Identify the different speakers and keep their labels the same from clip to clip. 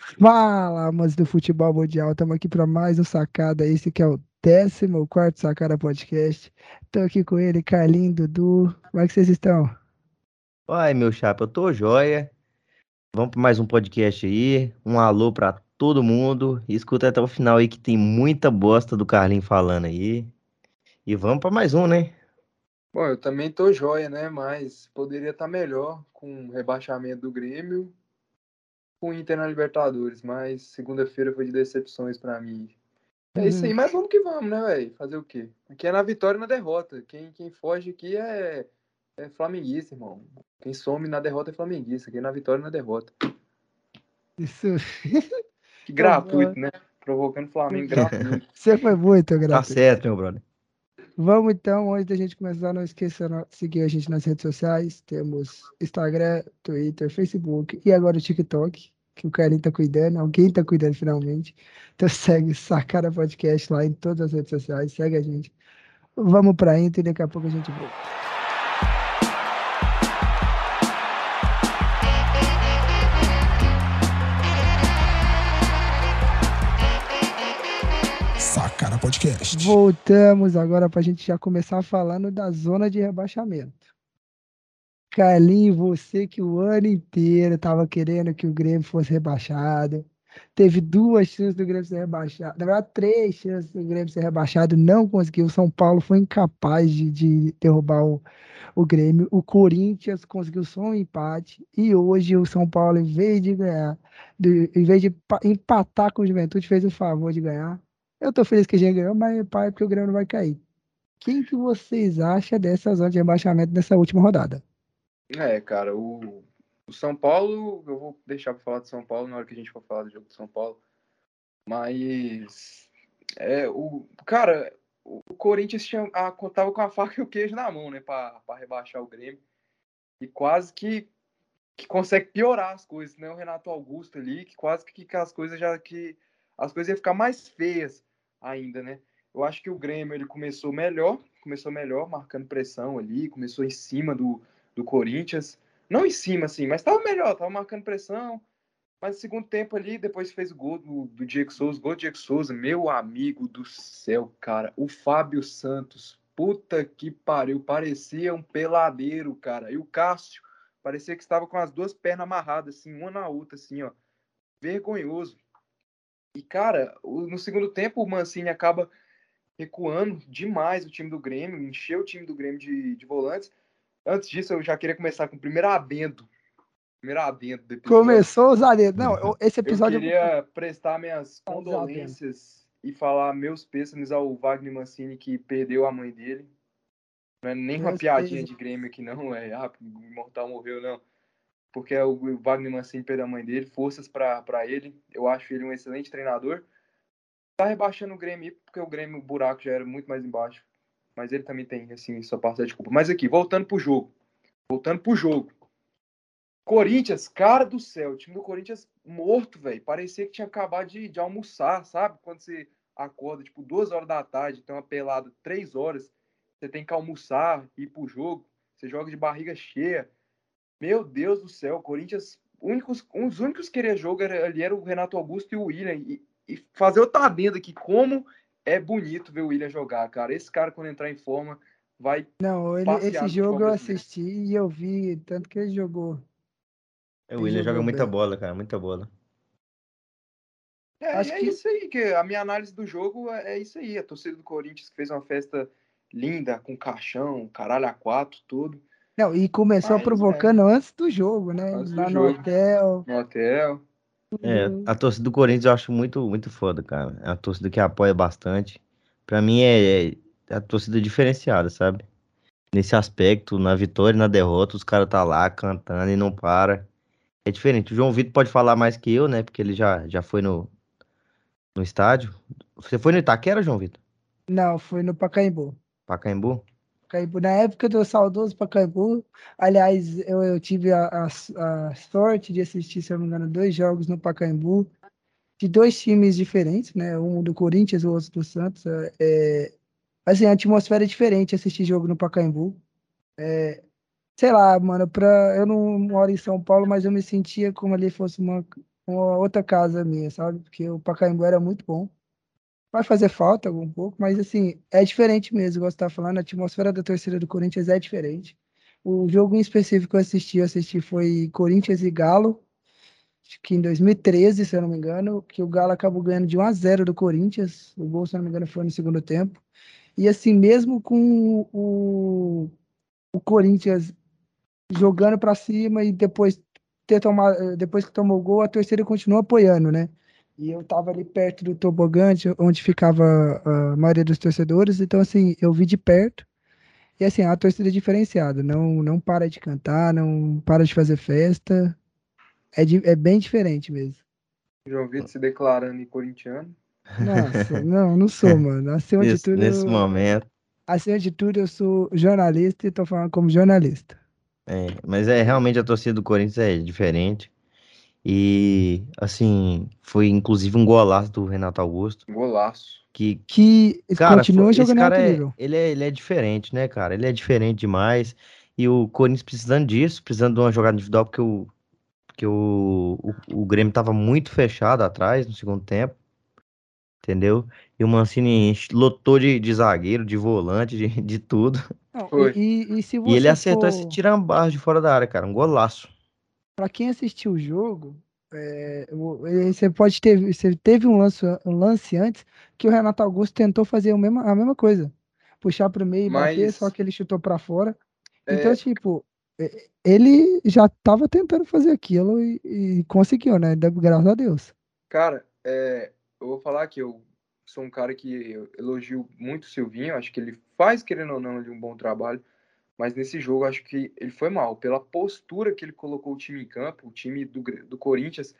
Speaker 1: Fala, amas do futebol mundial. Estamos aqui para mais um Sacada. Esse que é o 14 Sacada Podcast. Estou aqui com ele, Carlinho, Dudu. Como é que vocês estão?
Speaker 2: Oi, meu chapa, eu tô joia. Vamos para mais um podcast aí. Um alô para todo mundo. E escuta até o final aí que tem muita bosta do Carlinho falando aí. E vamos para mais um, né?
Speaker 3: Bom, eu também tô joia, né? Mas poderia estar tá melhor com o rebaixamento do Grêmio com o Inter na Libertadores, mas segunda-feira foi de decepções para mim. É isso aí, uhum. mas vamos que vamos, né, velho? Fazer o quê? Aqui é na vitória e na derrota. Quem, quem foge aqui é, é flamenguista, irmão. Quem some na derrota é flamenguista. Aqui é na vitória e na derrota.
Speaker 1: Isso.
Speaker 3: Que gratuito, né? Provocando Flamengo gratuito.
Speaker 1: Você foi muito tá gratuito.
Speaker 2: Tá certo, meu brother.
Speaker 1: Vamos então, antes da gente começar, não esqueça de seguir a gente nas redes sociais. Temos Instagram, Twitter, Facebook e agora o TikTok, que o Carinho tá cuidando, alguém tá cuidando finalmente. Então segue Sacara Podcast lá em todas as redes sociais, segue a gente. Vamos pra Inter e daqui a pouco a gente volta. Podcast. Voltamos agora para a gente já começar falando da zona de rebaixamento. Carlinhos, você que o ano inteiro estava querendo que o Grêmio fosse rebaixado. Teve duas chances do Grêmio ser rebaixado. Na verdade, três chances do Grêmio ser rebaixado. Não conseguiu. O São Paulo foi incapaz de, de derrubar o, o Grêmio. O Corinthians conseguiu só um empate. E hoje o São Paulo, em vez de ganhar, de, em vez de empatar com o Juventude, fez o favor de ganhar. Eu tô feliz que a gente ganhou, mas pai, porque o Grêmio não vai cair. Quem que vocês acham dessa zona de rebaixamento nessa última rodada?
Speaker 3: É, cara, o, o São Paulo, eu vou deixar para falar de São Paulo na hora que a gente for falar do jogo de São Paulo. Mas é, o cara, o Corinthians tinha, a, tava com a faca e o queijo na mão, né, para rebaixar o Grêmio. E quase que, que consegue piorar as coisas, né? O Renato Augusto ali, que quase que, que as coisas já que as coisas iam ficar mais feias ainda, né? Eu acho que o Grêmio ele começou melhor, começou melhor, marcando pressão ali, começou em cima do, do Corinthians. Não em cima, assim, mas estava melhor, estava marcando pressão. Mas no segundo tempo ali, depois fez o gol do, do Diego Souza, gol do Diego Souza, meu amigo do céu, cara. O Fábio Santos, puta que pariu, parecia um peladeiro, cara. E o Cássio, parecia que estava com as duas pernas amarradas, assim, uma na outra, assim, ó. Vergonhoso. E, cara, no segundo tempo o Mancini acaba recuando demais o time do Grêmio, encheu o time do Grêmio de, de volantes. Antes disso, eu já queria começar com o primeiro abendo. Primeiro abendo do
Speaker 1: episódio. Começou os adendos. Não, esse episódio.
Speaker 3: Eu queria prestar minhas condolências e falar meus pêsames ao Wagner Mancini, que perdeu a mãe dele. Não é nem meus uma piadinha de Grêmio aqui, não. É, ah, o Imortal morreu, não porque é o Wagner Mancini perdeu a mãe dele, forças para ele. Eu acho ele um excelente treinador. Tá rebaixando o Grêmio porque o Grêmio, o buraco já era muito mais embaixo. Mas ele também tem, assim, sua parte de culpa. Mas aqui, voltando pro jogo. Voltando pro jogo. Corinthians, cara do céu, o time do Corinthians morto, velho. Parecia que tinha acabado de, de almoçar, sabe? Quando você acorda, tipo, duas horas da tarde, tem uma pelada três horas, você tem que almoçar, ir pro jogo, você joga de barriga cheia meu Deus do céu, o Corinthians, únicos, um dos únicos que queria jogo ali era o Renato Augusto e o William. E, e fazer outra adendo aqui, como é bonito ver o William jogar, cara. Esse cara, quando entrar em forma, vai.
Speaker 1: Não, ele, esse jogo eu assisti e eu vi, tanto que ele jogou.
Speaker 2: É, o William joga muita bem. bola, cara, muita bola.
Speaker 3: É, Acho é que... isso aí, que a minha análise do jogo é, é isso aí. A torcida do Corinthians que fez uma festa linda, com caixão, caralho a quatro, tudo.
Speaker 1: Não, e começou Mas, provocando é. antes do jogo, né? Antes Lá no jogo. hotel.
Speaker 3: No hotel.
Speaker 2: É, a torcida do Corinthians eu acho muito, muito foda, cara. É uma torcida que apoia bastante. Pra mim é, é a torcida diferenciada, sabe? Nesse aspecto, na vitória e na derrota, os caras tá lá cantando e não para. É diferente. O João Vitor pode falar mais que eu, né? Porque ele já, já foi no, no estádio. Você foi no Itaquera, João Vitor?
Speaker 1: Não, foi no Pacaembu.
Speaker 2: Pacaembu?
Speaker 1: Na época do saudoso Pacaembu, aliás, eu, eu tive a, a, a, sorte de assistir, se eu não me engano, dois jogos no Pacaembu, de dois times diferentes, né? Um do Corinthians, o outro do Santos. É, é assim, a atmosfera é diferente assistir jogo no Pacaembu. É, sei lá, mano, pra, eu não moro em São Paulo, mas eu me sentia como ali fosse uma, uma outra casa minha, sabe? Porque o Pacaembu era muito bom. Vai fazer falta um pouco, mas assim, é diferente mesmo, igual você tá falando, a atmosfera da torcida do Corinthians é diferente. O jogo em específico que eu assisti, eu assisti foi Corinthians e Galo, acho que em 2013, se eu não me engano, que o Galo acabou ganhando de 1 a 0 do Corinthians. O gol, se eu não me engano, foi no segundo tempo. E assim, mesmo com o, o Corinthians jogando para cima e depois ter tomado, depois que tomou o gol, a torcida continuou apoiando, né? E eu tava ali perto do tobogã, onde ficava a maioria dos torcedores, então assim, eu vi de perto. E assim, a torcida é diferenciada, não, não para de cantar, não para de fazer festa. É, de, é bem diferente mesmo.
Speaker 3: João Vitor se declarando corintiano.
Speaker 1: Nossa, não, não sou, mano. Acima
Speaker 2: nesse,
Speaker 1: de tudo.
Speaker 2: Nesse
Speaker 1: eu,
Speaker 2: momento.
Speaker 1: Acima de tudo, eu sou jornalista e tô falando como jornalista.
Speaker 2: É, mas é realmente a torcida do Corinthians é diferente. E assim, foi inclusive um golaço do Renato Augusto.
Speaker 3: Golaço.
Speaker 2: Que,
Speaker 1: que cara, continua jogando esse
Speaker 2: cara
Speaker 1: é,
Speaker 2: nível. Ele é, ele é diferente, né, cara? Ele é diferente demais. E o Corinthians precisando disso, precisando de uma jogada individual, porque o, porque o, o, o Grêmio tava muito fechado atrás no segundo tempo. Entendeu? E o Mancini lotou de, de zagueiro, de volante, de, de tudo.
Speaker 1: Não, e, e, e,
Speaker 2: e, ele acertou for... esse tirambar de fora da área, cara. Um golaço.
Speaker 1: Pra quem assistiu o jogo, é, você pode ter. Você teve um lance, um lance antes que o Renato Augusto tentou fazer a mesma, a mesma coisa. Puxar pro meio e Mas... bater, só que ele chutou para fora. É... Então, tipo, ele já tava tentando fazer aquilo e, e conseguiu, né? Graças a Deus.
Speaker 3: Cara, é, eu vou falar que eu sou um cara que elogio muito o Silvinho, acho que ele faz, querendo ou não, de um bom trabalho, mas nesse jogo acho que ele foi mal, pela postura que ele colocou o time em campo, o time do, do Corinthians,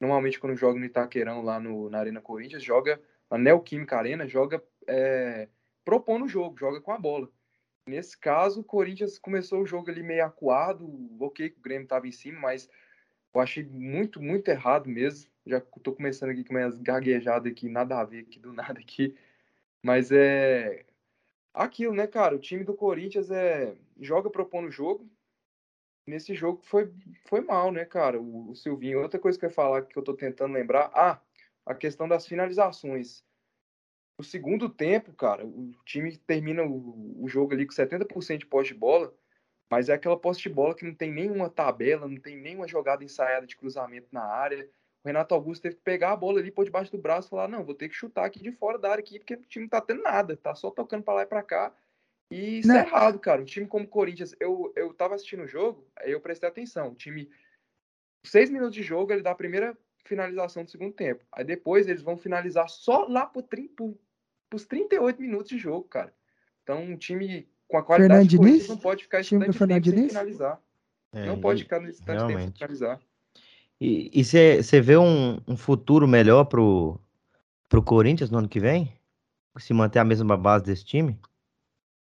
Speaker 3: normalmente quando joga no Itaquerão, lá no, na Arena Corinthians, joga na Neoquímica Arena, joga é, propondo o jogo, joga com a bola. Nesse caso, o Corinthians começou o jogo ali meio acuado, ok, o Grêmio estava em cima, mas eu achei muito, muito errado mesmo. Já tô começando aqui com minhas gaguejadas aqui, nada a ver aqui do nada aqui. Mas é aquilo, né, cara? O time do Corinthians é joga propondo o jogo. Nesse jogo foi, foi mal, né, cara? O, o Silvinho. Outra coisa que eu ia falar que eu tô tentando lembrar, ah, a questão das finalizações. No segundo tempo, cara, o time termina o, o jogo ali com 70% de posse de bola, mas é aquela posse de bola que não tem nenhuma tabela, não tem nenhuma jogada ensaiada de cruzamento na área. O Renato Augusto teve que pegar a bola ali, pôr debaixo do braço e falar: não, vou ter que chutar aqui de fora da área aqui, porque o time não tá tendo nada, tá só tocando para lá e pra cá. E isso é não. é errado, cara. Um time como o Corinthians, eu, eu tava assistindo o jogo, aí eu prestei atenção. O time, seis minutos de jogo, ele dá a primeira finalização do segundo tempo. Aí depois eles vão finalizar só lá pro, pro, pros 38 minutos de jogo, cara. Então, um time com a qualidade
Speaker 1: de Corinthians
Speaker 3: não pode ficar esse tanto tempo sem finalizar. É, não pode ficar nesse tanto tempo sem finalizar.
Speaker 2: E você vê um, um, futuro melhor pro, pro Corinthians no ano que vem? Se manter a mesma base desse time?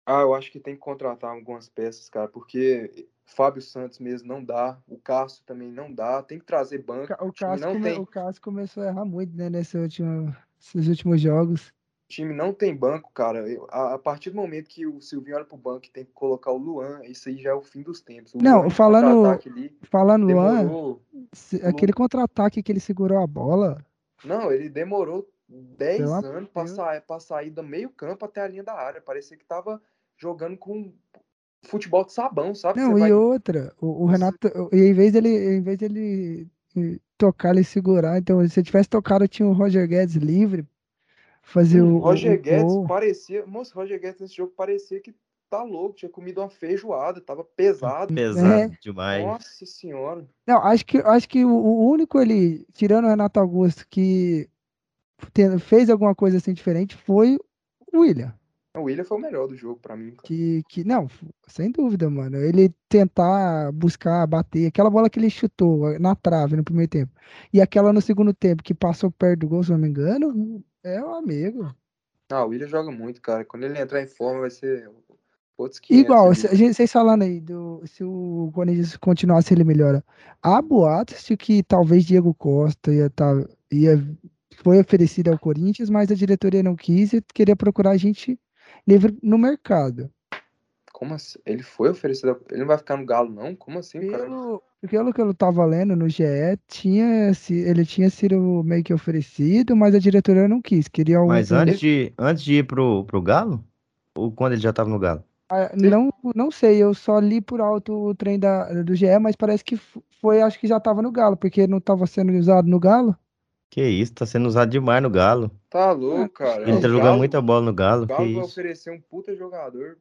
Speaker 3: Ah, eu acho que tem que contratar algumas peças, cara, porque Fábio Santos mesmo não dá, o Cássio também não dá, tem que trazer banco.
Speaker 1: O Cássio, come, tem... o Cássio começou a errar muito, né, nesse último, nesses últimos jogos.
Speaker 3: O time não tem banco, cara. A, a, partir do momento que o Silvinho olha pro banco e tem que colocar o Luan, isso aí já é o fim dos tempos. O
Speaker 1: não, Luan, falando, ali, falando demorou, Luan, aquele contra-ataque que ele segurou a bola.
Speaker 3: Não, ele demorou 10 anos para sair, pra sair do meio campo até a linha da área. Parecia que tava jogando com futebol de sabão, sabe?
Speaker 1: Não, Você e vai... outra, o, o Renato, e em vez dele, em vez dele tocar, ele segurar, então se tivesse tocado tinha o Roger Guedes livre, fazer o.
Speaker 3: Roger o, Guedes o... parecia. Moço, Roger Guedes nesse jogo parecia que tá louco, tinha comido uma feijoada, tava pesado.
Speaker 2: Pesado é. demais.
Speaker 3: Nossa senhora.
Speaker 1: Não, acho que, acho que o, único ali, tirando o Renato Augusto, que fez alguma coisa assim diferente foi o William.
Speaker 3: O William foi o melhor do jogo para mim.
Speaker 1: Que, que, não, sem dúvida, mano. Ele tentar buscar, bater, aquela bola que ele chutou na trave no primeiro tempo, e aquela no segundo tempo que passou perto do gol, se não me engano, é um amigo.
Speaker 3: Ah, o William joga muito, cara. Quando ele entrar em forma, vai ser
Speaker 1: outros 500. Igual, se, a gente, vocês falando aí, do, se o Corinthians continuasse, ele melhora. Há boatos de que talvez Diego Costa ia, tá, ia foi oferecido ao Corinthians, mas a diretoria não quis e queria procurar a gente livre no mercado.
Speaker 3: Como assim? Ele foi oferecido. Ele não vai ficar no Galo, não? Como assim,
Speaker 1: pelo,
Speaker 3: cara?
Speaker 1: Pelo que eu tava lendo no GE, tinha, ele tinha sido meio que oferecido, mas a diretoria não quis. Queria um,
Speaker 2: Mas antes de, antes de ir pro, pro Galo? Ou quando ele já tava no Galo?
Speaker 1: Ah, não, não sei, eu só li por alto o trem da, do GE, mas parece que foi, acho que já tava no Galo, porque não tava sendo usado no Galo.
Speaker 2: Que isso, tá sendo usado demais no Galo.
Speaker 3: Tá louco, cara.
Speaker 2: Ele tá jogando muita bola no Galo.
Speaker 3: O Galo
Speaker 2: que
Speaker 3: vai
Speaker 2: isso.
Speaker 3: oferecer um puta jogador.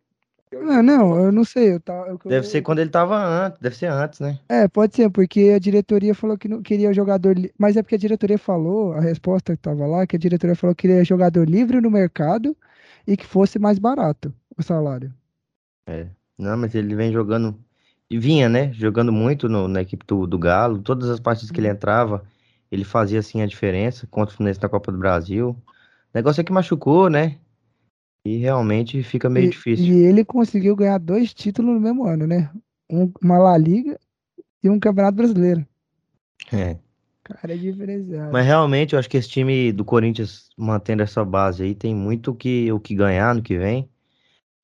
Speaker 1: Ah, não, eu não sei. Eu tá, eu,
Speaker 2: Deve
Speaker 1: eu,
Speaker 2: ser quando ele tava antes, deve ser antes, né?
Speaker 1: É, pode ser, porque a diretoria falou que não queria jogador. Li... Mas é porque a diretoria falou, a resposta que tava lá, que a diretoria falou que queria jogador livre no mercado e que fosse mais barato o salário.
Speaker 2: É. Não, mas ele vem jogando. E vinha, né? Jogando muito no, na equipe do, do Galo. Todas as partidas que ele entrava, ele fazia assim a diferença contra o Fluminense na Copa do Brasil. O negócio é que machucou, né? E realmente fica meio
Speaker 1: e,
Speaker 2: difícil.
Speaker 1: E ele conseguiu ganhar dois títulos no mesmo ano, né? Um, uma La Liga e um Campeonato Brasileiro.
Speaker 2: É.
Speaker 1: Cara, é diferenciado.
Speaker 2: Mas realmente eu acho que esse time do Corinthians, mantendo essa base aí, tem muito que, o que ganhar no que vem.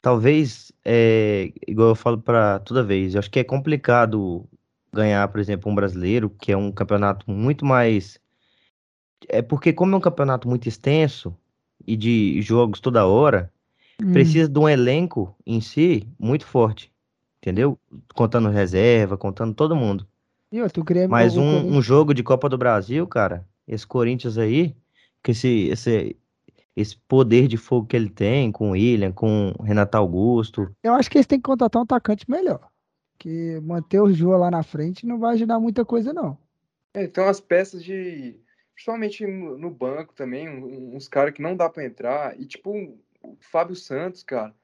Speaker 2: Talvez, é, igual eu falo para toda vez, eu acho que é complicado ganhar, por exemplo, um brasileiro, que é um campeonato muito mais. É porque, como é um campeonato muito extenso e de jogos toda hora,
Speaker 1: Hum.
Speaker 2: precisa de um elenco em si muito forte, entendeu? Contando reserva, contando todo mundo.
Speaker 1: E outro, o Grêmio.
Speaker 2: Mas
Speaker 1: o
Speaker 2: um, um jogo de Copa do Brasil, cara, esse Corinthians aí, com esse, esse, esse poder de fogo que ele tem, com o William, com o Renato Augusto.
Speaker 1: Eu acho que eles têm que contratar um atacante melhor. Que manter o Jô lá na frente não vai ajudar muita coisa, não.
Speaker 3: É, tem umas peças de. Principalmente no, banco também, um- uns caras que não dá pra entrar. E tipo, o Fábio Santos, cara,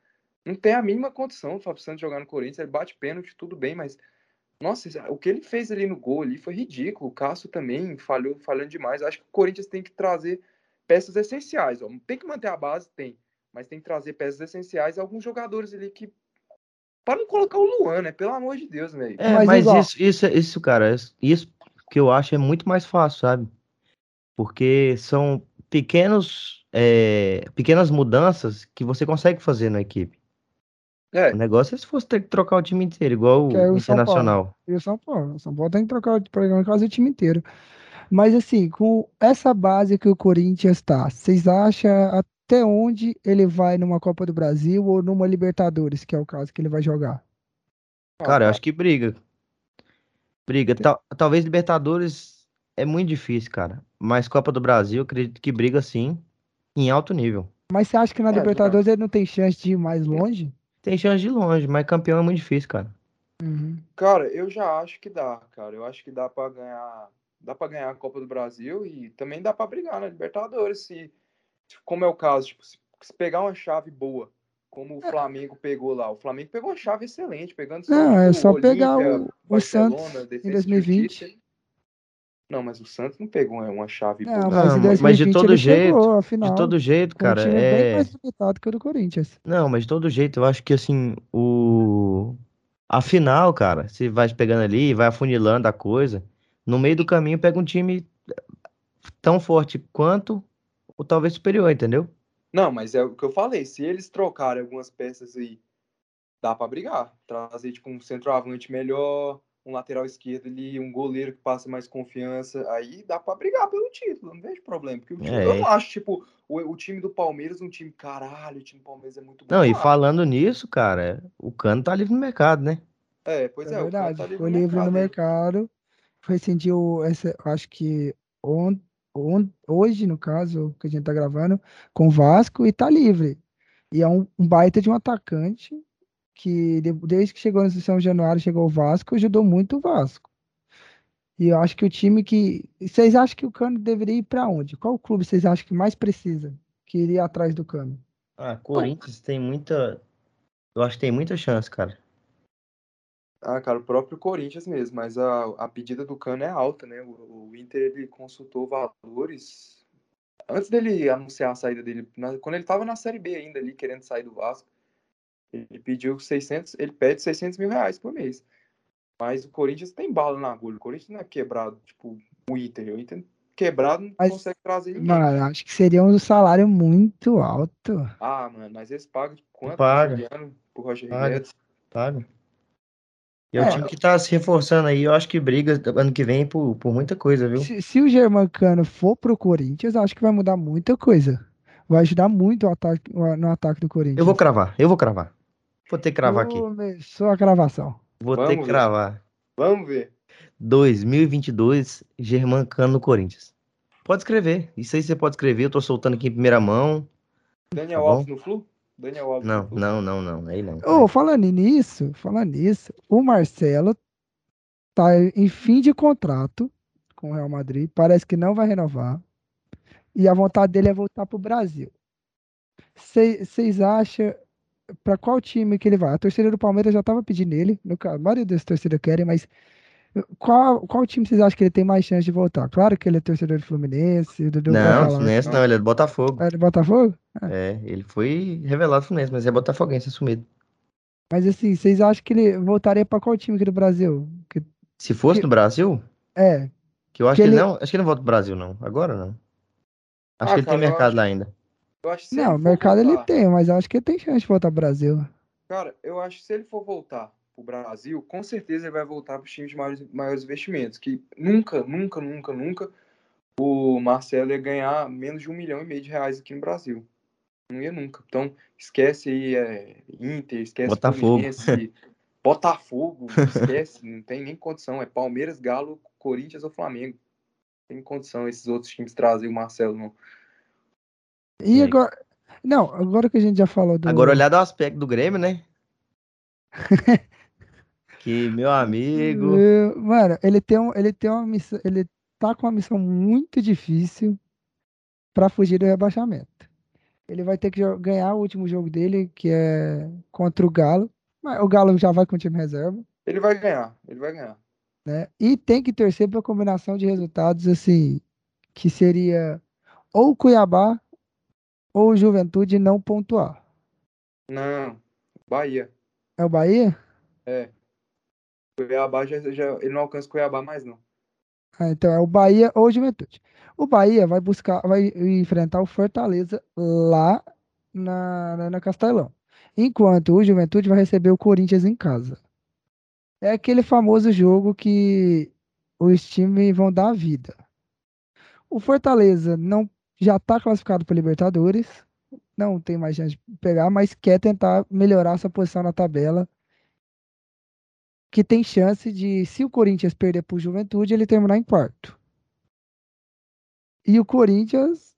Speaker 3: não tem a mínima condição o Fábio Santos jogar no Corinthians. Ele bate pênalti, tudo bem, mas. Nossa, o que ele fez ali no gol ali foi ridículo. O Cássio também falhou, falhando demais. Acho que o Corinthians tem que trazer peças essenciais. Ó. Tem que manter a base, tem. Mas tem que trazer peças essenciais e alguns jogadores ali que. Para não colocar o Luan, né? Pelo amor de Deus, velho.
Speaker 2: É,
Speaker 1: Mas
Speaker 2: mas, isso, isso, isso, cara, isso que eu acho é muito mais fácil, sabe? Porque são pequenos, é, pequenas mudanças que você consegue fazer na equipe.
Speaker 3: É,
Speaker 2: O negócio é se fosse ter que trocar o time inteiro, igual
Speaker 1: é
Speaker 2: o
Speaker 1: Paulo.
Speaker 2: Internacional.
Speaker 1: E o São Paulo. O São Paulo tem que trocar o programa quase o time inteiro. Mas assim, com essa base que o Corinthians tá, vocês acham até onde ele vai numa Copa do Brasil ou numa Libertadores, que é o caso que ele vai jogar?
Speaker 2: Cara, eu acho que briga. Briga. Tal- talvez Libertadores é muito difícil, cara. Mas Copa do Brasil, eu acredito que briga sim, em alto nível.
Speaker 1: Mas você acha que na
Speaker 3: É,
Speaker 1: Libertadores ele não tem chance de ir mais longe?
Speaker 2: Tem chance de ir longe, mas campeão é muito difícil, cara.
Speaker 1: Uhum.
Speaker 3: Cara, eu já acho que dá, cara. Eu acho que dá pra ganhar, dá para ganhar a Copa do Brasil e também dá pra brigar na Libertadores, se como é o caso, tipo, se, se pegar uma chave boa, como o Flamengo pegou lá. O Flamengo pegou uma chave excelente, pegando só,
Speaker 1: Não, é só pegar
Speaker 3: Olímpia,
Speaker 1: o- o
Speaker 3: Barcelona,
Speaker 1: Santos em
Speaker 3: Defensa e
Speaker 1: 2020.
Speaker 3: Justiça. Não, mas o Santos não pegou uma chave
Speaker 1: Não,
Speaker 3: boa.
Speaker 1: mas
Speaker 2: Não, mas de
Speaker 1: 2020
Speaker 2: todo jeito,
Speaker 1: chegou à
Speaker 2: De todo jeito, cara,
Speaker 1: time bem
Speaker 2: é.
Speaker 1: mais limitado que o do Corinthians.
Speaker 2: Não, mas de todo jeito, eu acho que assim, o. A final, cara, você vai pegando ali, vai afunilando a coisa. No meio do caminho, pega um time tão forte quanto, ou talvez superior, entendeu?
Speaker 3: Não, mas é o que eu falei. Se eles trocarem algumas peças aí, dá pra brigar. Trazer, tipo, um centroavante melhor, um lateral esquerdo ali, um goleiro que passa mais confiança. Aí dá pra brigar pelo título. Não vejo problema. Porque o time,
Speaker 2: É.
Speaker 3: eu não acho, tipo, o, o time do Palmeiras um time, caralho, o time do Palmeiras é muito bom.
Speaker 2: Não, e falando nisso, cara, o Cano tá livre no mercado, né?
Speaker 3: É, pois
Speaker 1: É
Speaker 3: é, o cara
Speaker 1: verdade,
Speaker 3: tá livre no
Speaker 1: livre no
Speaker 3: mercado aí.
Speaker 1: mercado. Rescindiu, essa, acho que on, on- hoje, no caso, que a gente tá gravando, com o Vasco e tá livre. E é um, um baita de um atacante que, de- desde que chegou no São Januário, chegou o Vasco, ajudou muito o Vasco. E eu acho que o time que. Vocês acham que o Cano deveria ir pra onde? Qual clube vocês acham que mais precisa que iria atrás do Cano?
Speaker 2: Ah, Corinthians tem muita. Eu acho que tem muita chance, cara.
Speaker 3: Ah, cara, o próprio Corinthians mesmo, mas a, a pedida do Cano é alta, né? O, o Inter ele consultou valores antes dele anunciar a saída dele, na- quando ele tava na Série B ainda ali, querendo sair do Vasco. Ele pediu 600, ele pede 600 mil reais por mês. Mas o Corinthians tem bala na agulha. O Corinthians não é quebrado, tipo, o Inter. O Inter quebrado não
Speaker 1: Mas-
Speaker 3: consegue trazer ninguém.
Speaker 1: Mano, acho que seria um salário muito alto.
Speaker 3: Ah, mano, mas eles pagam quanto
Speaker 2: Paga.
Speaker 3: pro Roger
Speaker 2: Paga.
Speaker 3: Guedes?
Speaker 2: sabe? E é, o time que tá se reforçando aí, eu acho que briga ano que vem por, por muita coisa, viu?
Speaker 1: Se, se o Germancano for pro Corinthians, acho que vai mudar muita coisa. Vai ajudar muito o ataque, no ataque do Corinthians.
Speaker 2: Eu vou cravar, eu vou cravar. Vou ter que cravar aqui.
Speaker 1: Começou a cravação.
Speaker 2: Vou ter
Speaker 3: Vamos
Speaker 2: que
Speaker 3: ver.
Speaker 2: cravar.
Speaker 3: Vamos ver.
Speaker 2: 2022, Germancano no Corinthians. Pode escrever. Isso aí você pode escrever. Eu tô soltando aqui em primeira mão.
Speaker 3: Daniel
Speaker 2: Tá.
Speaker 3: Alves no Flu? Daniel Alves
Speaker 2: Não,
Speaker 3: no Flu?
Speaker 2: não, não, não. Aí não.
Speaker 1: Ô, falando nisso, falando nisso, o Marcelo tá em fim de contrato com o Real Madrid. Parece que não vai renovar. E a vontade dele é voltar pro Brasil. Vocês acham para qual time que ele vai? A torcida do Palmeiras já tava pedindo ele. No caso, a maioria das torcidas querem, mas qual, qual time vocês acham que ele tem mais chance de voltar? Claro que ele é torcedor do Fluminense. O Dudu vai
Speaker 2: Não. Fluminense não, ele é do Botafogo.
Speaker 1: É do Botafogo?
Speaker 2: É, ele foi revelado Fluminense, mas é botafoguense assumido.
Speaker 1: Mas assim, vocês acham que ele voltaria para qual time aqui do Brasil? Que-
Speaker 2: Se fosse
Speaker 1: Que-
Speaker 2: no Brasil,
Speaker 1: é,
Speaker 2: que eu acho
Speaker 1: Que
Speaker 2: que ele
Speaker 1: ele-
Speaker 2: não, acho que ele não volta pro Brasil não. Agora não. Acho
Speaker 3: Ah,
Speaker 2: que ele tem
Speaker 3: cara, eu
Speaker 2: mercado
Speaker 3: acho-
Speaker 2: lá ainda.
Speaker 3: Eu acho
Speaker 1: não,
Speaker 3: ele
Speaker 1: o mercado ele
Speaker 3: voltar-
Speaker 1: tem, mas eu acho que ele tem chance de voltar pro Brasil.
Speaker 3: Cara, eu acho que se ele for voltar pro Brasil, com certeza ele vai voltar para times de maiores, maiores investimentos. Que nunca, nunca, nunca, nunca o Marcelo ia ganhar menos de um milhão e meio de reais aqui no Brasil. Não ia nunca. Então, esquece aí é, Inter, esquece
Speaker 2: Botafogo.
Speaker 3: Botafogo, esquece, não tem nem condição. É Palmeiras, Galo, Corinthians ou Flamengo. Não tem condição esses outros times trazer o Marcelo, não.
Speaker 1: E agora. Não, agora que a gente já falou do.
Speaker 2: Agora olhar do aspecto do Grêmio, né? que meu amigo.
Speaker 1: Mano, ele tem, um, ele tem uma missão. Ele tá com uma missão muito difícil pra fugir do rebaixamento. Ele vai ter que ganhar o último jogo dele, que é contra o Galo. Mas o Galo já vai com o time reserva.
Speaker 3: Ele vai ganhar, ele vai ganhar.
Speaker 1: né? E tem que torcer para combinação de resultados assim, que seria ou o Cuiabá ou o Juventude não pontuar.
Speaker 3: Não, Bahia.
Speaker 1: É o Bahia?
Speaker 3: É. Cuiabá já, já ele não alcança Cuiabá mais não.
Speaker 1: Ah, então é o Bahia ou Juventude. O Bahia vai buscar, vai enfrentar o Fortaleza lá na, na, na Castelão. Enquanto o Juventude vai receber o Corinthians em casa. É aquele famoso jogo que os times vão dar a vida. O Fortaleza não já está classificado para Libertadores, não tem mais chance de pegar, mas quer tentar melhorar essa posição na tabela. Que tem chance de, se o Corinthians perder para o Juventude, ele terminar em quarto. E o Corinthians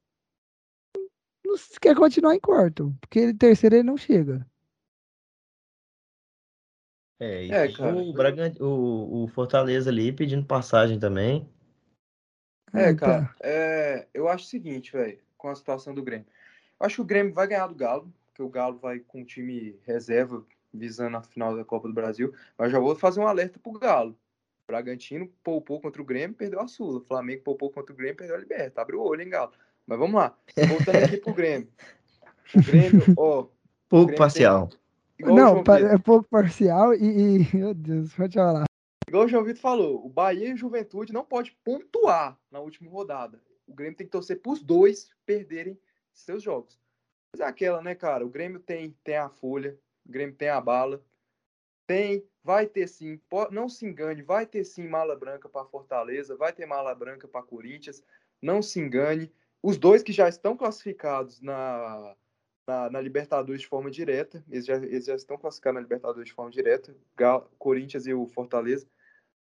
Speaker 1: não quer continuar em quarto, porque ele terceiro ele não chega.
Speaker 2: É, e
Speaker 3: É,
Speaker 2: o, Bragan- o, o Fortaleza ali pedindo passagem também.
Speaker 3: É, cara, é, eu acho o seguinte, velho, com a situação do Grêmio. Eu acho que o Grêmio vai ganhar do Galo, porque o Galo vai com o time reserva visando a final da Copa do Brasil. Mas já vou fazer um alerta pro Galo. O Bragantino poupou contra o Grêmio, perdeu a Sula. O Flamengo poupou contra o Grêmio, perdeu a Liberta. Abre o olho, hein, Galo. Mas vamos lá. Voltando aqui pro Grêmio. O Grêmio, ó,
Speaker 2: Pouco
Speaker 3: Grêmio
Speaker 2: parcial.
Speaker 3: o
Speaker 1: não, é pouco parcial e, e- meu Deus, pode falar.
Speaker 3: Igual o João Vitor falou, o Bahia e o Juventude não pode pontuar na última rodada. O Grêmio tem que torcer para os dois perderem seus jogos. Mas é aquela, né, cara? O Grêmio tem, tem a folha, o Grêmio tem a bala, tem, vai ter sim, não se engane, vai ter sim mala branca para Fortaleza, vai ter mala branca para Corinthians, não se engane. Os dois que já estão classificados na, na, na Libertadores de forma direta, eles já, eles já estão classificados na Libertadores de forma direta, Gal- Corinthians e o Fortaleza.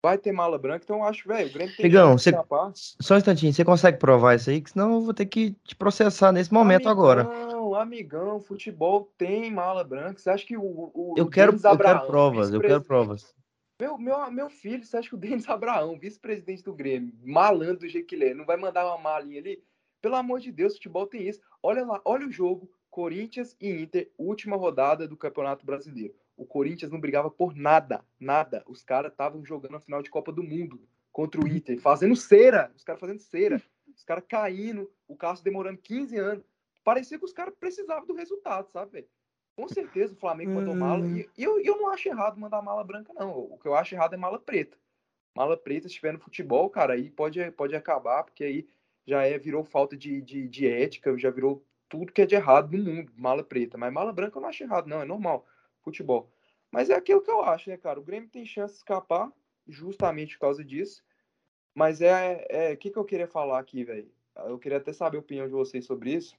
Speaker 3: Vai ter mala branca, então eu acho, velho, o Grêmio tem
Speaker 2: Igão,
Speaker 3: chance de
Speaker 2: você-. Só um instantinho, você consegue provar isso aí? Que senão eu vou ter que te processar nesse momento agora.
Speaker 3: Amigão, amigão, futebol tem mala branca. Você acha que o. o
Speaker 2: Eu
Speaker 3: o
Speaker 2: quero, eu quero provas, eu quero provas.
Speaker 3: Meu, meu, meu filho, você acha que o Denis Abraão, vice-presidente do Grêmio, malandro do jeito que ele é, não vai mandar uma malinha ali? Pelo amor de Deus, futebol tem isso. Olha lá, olha o jogo, Corinthians e Inter, última rodada do Campeonato Brasileiro. O Corinthians não brigava por nada, nada. Os caras estavam jogando a final de Copa do Mundo contra o Inter, fazendo cera, os caras fazendo cera, os caras caindo, o Cássio demorando 15 anos. Parecia que os caras precisavam do resultado, sabe, velho? Com certeza o Flamengo mandou mala. E e eu, eu não acho errado mandar mala branca, não. O que eu acho errado é mala preta. Mala preta, se estiver no futebol, cara, aí pode, pode acabar, porque aí já é, virou falta de, de, de ética, já virou tudo que é de errado no mundo, mala preta. Mas mala branca eu não acho errado, não, é normal, futebol. Mas é aquilo que eu acho, né, cara? O Grêmio tem chance de escapar justamente por causa disso. Mas é. O é, que, que eu queria falar aqui, velho? Eu queria até saber a opinião de vocês sobre isso.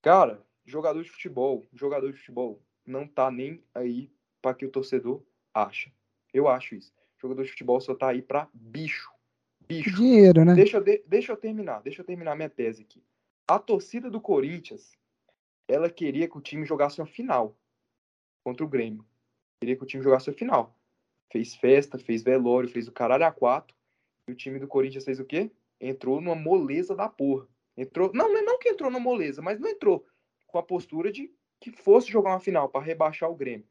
Speaker 3: Cara, jogador de futebol, jogador de futebol, não tá nem aí para que o torcedor acha. Eu acho isso. Jogador de futebol só tá aí para bicho. Bicho.
Speaker 1: Dinheiro, né?
Speaker 3: Deixa eu, de, deixa eu terminar, deixa eu terminar minha tese aqui. A torcida do Corinthians, ela queria que o time jogasse uma final contra o Grêmio. Queria que o time jogasse a final. Fez festa, fez velório, fez o caralho a quatro. E o time do Corinthians fez o quê? Entrou numa moleza da porra. Entrou, não, não que entrou numa moleza, mas não entrou com a postura de que fosse jogar uma final para rebaixar o Grêmio.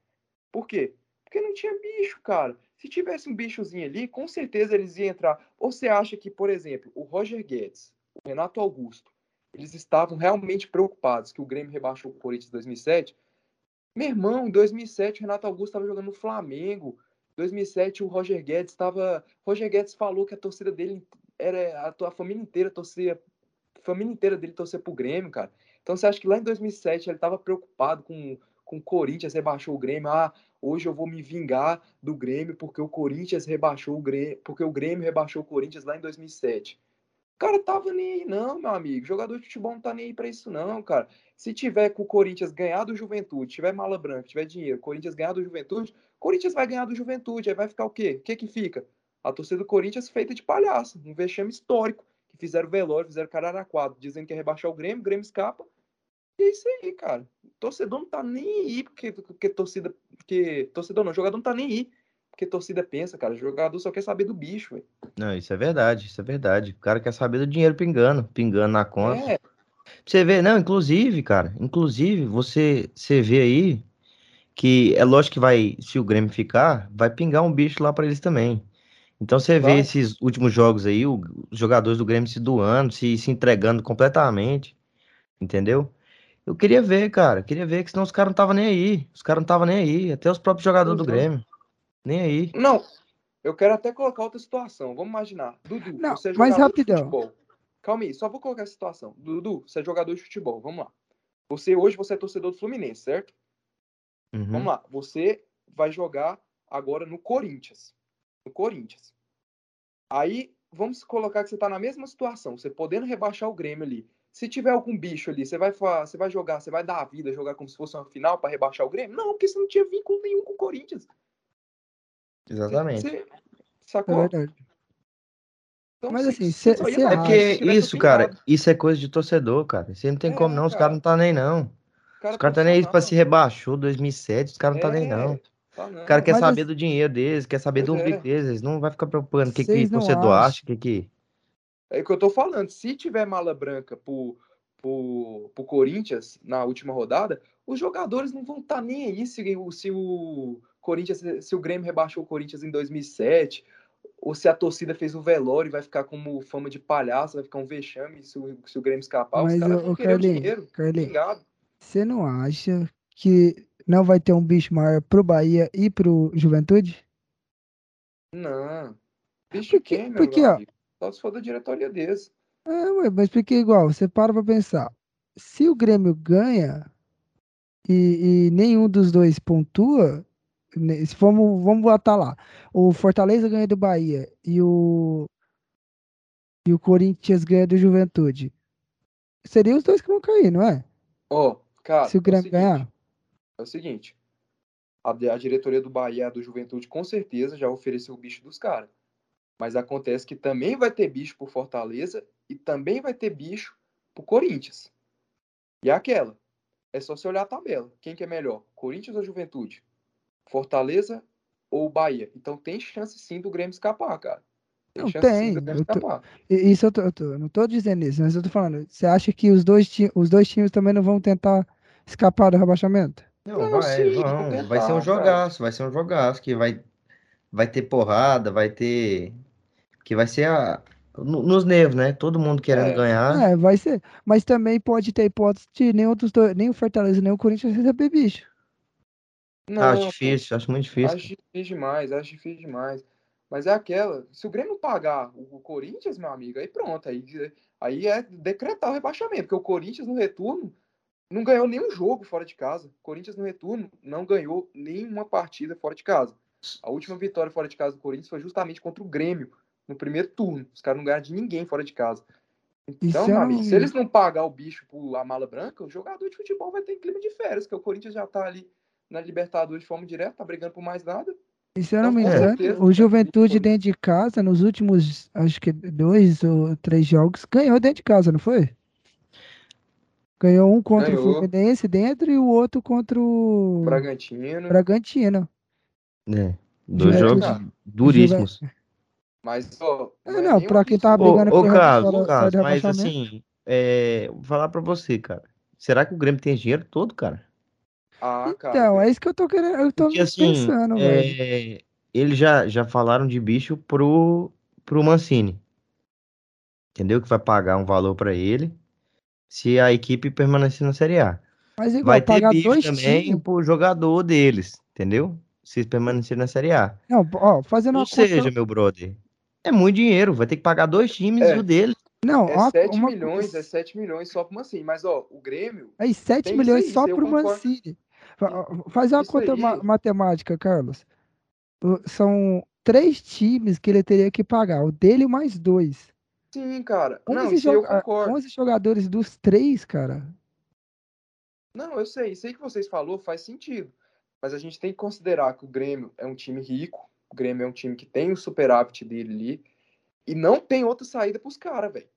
Speaker 3: Por quê? Porque não tinha bicho, cara. Se tivesse um bichozinho ali, com certeza eles iam entrar. Ou você acha que, por exemplo, o Roger Guedes, o Renato Augusto, eles estavam realmente preocupados que o Grêmio rebaixou o Corinthians em 2007? Meu irmão, em 2007 o Renato Augusto estava jogando no Flamengo. Em 2007 o Roger Guedes estava. Roger Guedes falou que a torcida dele era a, família inteira torcia, a família inteira dele torcia pro Grêmio, cara. Então você acha que lá em 2007 ele estava preocupado com com o Corinthians rebaixou o Grêmio. Ah, hoje eu vou me vingar do Grêmio porque o Corinthians rebaixou o Grêmio, porque o Grêmio rebaixou o Corinthians lá em 2007. Cara tava nem aí, não, meu amigo. jogador de futebol não tá nem aí pra isso, não, cara. Se tiver com o Corinthians ganhar do Juventude, tiver mala branca, tiver dinheiro, Corinthians ganhar do Juventude, Corinthians vai ganhar do Juventude. Aí vai ficar o quê? O que que fica? A torcida do Corinthians feita de palhaço, um vexame histórico. Que fizeram velório, fizeram cararaquado, dizendo que ia rebaixar o Grêmio, o Grêmio escapa. E é isso aí, cara. O torcedor não tá nem aí porque, porque torcida. Porque, torcedor não, jogador não tá nem aí. Porque torcida pensa, cara. O jogador só quer saber do bicho, velho.
Speaker 2: Não, isso é verdade, isso é verdade. O cara quer saber do dinheiro pingando, pingando na conta. É. Você vê, não, inclusive, cara, inclusive, você, você vê aí que é lógico que vai, se o Grêmio ficar, vai pingar um bicho lá para eles também. Então você vai. vê esses últimos jogos aí, os jogadores do Grêmio se doando, se, se entregando completamente, entendeu? Eu queria ver, cara. Queria ver, que senão os caras não estavam nem aí. Os caras não estavam nem aí. Até os próprios jogadores do Grêmio. Nem aí.
Speaker 3: Não, eu quero até colocar outra situação. Vamos imaginar. Dudu,
Speaker 1: não, você é mais rapidão.
Speaker 3: Calma aí, só vou colocar essa situação. Dudu, você é jogador de futebol. Vamos lá. Você hoje você é torcedor do Fluminense, certo? Uhum. Vamos lá. Você vai jogar agora no Corinthians. No Corinthians. Aí, vamos colocar que você tá na mesma situação. Você podendo rebaixar o Grêmio ali. Se tiver algum bicho ali, você vai, você vai jogar, você vai dar a vida, jogar como se fosse uma final para rebaixar o Grêmio? Não, porque você não tinha vínculo nenhum com o Corinthians.
Speaker 2: Exatamente. Você,
Speaker 1: sacou? É verdade. Então, Mas assim, cê, cê
Speaker 2: é porque isso, cara, isso é coisa de torcedor, cara. Você não tem é, como não, os caras não tá nem não. Cara os caras tá nem aí pra se rebaixou 2007, os caras não tá nem não. Tá o cara quer Mas saber do dinheiro deles, quer saber do umbigo é. deles, eles não vai ficar preocupando o que, que o torcedor acha, o que que...
Speaker 3: É o que eu tô falando. Se tiver mala branca pro, pro, pro Corinthians na última rodada, os jogadores não vão estar tá nem aí se, se o Corinthians, se o Grêmio rebaixou o Corinthians em 2007, ou se a torcida fez um velório e vai ficar como fama de palhaço, vai ficar um vexame se o, se o Grêmio escapar.
Speaker 1: Mas, os caras vão querer Carlinhos, dinheiro. Carlinhos, você não acha que não vai ter um bicho maior pro Bahia e pro Juventude?
Speaker 3: Não. Bicho porque, quem, meu
Speaker 1: porque, ó,
Speaker 3: só se for da diretoria desse.
Speaker 1: É, ué, mas porque igual, você para pra pensar. Se o Grêmio ganha e, e nenhum dos dois pontua, vamos, vamos botar lá. O Fortaleza ganha do Bahia e o e o Corinthians ganha do Juventude. Seriam os dois que vão cair, não é?
Speaker 3: Ó, oh, cara.
Speaker 1: Se o Grêmio é o seguinte, ganhar.
Speaker 3: É o seguinte. A, a diretoria do Bahia do Juventude com certeza já ofereceu o bicho dos caras. Mas acontece que também vai ter bicho por Fortaleza e também vai ter bicho por Corinthians. E é aquela. É só você olhar a tabela. Quem que é melhor? Corinthians ou Juventude? Fortaleza ou Bahia? Então tem chance sim do Grêmio escapar, cara.
Speaker 1: Tem não tem. Eu tô, isso eu, tô, eu, tô, eu não tô dizendo isso, mas eu tô falando. Você acha que os dois, os dois times também não vão tentar escapar do rebaixamento?
Speaker 2: Não, não vai, sim, vão. Tentar, vai ser um jogaço, cara. vai ser um jogaço que vai, vai ter porrada, vai ter que vai ser a, nos nervos, né? Todo mundo querendo
Speaker 1: é.
Speaker 2: ganhar.
Speaker 1: É, vai ser. Mas também pode ter hipótese de nem, outros dois, nem o Fortaleza nem o Corinthians receber bicho.
Speaker 2: Não, acho difícil, acho muito difícil.
Speaker 3: Acho difícil demais, acho difícil demais. Mas é aquela, se o Grêmio pagar o, Corinthians, meu amigo, aí pronto, aí, aí é decretar o rebaixamento, porque o Corinthians no retorno não ganhou nenhum jogo fora de casa. O Corinthians no retorno não ganhou nenhuma partida fora de casa. A última vitória fora de casa do Corinthians foi justamente contra o Grêmio, no primeiro turno. Os caras não ganharam de ninguém fora de casa. Então, meu amigo, se eles não pagar o bicho por a mala branca, o jogador de futebol vai ter clima de férias, que o Corinthians já tá ali na Libertadores de forma direta, tá brigando por mais nada.
Speaker 1: E se eu não me engano, o Juventude dentro de casa, nos últimos, acho que dois ou três jogos, ganhou dentro de casa, não foi? Ganhou um contra ganhou. o Fluminense dentro e o outro contra o
Speaker 3: Bragantino.
Speaker 1: Bragantino.
Speaker 2: É, dois jogos duríssimos.
Speaker 3: Mas, ó.
Speaker 1: Não, é, não pra quem tava brigando
Speaker 2: ô, ô, Carlos, ô, Carlos, mas assim, é, vou falar pra você, cara. Será que o Grêmio tem dinheiro todo, cara?
Speaker 1: Ah, cara. Então, é isso que eu tô querendo. Eu tô Porque, assim, pensando,
Speaker 2: é, Eles já, já falaram de bicho pro, pro Mancini. Entendeu? Que vai pagar um valor para ele se a equipe permanecer na Série A.
Speaker 1: Mas igual, vai ter bicho
Speaker 2: também times. pro jogador deles, entendeu? Se permanecer na Série A.
Speaker 1: Não, ó, fazendo
Speaker 2: Ou seja, conta... meu brother, é muito dinheiro. Vai ter que pagar dois times é. e o dele.
Speaker 3: Não, é ó, 7 uma... milhões, é 7 milhões só pro Mancini. Mas, ó, o Grêmio.
Speaker 1: Aí, 7 milhões só pro Mancini. Faz uma conta aí. matemática, Carlos. São três times que ele teria que pagar, o dele mais dois.
Speaker 3: Sim, cara. 11 não, isso eu concordo.
Speaker 1: 11 jogadores dos três, cara.
Speaker 3: Não, eu sei. Isso aí que vocês falou faz sentido. Mas a gente tem que considerar que o Grêmio é um time rico. O Grêmio é um time que tem o superávit dele ali. E não tem outra saída pros caras, velho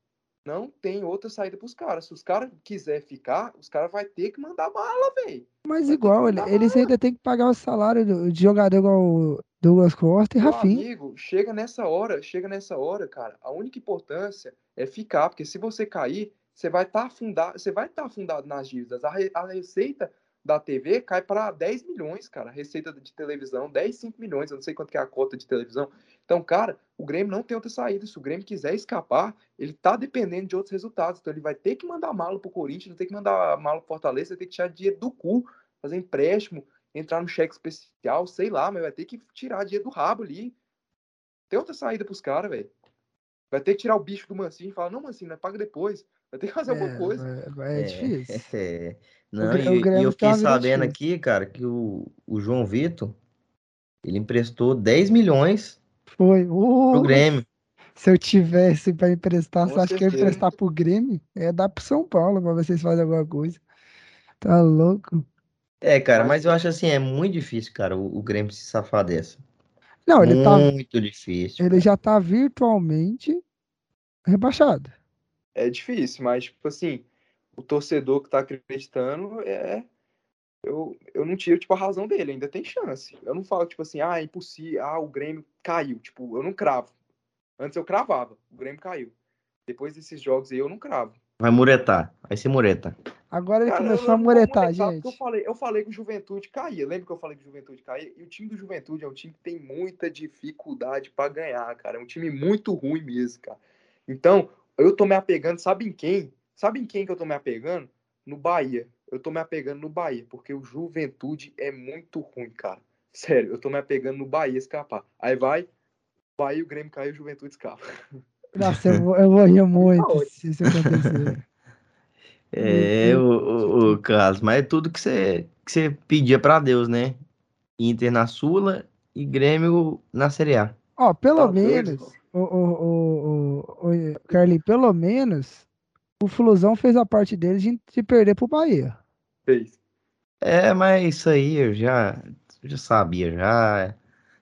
Speaker 3: não tem outra saída pros caras. Se os caras quiser ficar, os caras vai ter que mandar bala, velho.
Speaker 1: Mas vai igual, eles ainda tem que pagar o salário de jogador igual o Douglas Costa e Meu Rafinha.
Speaker 3: amigo, chega nessa hora, chega nessa hora, cara. A única importância é ficar, porque se você cair, você vai estar tá afundado, você vai estar tá afundado nas dívidas. A, re, a receita da TV cai para 10 milhões, cara. Receita de televisão, 10, 5 milhões. Eu não sei quanto que é a cota de televisão. Então, cara, o Grêmio não tem outra saída. Se o Grêmio quiser escapar, ele tá dependendo de outros resultados. Então, ele vai ter que mandar malo pro Corinthians, vai ter que mandar malo pro Fortaleza, vai ter que tirar dinheiro do cu, fazer empréstimo, entrar no cheque especial, sei lá, mas vai ter que tirar dinheiro do rabo ali. Tem outra saída pros caras, velho. Vai ter que tirar o bicho do Mancinho e falar, não, Mancinho, né, paga depois. Vai ter que fazer é, alguma coisa.
Speaker 1: É, é difícil.
Speaker 2: É, não, o, e, o e eu fiquei sabendo aqui, cara, que o, o João Vitor, ele emprestou 10 milhões
Speaker 1: foi. Uh,
Speaker 2: pro Grêmio.
Speaker 1: Se eu tivesse para emprestar, você acha que eu ia emprestar pro Grêmio? É dar pro São Paulo para vocês fazerem alguma coisa. Tá louco?
Speaker 2: É, cara, mas eu acho assim, é muito difícil, cara, o, o Grêmio se safar dessa.
Speaker 1: Não, ele
Speaker 2: muito
Speaker 1: tá.
Speaker 2: Muito difícil.
Speaker 1: Ele cara. já tá virtualmente rebaixado.
Speaker 3: É difícil, mas, tipo assim, o torcedor que tá acreditando é eu, eu não tiro, tipo, a razão dele, ainda tem chance. Eu não falo, tipo assim, ah, é impossível, ah, o Grêmio caiu. Tipo, eu não cravo. Antes eu cravava, o Grêmio caiu. Depois desses jogos aí, eu não cravo.
Speaker 2: Vai muretar, vai ser mureta.
Speaker 1: Agora ele Cara, começou a muretar, gente.
Speaker 3: Eu falei, eu falei que o Juventude caía. Lembra que eu falei que o Juventude caía? E o time do Juventude é um time que tem muita dificuldade para ganhar, cara. É um time muito ruim mesmo, cara. Então, eu tô me apegando, sabe em quem? Sabe em quem que eu tô me apegando? No Bahia eu tô me apegando no Bahia, porque o Juventude é muito ruim, cara. Sério, eu tô me apegando no Bahia escapar. Aí vai, Bahia, o Grêmio cai e o Juventude escapa.
Speaker 1: Nossa, eu vou, eu vou rir muito se isso acontecer.
Speaker 2: É, o, o, o Carlos, mas é tudo que você, que você pedia para Deus, né? Inter na Sula e Grêmio na Série A.
Speaker 1: Ó, pelo tá menos, o, o, o, o, Carlinhos, pelo menos o Flusão fez a parte dele de, de perder pro Bahia.
Speaker 3: Fez.
Speaker 2: É, mas isso aí eu já, eu já sabia já.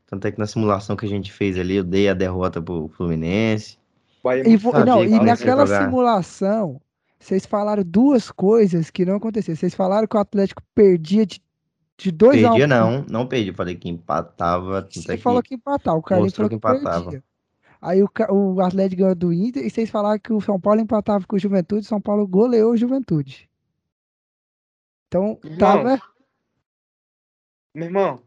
Speaker 2: Tanto é que na simulação que a gente fez ali, eu dei a derrota pro Fluminense.
Speaker 1: Bahia e, não, e naquela simulação, vocês falaram duas coisas que não aconteceram. Vocês falaram que o Atlético perdia de, de dois
Speaker 2: perdia, a um. Perdia não, não perdi. Eu falei que empatava.
Speaker 1: Você falou que empatava, o cara falou que, que empatava. Perdia. Aí o, o Atlético ganhou do Inter e vocês falaram que o São Paulo empatava com o Juventude, São Paulo goleou o Juventude. Então, irmão, tava.
Speaker 3: Meu irmão.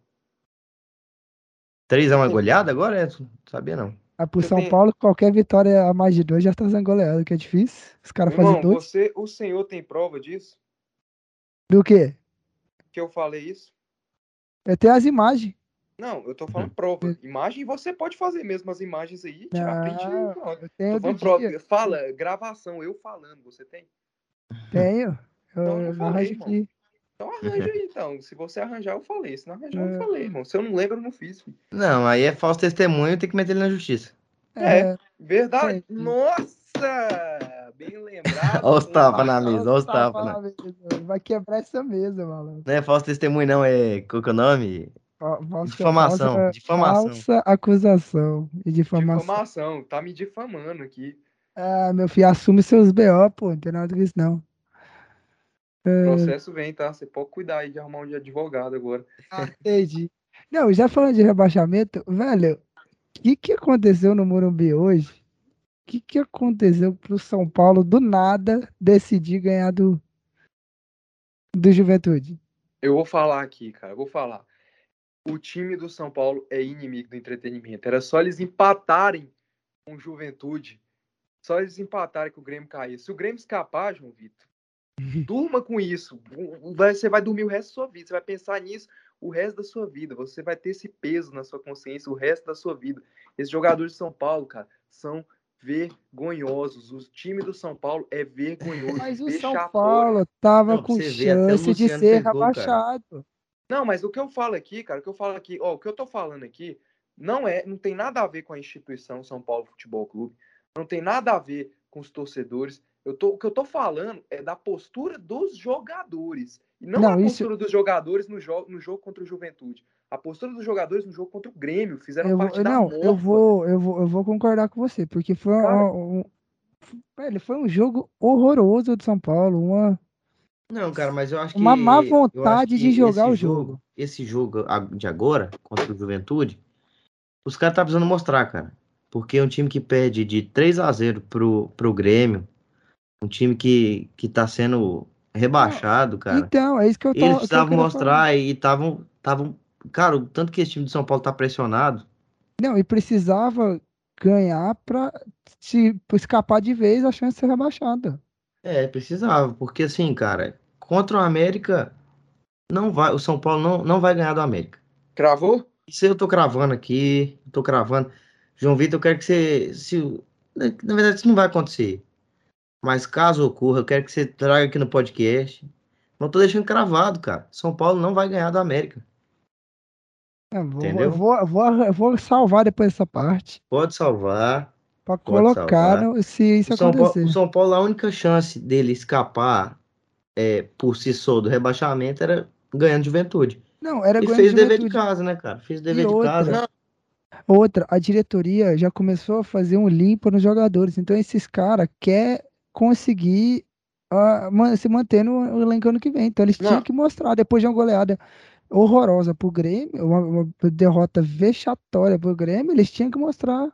Speaker 2: 3x1 é goleada agora? É, sabia não.
Speaker 1: Ah, pro São Paulo, qualquer vitória a mais de dois já tá sendo goleado, que é difícil. Os caras fazem dois.
Speaker 3: Você, o senhor tem prova disso?
Speaker 1: Do quê?
Speaker 3: Que eu falei isso?
Speaker 1: É ter as imagens.
Speaker 3: Não, eu tô falando prova. Imagem você pode fazer mesmo as imagens aí, tirar print e
Speaker 1: Não,
Speaker 3: pronto.
Speaker 1: eu tenho
Speaker 3: Tô falando
Speaker 1: do
Speaker 3: prova.
Speaker 1: dia.
Speaker 3: Fala, gravação, eu falando, você tem?
Speaker 1: Tenho. Eu,
Speaker 3: Então, eu falei,
Speaker 1: aqui.
Speaker 3: Então arranja aí, então. Se você arranjar, eu falei. Se não arranjar, eu
Speaker 1: É.
Speaker 3: falei, irmão. Se eu não lembro, eu não fiz. filho.
Speaker 2: Não, aí é falso testemunho, tem que meter ele na justiça.
Speaker 3: É.
Speaker 1: É,
Speaker 3: Verdade?
Speaker 1: Sim.
Speaker 3: Nossa! Bem lembrado.
Speaker 2: Olha os tapas na mesa, olha os tapas. né?
Speaker 1: falando, Vai quebrar essa mesa, maluco.
Speaker 2: Não é falso testemunho, não, é. Qual que é o nome?
Speaker 1: Fa- falsa-
Speaker 2: Difamação,
Speaker 1: falsa-
Speaker 2: difamação.
Speaker 1: Falsa acusação e difamação.
Speaker 3: Difamação. Tá me difamando aqui.
Speaker 1: Ah, meu filho, assume seus BO, pô. Não tem nada com isso, não.
Speaker 3: O
Speaker 1: É.
Speaker 3: processo vem, tá? Você pode cuidar aí de arrumar um de advogado agora.
Speaker 1: Ah, entendi. Não, já falando de rebaixamento, velho, o que que aconteceu no Morumbi hoje? O que que aconteceu pro São Paulo do nada decidir ganhar do, do Juventude?
Speaker 3: Eu vou falar aqui, cara. Eu vou falar. O time do São Paulo é inimigo do entretenimento. Era só eles empatarem com Juventude. Só eles empatarem que o Grêmio caía. Se o Grêmio escapar, João Vitor, durma com isso. Você vai dormir o resto da sua vida. Você vai pensar nisso o resto da sua vida. Você vai ter esse peso na sua consciência o resto da sua vida. Esses jogadores de São Paulo, cara, são vergonhosos. O time do São Paulo é vergonhoso.
Speaker 1: Mas o São
Speaker 3: vexatório.
Speaker 1: Paulo tava
Speaker 2: Não,
Speaker 1: com chance de ser
Speaker 2: gol, cara.
Speaker 3: Não, mas o que eu falo aqui, cara, o que eu falo aqui, ó, o que eu tô falando aqui não é, não tem nada a ver com a instituição São Paulo Futebol Clube, não tem nada a ver com os torcedores. Eu tô, o que eu tô falando é da postura dos jogadores. E não,
Speaker 1: Não,
Speaker 3: a
Speaker 1: isso-
Speaker 3: postura dos jogadores no, jogo no jogo contra o Juventude. A postura dos jogadores no jogo contra o Grêmio. Fizeram
Speaker 1: Eu
Speaker 3: parte da
Speaker 1: não,
Speaker 3: morfa.
Speaker 1: eu vou, eu vou, eu vou concordar com você, porque foi um,
Speaker 3: Cara-
Speaker 1: um- velho, foi um jogo horroroso do São Paulo, uma
Speaker 2: Não, cara, mas eu acho que.
Speaker 1: Uma má vontade de jogar o jogo.
Speaker 2: Esse jogo de agora, contra o Juventude, os caras tá precisando mostrar, cara. Porque é um time que perde de 3 a 0 pro, pro Grêmio, um time que, que tá sendo rebaixado, cara.
Speaker 1: Então, é isso que eu tô
Speaker 2: Eles
Speaker 1: eu
Speaker 2: precisavam mostrar e estavam. Tavam, cara, o tanto que esse time de São Paulo tá pressionado.
Speaker 1: falar. Não, e precisava ganhar pra se pra escapar de vez a chance de ser rebaixada.
Speaker 2: É, precisava, porque assim, cara, contra o América, não vai, o São Paulo não, não vai ganhar do América.
Speaker 3: Cravou?
Speaker 2: Isso eu tô cravando aqui, tô cravando. João Vitor, eu quero que você. Se, na verdade, isso não vai acontecer. Mas caso ocorra, eu quero que você traga aqui no podcast. Não tô deixando cravado, cara. São Paulo não vai ganhar do América.
Speaker 1: É, vou,
Speaker 2: Entendeu?
Speaker 1: eu vou, eu vou, eu vou salvar depois essa parte
Speaker 2: Pode salvar.
Speaker 1: Pra
Speaker 2: Pode
Speaker 1: colocar
Speaker 2: salvar.
Speaker 1: se isso
Speaker 2: O São, Paulo,
Speaker 1: acontecer.
Speaker 2: o São Paulo, a única chance dele escapar é, por si só do rebaixamento era ganhando juventude.
Speaker 1: Não, era
Speaker 2: E
Speaker 1: ganhando
Speaker 2: fez o dever de casa, né, cara? Fez o dever de
Speaker 1: outra?
Speaker 2: casa.
Speaker 1: Outra, a diretoria já começou a fazer um limpo nos jogadores. Então, esses caras querem conseguir man- se manter no elenco ano que vem. Então, eles
Speaker 3: Não.
Speaker 1: tinham que mostrar, depois de uma goleada horrorosa pro Grêmio, uma, uma derrota vexatória pro Grêmio, eles tinham que mostrar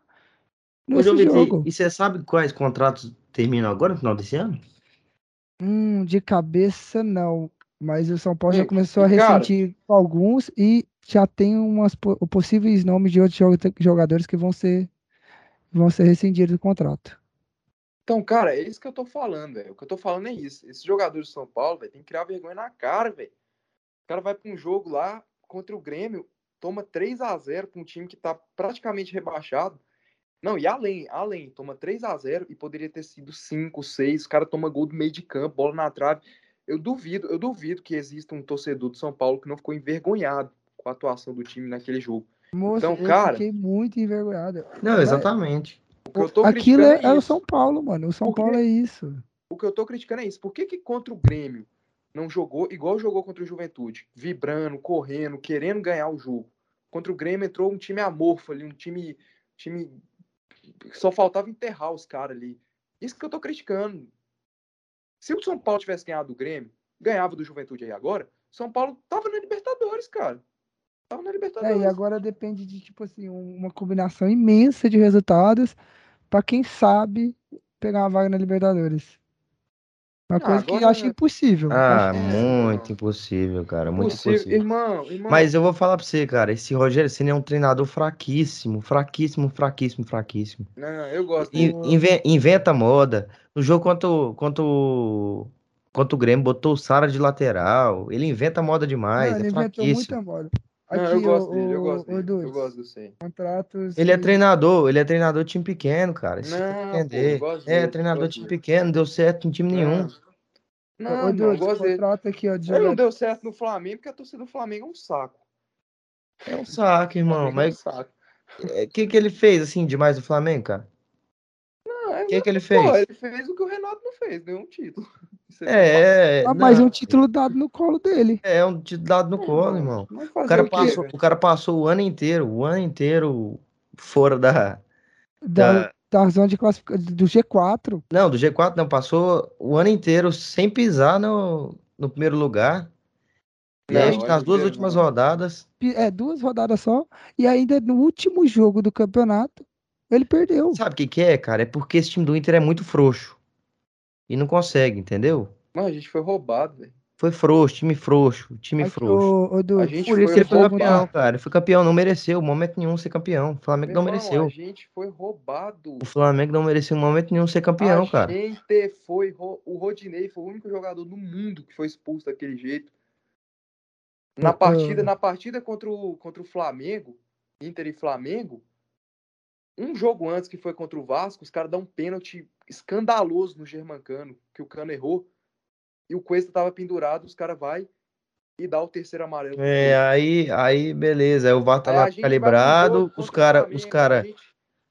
Speaker 1: nesse jogo.
Speaker 2: E você sabe quais contratos terminam agora, no final desse ano?
Speaker 1: Hum, de cabeça, não. Mas o São Paulo já
Speaker 3: Hum,
Speaker 1: começou a
Speaker 3: e, cara-
Speaker 1: ressentir com alguns e já tem umas po- possíveis nomes de outros joga- jogadores que vão ser, vão ser rescindidos do contrato.
Speaker 3: Então, cara, é isso que eu tô falando, velho. O que eu tô falando é isso. Esses jogadores de São Paulo, velho, tem que criar vergonha na cara, velho. O cara vai pra um jogo lá contra o Grêmio, toma 3 a 0 pra um time que tá praticamente rebaixado. Não, e além, além, toma 3 a 0 e poderia ter sido 5, 6, o cara toma gol do meio de campo, bola na trave. Eu duvido, eu duvido que exista um torcedor de São Paulo que não ficou envergonhado com a atuação do time naquele jogo.
Speaker 1: Moço,
Speaker 3: Então,
Speaker 1: eu
Speaker 3: cara-
Speaker 1: fiquei muito envergonhado.
Speaker 2: Não, exatamente.
Speaker 3: O que eu tô
Speaker 1: Aquilo
Speaker 3: criticando
Speaker 1: é, é o. São Paulo, mano. O São
Speaker 3: Porque-
Speaker 1: Paulo é isso.
Speaker 3: O que eu tô criticando é isso. Por que, que contra o Grêmio não jogou igual jogou contra o Juventude? Vibrando, correndo, querendo ganhar o jogo. Contra o Grêmio entrou um time amorfo ali, um time. time só faltava enterrar os caras ali. Isso que eu tô criticando. Se o São Paulo tivesse ganhado do Grêmio, ganhava do Juventude aí agora, São Paulo tava na Libertadores, cara. Tava na
Speaker 1: É,
Speaker 3: Libertadores.
Speaker 1: e agora depende de, tipo assim, um- uma combinação imensa de resultados pra quem sabe pegar uma vaga na Libertadores. Uma
Speaker 3: Ah,
Speaker 1: coisa que eu acho impossível.
Speaker 2: Ah,
Speaker 1: Acho-
Speaker 2: muito
Speaker 3: não.
Speaker 2: impossível, cara. Muito
Speaker 3: Possível.
Speaker 2: impossível.
Speaker 3: Irmão, irmão.
Speaker 2: Mas eu vou falar pra você, cara. Esse Rogério Ceni é um treinador fraquíssimo, fraquíssimo, fraquíssimo, fraquíssimo.
Speaker 3: Não, eu gosto.
Speaker 2: In- inve- inventa moda. No jogo contra o, contra o, contra o Grêmio, botou o Sara de lateral. Ele inventa moda demais.
Speaker 1: Não, ele
Speaker 2: é
Speaker 1: inventou
Speaker 2: fraquíssimo.
Speaker 1: muita moda.
Speaker 3: Não, eu gosto dele, eu gosto dele. Eu gosto do Sen.
Speaker 1: Contratos.
Speaker 2: Ele é treinador, ele é treinador de time pequeno, cara.
Speaker 3: Isso não, pô,
Speaker 2: entender.
Speaker 3: gosto
Speaker 2: É,
Speaker 3: dele,
Speaker 2: treinador de time
Speaker 3: dele.
Speaker 2: pequeno, não deu certo em time nenhum.
Speaker 3: Não,
Speaker 1: Ô,
Speaker 3: não, eu gosto dele.
Speaker 1: contrato aqui, ó, de
Speaker 3: Ele não deu certo no Flamengo porque a torcida do Flamengo é um saco.
Speaker 2: É um saco, irmão.
Speaker 3: Flamengo é um
Speaker 2: Mas
Speaker 3: saco.
Speaker 2: o que, que ele fez, assim, demais do Flamengo, cara?
Speaker 3: Não, é-
Speaker 2: O que, que ele
Speaker 3: Pô,
Speaker 2: fez?
Speaker 3: ele fez o que o Renato não fez, ganhou um título. É
Speaker 2: É,
Speaker 1: Ah, mas
Speaker 2: não,
Speaker 1: um título dado no colo dele.
Speaker 2: É um título dado no
Speaker 3: fácil.
Speaker 2: colo, irmão. O cara,
Speaker 3: o
Speaker 2: passou, o cara passou o ano inteiro, o ano inteiro fora da,
Speaker 1: Da,
Speaker 2: da-
Speaker 1: da zona de classificação do G4.
Speaker 2: Não, do G4 não, passou o ano inteiro sem pisar no, no primeiro lugar.
Speaker 3: Não,
Speaker 2: nas duas
Speaker 3: inteiro
Speaker 2: últimas
Speaker 3: não.
Speaker 2: rodadas,
Speaker 1: É, duas rodadas só. E ainda no último jogo do campeonato, ele perdeu.
Speaker 2: sabe o que que é, cara? É porque esse time do Inter é muito frouxo. E não consegue, entendeu?
Speaker 3: Mano, a gente foi roubado, velho.
Speaker 2: Foi frouxo, time frouxo, time
Speaker 1: Aqui,
Speaker 2: frouxo.
Speaker 1: ô, ô, Dudu,
Speaker 3: A gente
Speaker 2: Por isso ele foi
Speaker 3: roubado.
Speaker 2: campeão, cara. Ele foi campeão, não mereceu momento nenhum ser campeão. O Flamengo
Speaker 3: Meu
Speaker 2: não
Speaker 3: irmão,
Speaker 2: mereceu.
Speaker 3: a gente foi roubado.
Speaker 2: O Flamengo não mereceu momento nenhum ser campeão,
Speaker 3: a
Speaker 2: cara.
Speaker 3: gente foi. O Rodinei foi o único jogador do mundo que foi expulso daquele jeito. Na partida, na partida contra o, contra o Flamengo, Inter e Flamengo, um jogo antes que foi contra o Vasco, os caras dão um pênalti escandaloso no Germancano, que o Cano errou. E o Cuesta tava pendurado, os caras vai e dá o terceiro amarelo.
Speaker 2: É, aí, aí beleza. Aí o VAR tá
Speaker 3: Aí
Speaker 2: lá calibrado, os
Speaker 3: contra o
Speaker 2: cara, os cara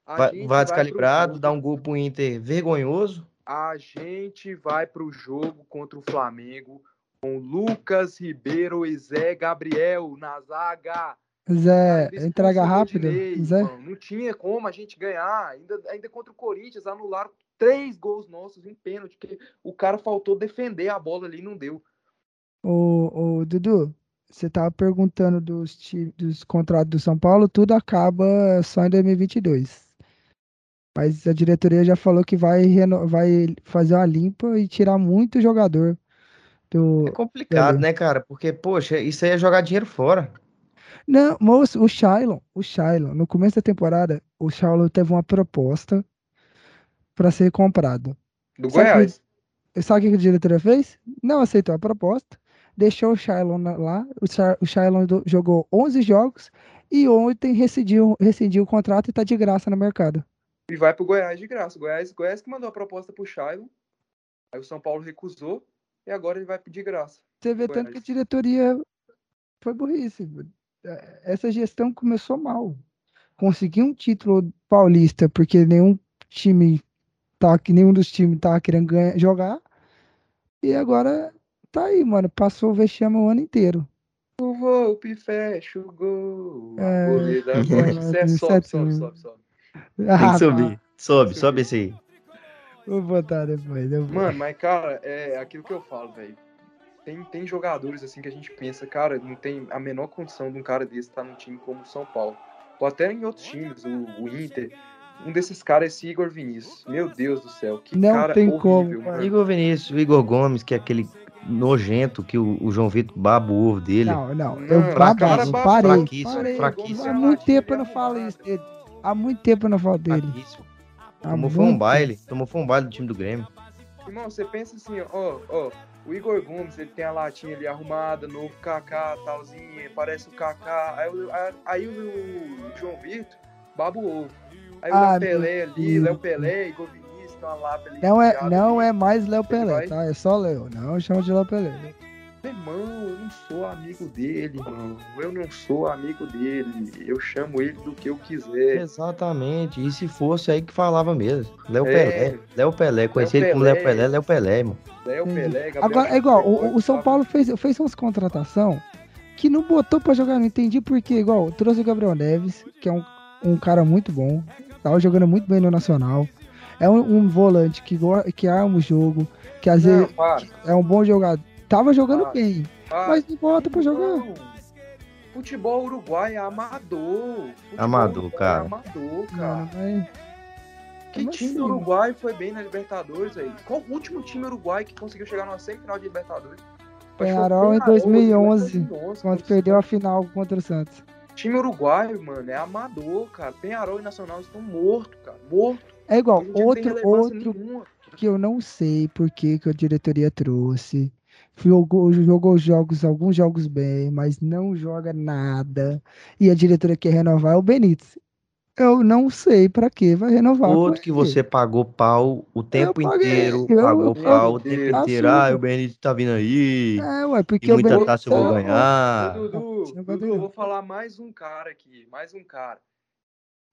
Speaker 2: vai, vai descalibrado, dá um gol pro Inter vergonhoso.
Speaker 3: A gente vai pro jogo contra o Flamengo com Lucas Ribeiro e Zé Gabriel na zaga.
Speaker 1: Zé, entrega rápido. Zé.
Speaker 3: irmão. Não tinha como a gente ganhar. Ainda, ainda contra o Corinthians, anularam três gols nossos em pênalti. Que o cara faltou defender a bola ali e não deu.
Speaker 1: Ô, ô, Dudu, você tava perguntando dos, dos contratos do São Paulo, tudo acaba só em 2022. Mas a diretoria já falou que vai, reno- vai fazer uma limpa e tirar muito jogador do.
Speaker 2: É complicado, né, cara? Porque, poxa, isso aí é jogar dinheiro fora.
Speaker 1: Não, moço, o Shailon, o Shailon, no começo da temporada, o Shailon teve uma proposta para ser comprado.
Speaker 3: Do
Speaker 1: Sabe que-
Speaker 3: Goiás.
Speaker 1: Sabe o que a diretoria fez? Não aceitou a proposta, deixou o Shailon lá. O, Sha- o Shailon jogou 11 jogos e ontem rescindiu, rescindiu o contrato e tá de graça no mercado.
Speaker 3: E vai pro Goiás de graça. Goiás, Goiás que mandou a proposta pro Shailon. Aí o São Paulo recusou. E agora ele vai pedir graça.
Speaker 1: Você vê tanto que a
Speaker 3: Goiás.
Speaker 1: diretoria foi burrice. É, Essa gestão começou mal. Conseguiu um título paulista porque nenhum time tá, que nenhum dos times tava querendo ganhar, jogar. E agora tá aí, mano. Passou o vexame o ano inteiro.
Speaker 3: O Volpe fecha o gol.
Speaker 1: É,
Speaker 3: A goleira
Speaker 1: é.
Speaker 3: Cê sobe, sobe, sobe, sobe.
Speaker 2: Tem
Speaker 1: Ah,
Speaker 2: que subir.
Speaker 1: tá.
Speaker 2: Sobe, sobe esse aí.
Speaker 1: Vou botar depois. eu vou.
Speaker 3: Mano, mas, cara, é aquilo que eu falo, velho. Tem, tem jogadores assim que a gente pensa, cara, não tem a menor condição de um cara desse estar num time como o São Paulo. Ou até em outros times, o, o Inter. Um desses caras é esse Igor Vinícius. Meu Deus do céu, que
Speaker 1: Não
Speaker 3: cara
Speaker 1: tem
Speaker 3: horrível,
Speaker 1: como,
Speaker 3: mano.
Speaker 2: Igor Vinícius, o Igor Gomes, que é aquele nojento que o, o João Vitor baba o ovo dele.
Speaker 1: Não, não. Eu
Speaker 3: o
Speaker 1: babava,
Speaker 2: cara
Speaker 1: eu parei.
Speaker 2: fraquíssimo,
Speaker 1: parei.
Speaker 2: fraquíssimo.
Speaker 1: Há muito tempo eu não falo isso dele. Há muito tempo eu não falo dele.
Speaker 2: Fraquíssimo. Tomou foi um baile. Tomou foi um baile do time do Grêmio.
Speaker 3: Irmão, você pensa assim, ó, ó, o Igor Gomes, ele tem a latinha ali arrumada, novo Kaká, talzinha, parece o Kaká. Aí, o- a- aí o João Vitor baba o ovo. Aí o
Speaker 1: Ah,
Speaker 3: Léo Pelé ali. Léo Pelé, Igor Vinícius, tem uma lata ali.
Speaker 1: Não é, não
Speaker 3: ali.
Speaker 1: é mais Léo Pelé,
Speaker 3: vai?
Speaker 1: tá? É só Léo. Não chama de Léo Pelé.
Speaker 3: Irmão, eu não sou amigo dele, irmão. Eu não sou amigo dele. Eu chamo ele do que eu quiser.
Speaker 2: Exatamente. E se fosse aí que falava mesmo. Léo
Speaker 3: É.
Speaker 2: Pelé. Léo Pelé. Conheci ele como. Léo Pelé, Léo Pelé, irmão.
Speaker 3: Léo. Pelé, Gabriel
Speaker 1: Agora, é igual, o, o São? Paulo fez, fez umas contratação que não botou pra jogar, não entendi por quê. Igual, trouxe o Gabriel Neves, que é um, um cara muito bom, tava jogando muito bem no Nacional. É um, um volante que, que arma o jogo, que às
Speaker 3: Não,
Speaker 1: vezes
Speaker 3: para,
Speaker 1: é um bom jogador. Tava jogando
Speaker 3: Ah,
Speaker 1: bem,
Speaker 3: para.
Speaker 1: mas não bota pra jogar.
Speaker 3: Não. Futebol uruguai é amador. Futebol
Speaker 2: Amador,
Speaker 3: uruguai
Speaker 2: cara.
Speaker 3: É amador, cara.
Speaker 1: Mas-
Speaker 3: que
Speaker 1: como
Speaker 3: time
Speaker 1: assim,
Speaker 3: do Uruguai foi bem na Libertadores aí? Qual o último time uruguai que conseguiu chegar numa semifinal de Libertadores?
Speaker 1: Penharol em
Speaker 3: Penharol,
Speaker 1: 2011,
Speaker 3: 2011,
Speaker 1: quando perdeu a final contra o Santos.
Speaker 3: Time uruguaio, mano, é amador, cara. Penharol e Nacional estão mortos, cara. Morto.
Speaker 1: É igual,
Speaker 3: Não
Speaker 1: outro, outro
Speaker 3: nenhuma.
Speaker 1: que eu não sei por que, que a diretoria trouxe. Jogou, jogou jogos, alguns jogos bem, mas não joga nada. E a diretora quer renovar é o Benítez. Eu não sei para que vai renovar.
Speaker 2: Outro que você pagou pau o tempo inteiro, eu, pagou eu, pau eu, o tempo inteiro. Ah, o Benítez tá vindo aí.
Speaker 1: É, ué, porque
Speaker 2: e muita taça eu vou ganhar.
Speaker 3: Dudu, Dudu, eu vou falar mais um cara aqui, mais um cara.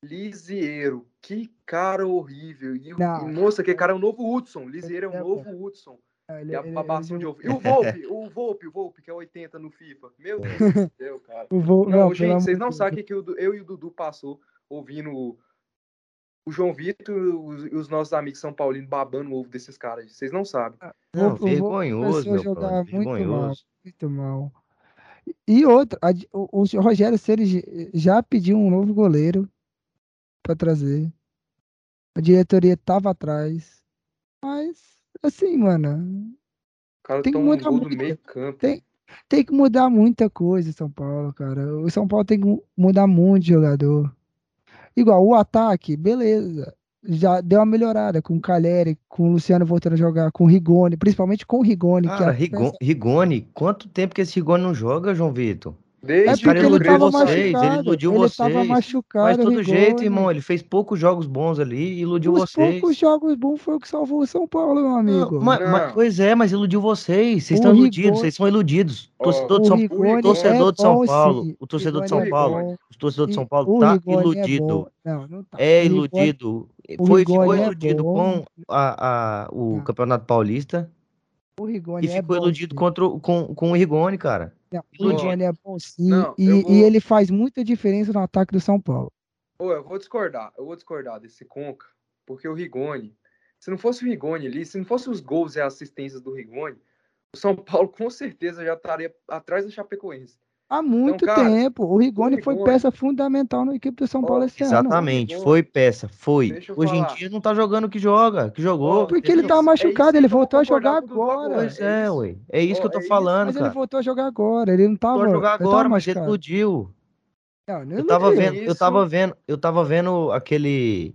Speaker 3: Lisieiro, que cara horrível. E, e moça, que cara é o novo Hudson. Lisieiro é o novo Hudson. Ele, e a babação ele, de ovo. E o Volpe, o Volpe, o Volpe, que é 80 no FIFA. Meu Deus do céu, cara. Não, não, gente, vocês não sabem o que eu e o Dudu passou ouvindo o João Vitor e os, nossos amigos São Paulinos babando o ovo desses caras. Vocês não sabem.
Speaker 2: Ah, não, vergonhoso, meu jogar
Speaker 1: muito vergonhoso. mal, muito mal. E outra, a, o, o Rogério Ceni já pediu um novo goleiro para trazer. A diretoria tava atrás. Mas, assim, mano.
Speaker 3: Cara, tem que mudar um muito. meio campo.
Speaker 1: Tem, tem que mudar muita coisa, São Paulo, cara. O São Paulo tem que mudar muito de jogador. Igual o ataque, beleza. Já deu uma melhorada com o Caleri, com o Luciano voltando a jogar, com o Rigoni, principalmente com o Rigoni.
Speaker 2: Cara, que é... Rigoni, quanto tempo que esse Rigoni não joga, João Vitor?
Speaker 1: Desde é porque ele tava vocês, machucado. Ele iludiu ele
Speaker 2: vocês.
Speaker 1: Tava machucado,
Speaker 2: Mas todo jeito, irmão, ele fez poucos jogos bons ali e iludiu Os vocês.
Speaker 1: poucos jogos bons foi o que salvou o São Paulo, meu amigo.
Speaker 2: Não, mas, mas, pois é, mas iludiu vocês. Vocês estão iludidos, vocês são iludidos. Torcedor, de São, torcedor é de São Paulo, sim. o torcedor de São é Paulo, o torcedor de São Paulo tá é iludido. É, não, não tá. é iludido. Foi, ficou é iludido com a, a, o Campeonato Paulista.
Speaker 1: O Rigoni
Speaker 2: e ficou iludido contra, com, com o Rigoni, cara.
Speaker 1: Não, o Rigoni é bom sim. Não, e, vou... e, ele faz muita diferença no ataque do São Paulo.
Speaker 3: Ô, eu vou discordar. Eu vou discordar desse Conca. Porque o Rigoni, se não fosse o Rigoni ali, se não fosse os gols e assistências do Rigoni, o São Paulo com certeza já estaria atrás do Chapecoense.
Speaker 1: Há muito então, cara, tempo. O Rigoni, o Rigoni, foi peça fundamental na equipe do São Paulo esse
Speaker 2: exatamente, ano. Exatamente, foi peça, foi. Hoje falar. em dia não tá jogando o que joga, que jogou.
Speaker 1: Porque ele tava machucado, é ele voltou a jogar agora.
Speaker 2: Pois é, é ué. É isso que eu tô é falando, mas cara.
Speaker 1: ele voltou a jogar agora, ele não tava. Voltou a
Speaker 2: jogar agora, mas ele. Não, não eu tava vendo, eu tava vendo, eu tava vendo aquele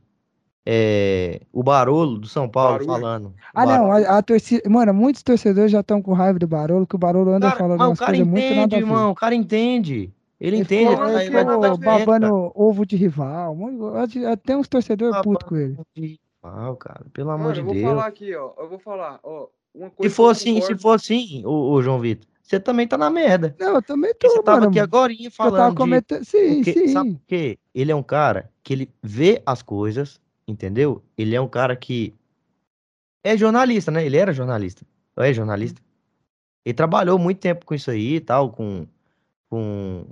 Speaker 2: é, o Barolo do São Paulo Barulho. falando.
Speaker 1: Ah, não, a, a, torcida. Mano, muitos torcedores já estão com raiva do Barolo, que o Barolo anda cara, falando
Speaker 2: umas coisas muito nada irmão, O cara entende. Ele, entende.
Speaker 1: Ele, ele tá babando ovo de rival. Tem uns torcedores putos com ele.
Speaker 2: De rival, cara. Pelo amor Mano, de Deus. Eu
Speaker 3: vou falar aqui, ó. Eu vou falar, ó.
Speaker 2: Uma coisa se for assim, se for assim, o, o João Vitor, você também tá na merda.
Speaker 1: Não, eu também tô,
Speaker 2: Você tava aqui agora falando. Eu tava
Speaker 1: cometendo... Sim,
Speaker 2: porque,
Speaker 1: sim.
Speaker 2: Sabe por quê? Ele é um cara que ele vê as coisas, entendeu? Ele é um cara que é jornalista, né? Ele era jornalista. É jornalista. Ele trabalhou muito tempo com isso aí e tal, com, com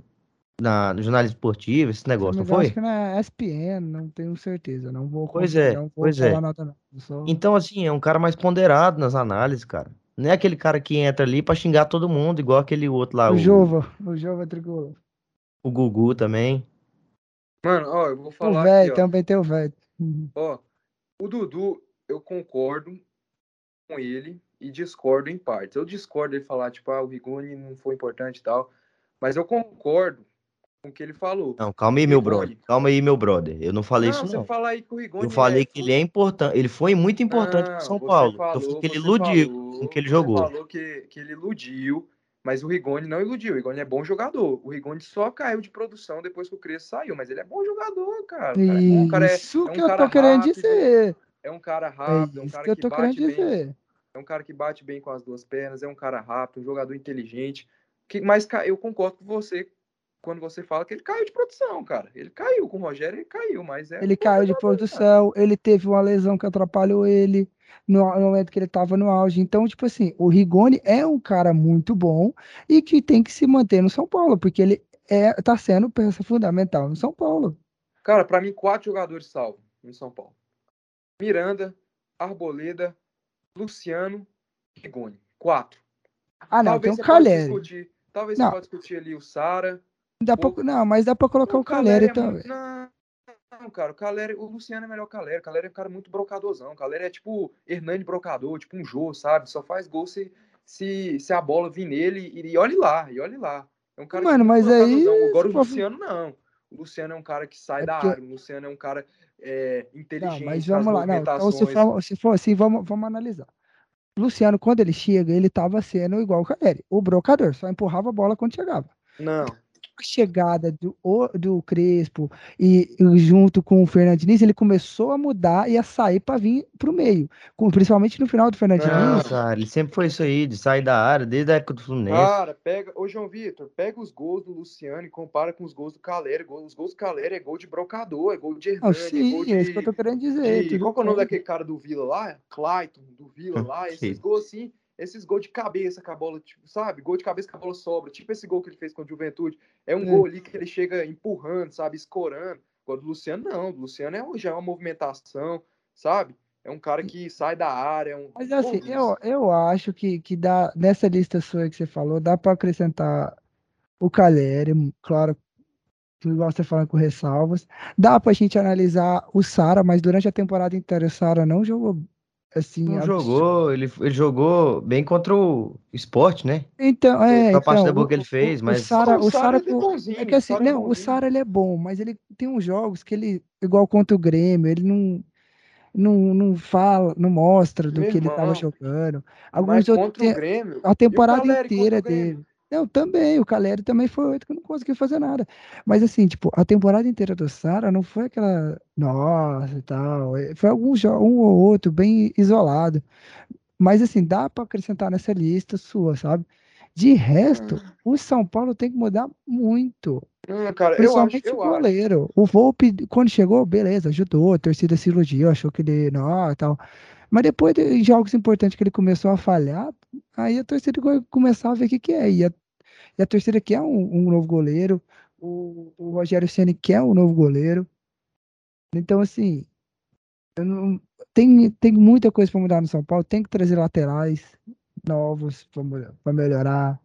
Speaker 2: na, no jornalismo esportivo, esse negócio, não foi?
Speaker 1: Acho que na ESPN, não tenho certeza. Não vou
Speaker 2: Pois é,
Speaker 1: não vou
Speaker 2: pois é.
Speaker 1: Nada, só...
Speaker 2: Então, assim, é um cara mais ponderado nas análises, cara. Não é aquele cara que entra ali pra xingar todo mundo, igual aquele outro lá.
Speaker 1: O, o... Jova, o Jova tricolor.
Speaker 2: O Gugu também.
Speaker 3: Mano, ó, eu vou falar.
Speaker 1: O velho, também tem o velho.
Speaker 3: Uhum. Ó, o Dudu, eu concordo com ele e discordo em partes. Eu discordo ele falar, tipo, ah, o Rigoni não foi importante e tal, mas eu concordo com o que ele falou.
Speaker 2: Não, calma aí, meu brother. Calma aí, meu brother. Eu não falei
Speaker 3: não,
Speaker 2: isso, não.
Speaker 3: Fala aí que o Rigoni
Speaker 2: eu falei é... que ele é importante. Ele foi muito importante para São Paulo. Falou, eu falei que ele iludiu falou, com que ele jogou.
Speaker 3: falou que, que ele iludiu, mas o Rigoni não iludiu. O Rigoni é bom jogador. O Rigoni só caiu de produção depois que o Crespo saiu, mas ele é bom jogador, cara. cara é bom, cara é,
Speaker 1: isso
Speaker 3: é um
Speaker 1: que eu tô querendo rápido, dizer.
Speaker 3: É um cara rápido, é um cara que,
Speaker 1: que
Speaker 3: bate bem.
Speaker 1: Dizer.
Speaker 3: É um cara que bate bem com as duas pernas, é um cara rápido, um jogador inteligente. Que, mas eu concordo com você quando você fala que ele caiu de produção, cara. Ele caiu com o Rogério, ele caiu, mas é.
Speaker 1: Ele caiu de produção, cara. ele teve uma lesão que atrapalhou ele no, no momento que ele estava no auge. Então, tipo assim, o Rigoni é um cara muito bom e que tem que se manter no São Paulo, porque ele é, tá sendo peça fundamental no São Paulo.
Speaker 3: Cara, para mim, quatro jogadores salvos no São Paulo: Miranda, Arboleda, Luciano, Rigoni. Quatro.
Speaker 1: Ah, não, Talvez tem o Caleri.
Speaker 3: Talvez não. você pode discutir ali o Sara.
Speaker 1: Dá pra, não, mas dá pra colocar o, o Caleri, Caleri também.
Speaker 3: Não, não, cara, o Caleri, o Luciano é melhor que o Caleri. O Caleri é um cara muito brocadorzão. O Caleri é tipo Hernani brocador, tipo um Jô, sabe? Só faz gol se, se, se a bola vir nele e, e olhe lá, e olhe lá. É um cara
Speaker 1: Mano, mas aí.
Speaker 3: Agora o Luciano não. O Luciano é um cara que sai é da área. O Luciano é um cara é, inteligente.
Speaker 1: Não, mas vamos lá. Não, então, se, for, se for assim, vamos, vamos analisar. Luciano, quando ele chega, ele tava sendo igual o Caleri, o brocador, só empurrava a bola quando chegava.
Speaker 3: Não.
Speaker 1: Chegada do, do Crespo e, junto com o Fernandinho, ele começou a mudar e a sair para vir para o meio. Com, principalmente no final do Fernandinho.
Speaker 2: Não, cara, ele sempre foi isso aí, de sair da área, desde a época do Fluminense.
Speaker 3: Cara, pega. Ô, João Vitor, pega os gols do Luciano e compara com os gols do Caleri. Os gols do Caleri é gol de brocador, é gol de Hernani,
Speaker 1: oh, sim,
Speaker 3: é gol de.
Speaker 1: É isso que eu tô querendo dizer.
Speaker 3: De, qual é o nome daquele cara do Vila lá? Clayton, do Vila lá. Esses gols assim esses gols de cabeça com a bola, tipo, sabe? Gol de cabeça com a bola sobra. Tipo esse gol que ele fez com a Juventude. É um é. gol ali que ele chega empurrando, sabe? Escorando. Agora do Luciano, não. Do Luciano é, já é uma movimentação, sabe? É um cara que sai da área. É um...
Speaker 1: Mas assim, Pô, eu, eu acho que, que dá, nessa lista sua que você falou, dá para acrescentar o Caleri, claro, igual você falando com ressalvas. Dá pra gente analisar o Sara, mas durante a temporada inteira o Sara não jogou assim.
Speaker 2: Não jogou, ele, ele jogou bem contra o esporte, né?
Speaker 1: Então, é. A
Speaker 2: parte
Speaker 1: então,
Speaker 2: da boa que ele fez,
Speaker 1: o,
Speaker 2: mas.
Speaker 1: O Sara, o Sara,
Speaker 3: é,
Speaker 1: é que assim, não, o Sara ele é bom, mas ele tem uns jogos que ele, igual contra o Grêmio, ele não. Não, não fala, não mostra do Meu que irmão, ele estava jogando. Alguns
Speaker 3: outros, o
Speaker 1: a temporada inteira dele. Não, também, o Caleri também foi oito que não conseguiu fazer nada. Mas assim, tipo, a temporada inteira do Sara não foi aquela, nossa e tal. Eh, foi algum um ou outro bem isolado. Mas assim, dá para acrescentar nessa lista sua, sabe? De resto, hum. o São Paulo tem que mudar muito.
Speaker 3: Hum, cara,
Speaker 1: Principalmente
Speaker 3: eu
Speaker 1: acho, eu o goleiro. Acho. O Volpe, quando chegou, beleza, ajudou, a torcida se iludiu, achou que ele, não, tal. Mas depois de jogos importantes que ele começou a falhar, aí a torcida começou a ver o que, que é. E a e a torcida quer um, um novo goleiro. O, o Rogério Ceni quer um novo goleiro. Então, assim, não, tem, tem muita coisa para mudar no São Paulo. Tem que trazer laterais novos para melhorar.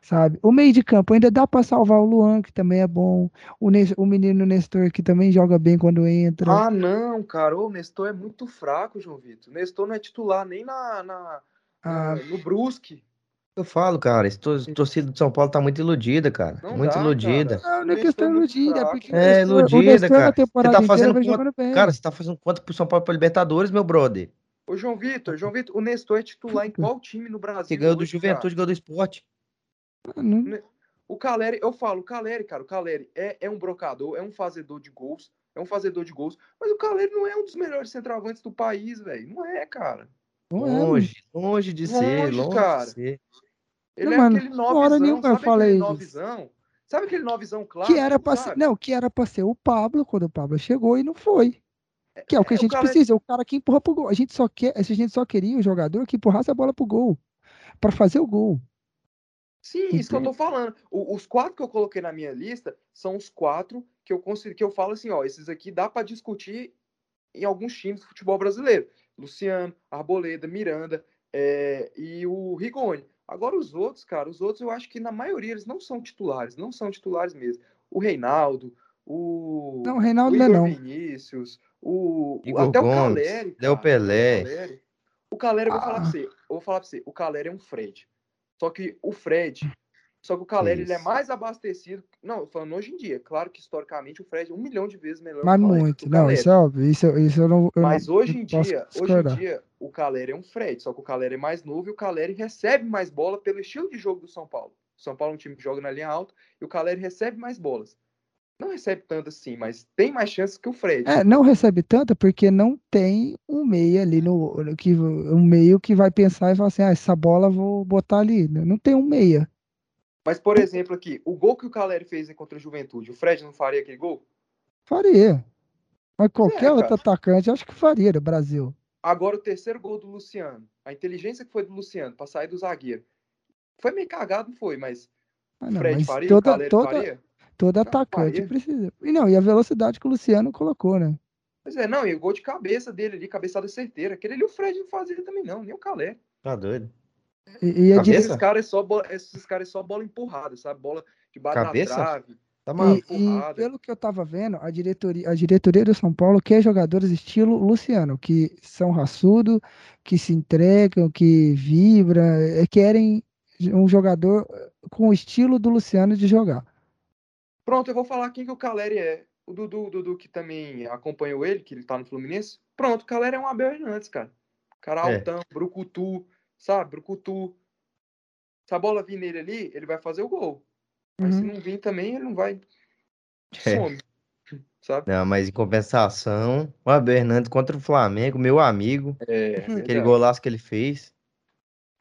Speaker 1: Sabe? O meio de campo ainda dá para salvar o Luan, que também é bom. O, o menino Nestor, que também joga bem quando entra.
Speaker 3: Ah, não, cara. O Nestor é muito fraco, João Vitor. O Nestor não é titular nem na, na, ah, na no Brusque.
Speaker 2: Eu falo, cara, esse torcida do São Paulo tá muito iludida, cara. Não muito dá, iludida.
Speaker 1: Cara. Não, não é questão iludida, é porque
Speaker 2: é iludida, cara. Você tá fazendo conta, cara, você tá fazendo conta pro São Paulo para Libertadores, meu brother.
Speaker 3: Ô, João Vitor, João Vitor, o Nestor é titular em qual time no Brasil? Você
Speaker 2: ganhou do Juventude, ganhou do Esporte.
Speaker 3: O Caleri, eu falo, o Caleri, cara, o Caleri é, é um brocador, é um fazedor de gols, é um fazedor de gols, mas o Caleri não é um dos melhores centroavantes do país, velho. Não é, cara.
Speaker 2: Longe, longe de longe, ser, longe cara. de ser.
Speaker 3: Ele não, é mano, aquele novizão, nenhuma sabe eu falei aquele novizão? Sabe aquele novizão clássico?
Speaker 1: Que era pra ser, não, que era pra ser o Pablo quando o Pablo chegou e não foi. Que é o que é, a gente precisa, é o cara que empurra pro gol. A gente só quer, a gente só queria o jogador que empurrasse a bola pro gol, para fazer o gol.
Speaker 3: Sim, isso que eu tô falando. O, os quatro que eu coloquei na minha lista são os quatro que eu consigo, que eu falo assim, ó, esses aqui dá para discutir em alguns times do futebol brasileiro. Luciano, Arboleda, Miranda é, e o Rigoni. Agora os outros, cara, os outros eu acho que na maioria eles não são titulares, não são titulares mesmo. O Reinaldo, o.
Speaker 1: Não, o Reinaldo
Speaker 3: o
Speaker 1: Igor não.
Speaker 3: Vinícius, o.
Speaker 2: Igor
Speaker 3: até
Speaker 2: Gomes,
Speaker 3: o Caleri.
Speaker 2: Del Pelé.
Speaker 3: O Caleri, o Caleri eu vou falar pra ah. você. Eu vou falar pra você, o Caleri é um Fred. Só que o Fred só que o Caleri ele é mais abastecido. Não, falando hoje em dia. Claro que historicamente o Fred é um milhão de vezes melhor.
Speaker 1: Mas muito. Não, isso é óbvio. Isso, isso eu não. Eu
Speaker 3: Mas
Speaker 1: não,
Speaker 3: hoje em dia, hoje em dia, o Caleri é um Fred. Só que o Caleri é mais novo e o Caleri recebe mais bola pelo estilo de jogo do São Paulo. O São Paulo é um time que joga na linha alta e o Caleri recebe mais bolas. Não recebe tanto assim, mas tem mais chances que o Fred.
Speaker 1: É, não recebe tanto porque não tem um meio ali no, no que um meio que vai pensar e falar assim, ah, essa bola vou botar ali. Não tem um meia.
Speaker 3: Mas, por exemplo, aqui, o gol que o Caleri fez contra a Juventude, o Fred não faria aquele gol?
Speaker 1: Faria. Mas qualquer é, outro atacante, acho que faria no Brasil.
Speaker 3: Agora, o terceiro gol do Luciano. A inteligência que foi do Luciano para sair do zagueiro. Foi meio cagado, não foi, mas. Ah, não, Fred mas faria, toda, o Caleri toda,
Speaker 1: faria? Todo atacante faria. precisa. E não, e a velocidade que o Luciano colocou, né?
Speaker 3: Pois é, não, e o gol de cabeça dele ali, cabeçada certeira. Aquele ali o Fred não fazia também, não, nem o Caleri.
Speaker 2: Tá doido.
Speaker 1: E, e é
Speaker 3: esses caras é só bola, esses caras é só bola empurrada, sabe? Bola de bate Cabeça? na trave.
Speaker 1: Tá e, e, pelo que eu tava vendo, a diretoria, a diretoria do São Paulo quer jogadores estilo Luciano, que são raçudo, que se entregam, que vibram, é, querem um jogador com o estilo do Luciano de jogar.
Speaker 3: Pronto, eu vou falar quem que o Caleri é. O Dudu, o Dudu que também acompanhou ele, que ele tá no Fluminense. Pronto, o Caleri é um Abel Hernandes, cara. Cara é. altão, brucutu, sabe? Brucutu. Se a bola vir nele ali, ele vai fazer o gol. Mas uhum. se não vir também, ele não vai. É. Some. Sabe?
Speaker 2: Não, mas em compensação, o Abel Hernandes contra o Flamengo, meu amigo. É, aquele golaço que ele fez.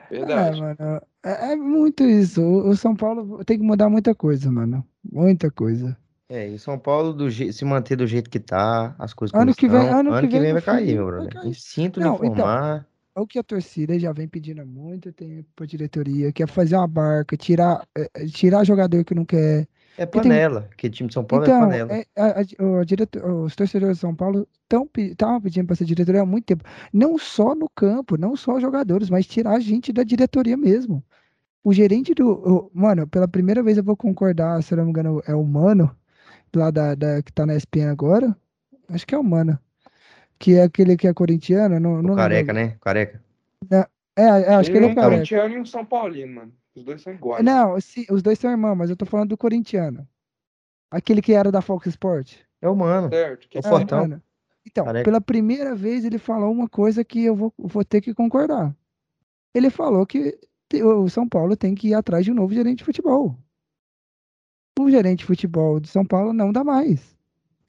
Speaker 1: Verdade. É, mano, é, é muito isso. O, o, São Paulo tem que mudar muita coisa, mano. Muita coisa.
Speaker 2: É, e São Paulo do je... se manter do jeito que tá, as coisas
Speaker 1: ano que
Speaker 2: vem,
Speaker 1: ano, ano que, vem,
Speaker 2: vai cair, meu brother. Sinto Não, de informar. Então,
Speaker 1: é o que a torcida já vem pedindo há muito tempo pra diretoria, que é fazer uma barca, tirar, é, é tirar jogador que não quer.
Speaker 2: É panela, tem... que time de São Paulo é então, é panela. É,
Speaker 1: a, a, a diretor, os torcedores de São Paulo estavam pedindo para ser diretoria há muito tempo. Não só no campo, não só os jogadores, mas tirar a gente da diretoria mesmo. O gerente do. O, mano, pela primeira vez eu vou concordar, se não me engano, é o Mano, lá da, da que tá na ESPN agora. Acho que é o Mano que é aquele que é corintiano. Não, não
Speaker 2: careca, lembro. né? Careca.
Speaker 1: É, é, acho que ele é um careca.
Speaker 3: corintiano e um São Paulino, mano. Os dois são iguais.
Speaker 1: Não, sim, os dois são irmãos, mas eu tô falando do corintiano. Aquele que era da Fox Sport.
Speaker 2: É o mano.
Speaker 3: Certo.
Speaker 2: Que é o Fortão. Mano.
Speaker 1: Então, careca. pela primeira vez ele falou uma coisa que eu vou, vou ter que concordar. Ele falou que o São Paulo tem que ir atrás de um novo gerente de futebol. O gerente de futebol de São Paulo não dá mais.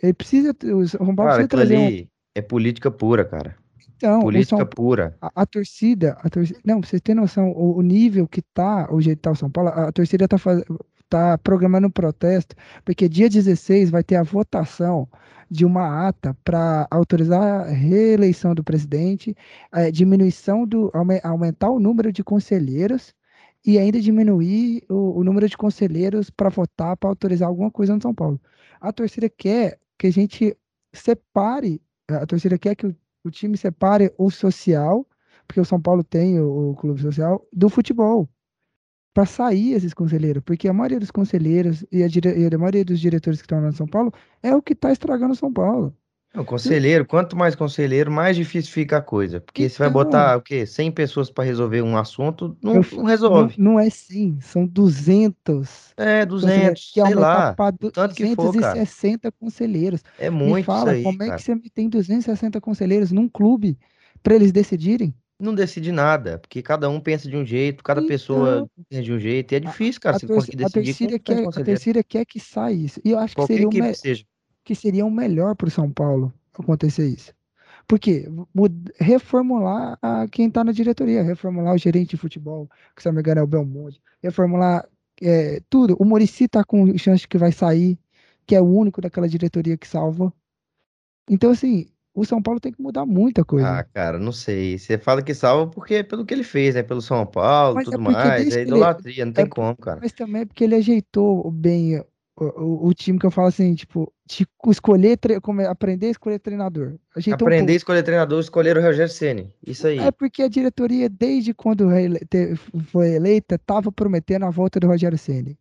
Speaker 1: Ele precisa. O São Paulo
Speaker 2: Cara,
Speaker 1: precisa trazer.
Speaker 2: Ali... É política pura, cara.
Speaker 1: Então,
Speaker 2: política São, pura.
Speaker 1: A, a, torcida, a torcida, não, pra vocês terem noção, o, o, nível que tá, o jeito tá o São Paulo, a, a torcida tá, faz, tá programando um protesto, porque dia 16 vai ter a votação de uma ata para autorizar a reeleição do presidente, a diminuição do aumentar o número de conselheiros e ainda diminuir o, o número de conselheiros para votar para autorizar alguma coisa no São Paulo. A torcida quer que a gente separe a torcida quer que o, o time separe o social, porque o São Paulo tem o, o clube social, do futebol. Para sair esses conselheiros, porque a maioria dos conselheiros e a, e a maioria dos diretores que estão lá no São Paulo é o que está estragando o São Paulo.
Speaker 2: O conselheiro, quanto mais conselheiro, mais difícil fica a coisa. Porque então, você vai botar o quê? 100 pessoas para resolver um assunto, não, eu, não resolve.
Speaker 1: Não, não, é 100, são 200.
Speaker 2: É, 200, que sei lá.
Speaker 1: Tanto que for, cara. conselheiros.
Speaker 2: É muito Me
Speaker 1: fala,
Speaker 2: aí,
Speaker 1: como
Speaker 2: cara.
Speaker 1: é que você tem 260 conselheiros num clube para eles decidirem?
Speaker 2: Não decide nada, porque cada um pensa de um jeito, cada então, pessoa pensa de um jeito, e é difícil, cara, a, você conseguir decidir. A
Speaker 1: terceira, quer, a terceira quer que saia isso. E eu acho Qualquer que seria o me... que seria o melhor para o São Paulo acontecer isso. Porque reformular a, quem está na diretoria, reformular o gerente de futebol, que se não me engano é o Belmonte, reformular é, tudo. O Murici está com chance que vai sair, que é o único daquela diretoria que salva. Então, assim, o São Paulo tem que mudar muita coisa.
Speaker 2: Ah, cara, não sei. Você fala que salva porque é pelo que ele fez, né? Pelo São Paulo, tudo é mais. É idolatria, ele... não tem é, como, cara.
Speaker 1: Mas também é porque ele ajeitou bem o, o, time que eu falo assim, tipo, de escolher, como aprender a escolher treinador.
Speaker 2: A aprender um a escolher treinador, escolher o Rogério Ceni. Isso aí.
Speaker 1: É porque a diretoria, desde quando foi eleita, tava prometendo a volta do Rogério Ceni.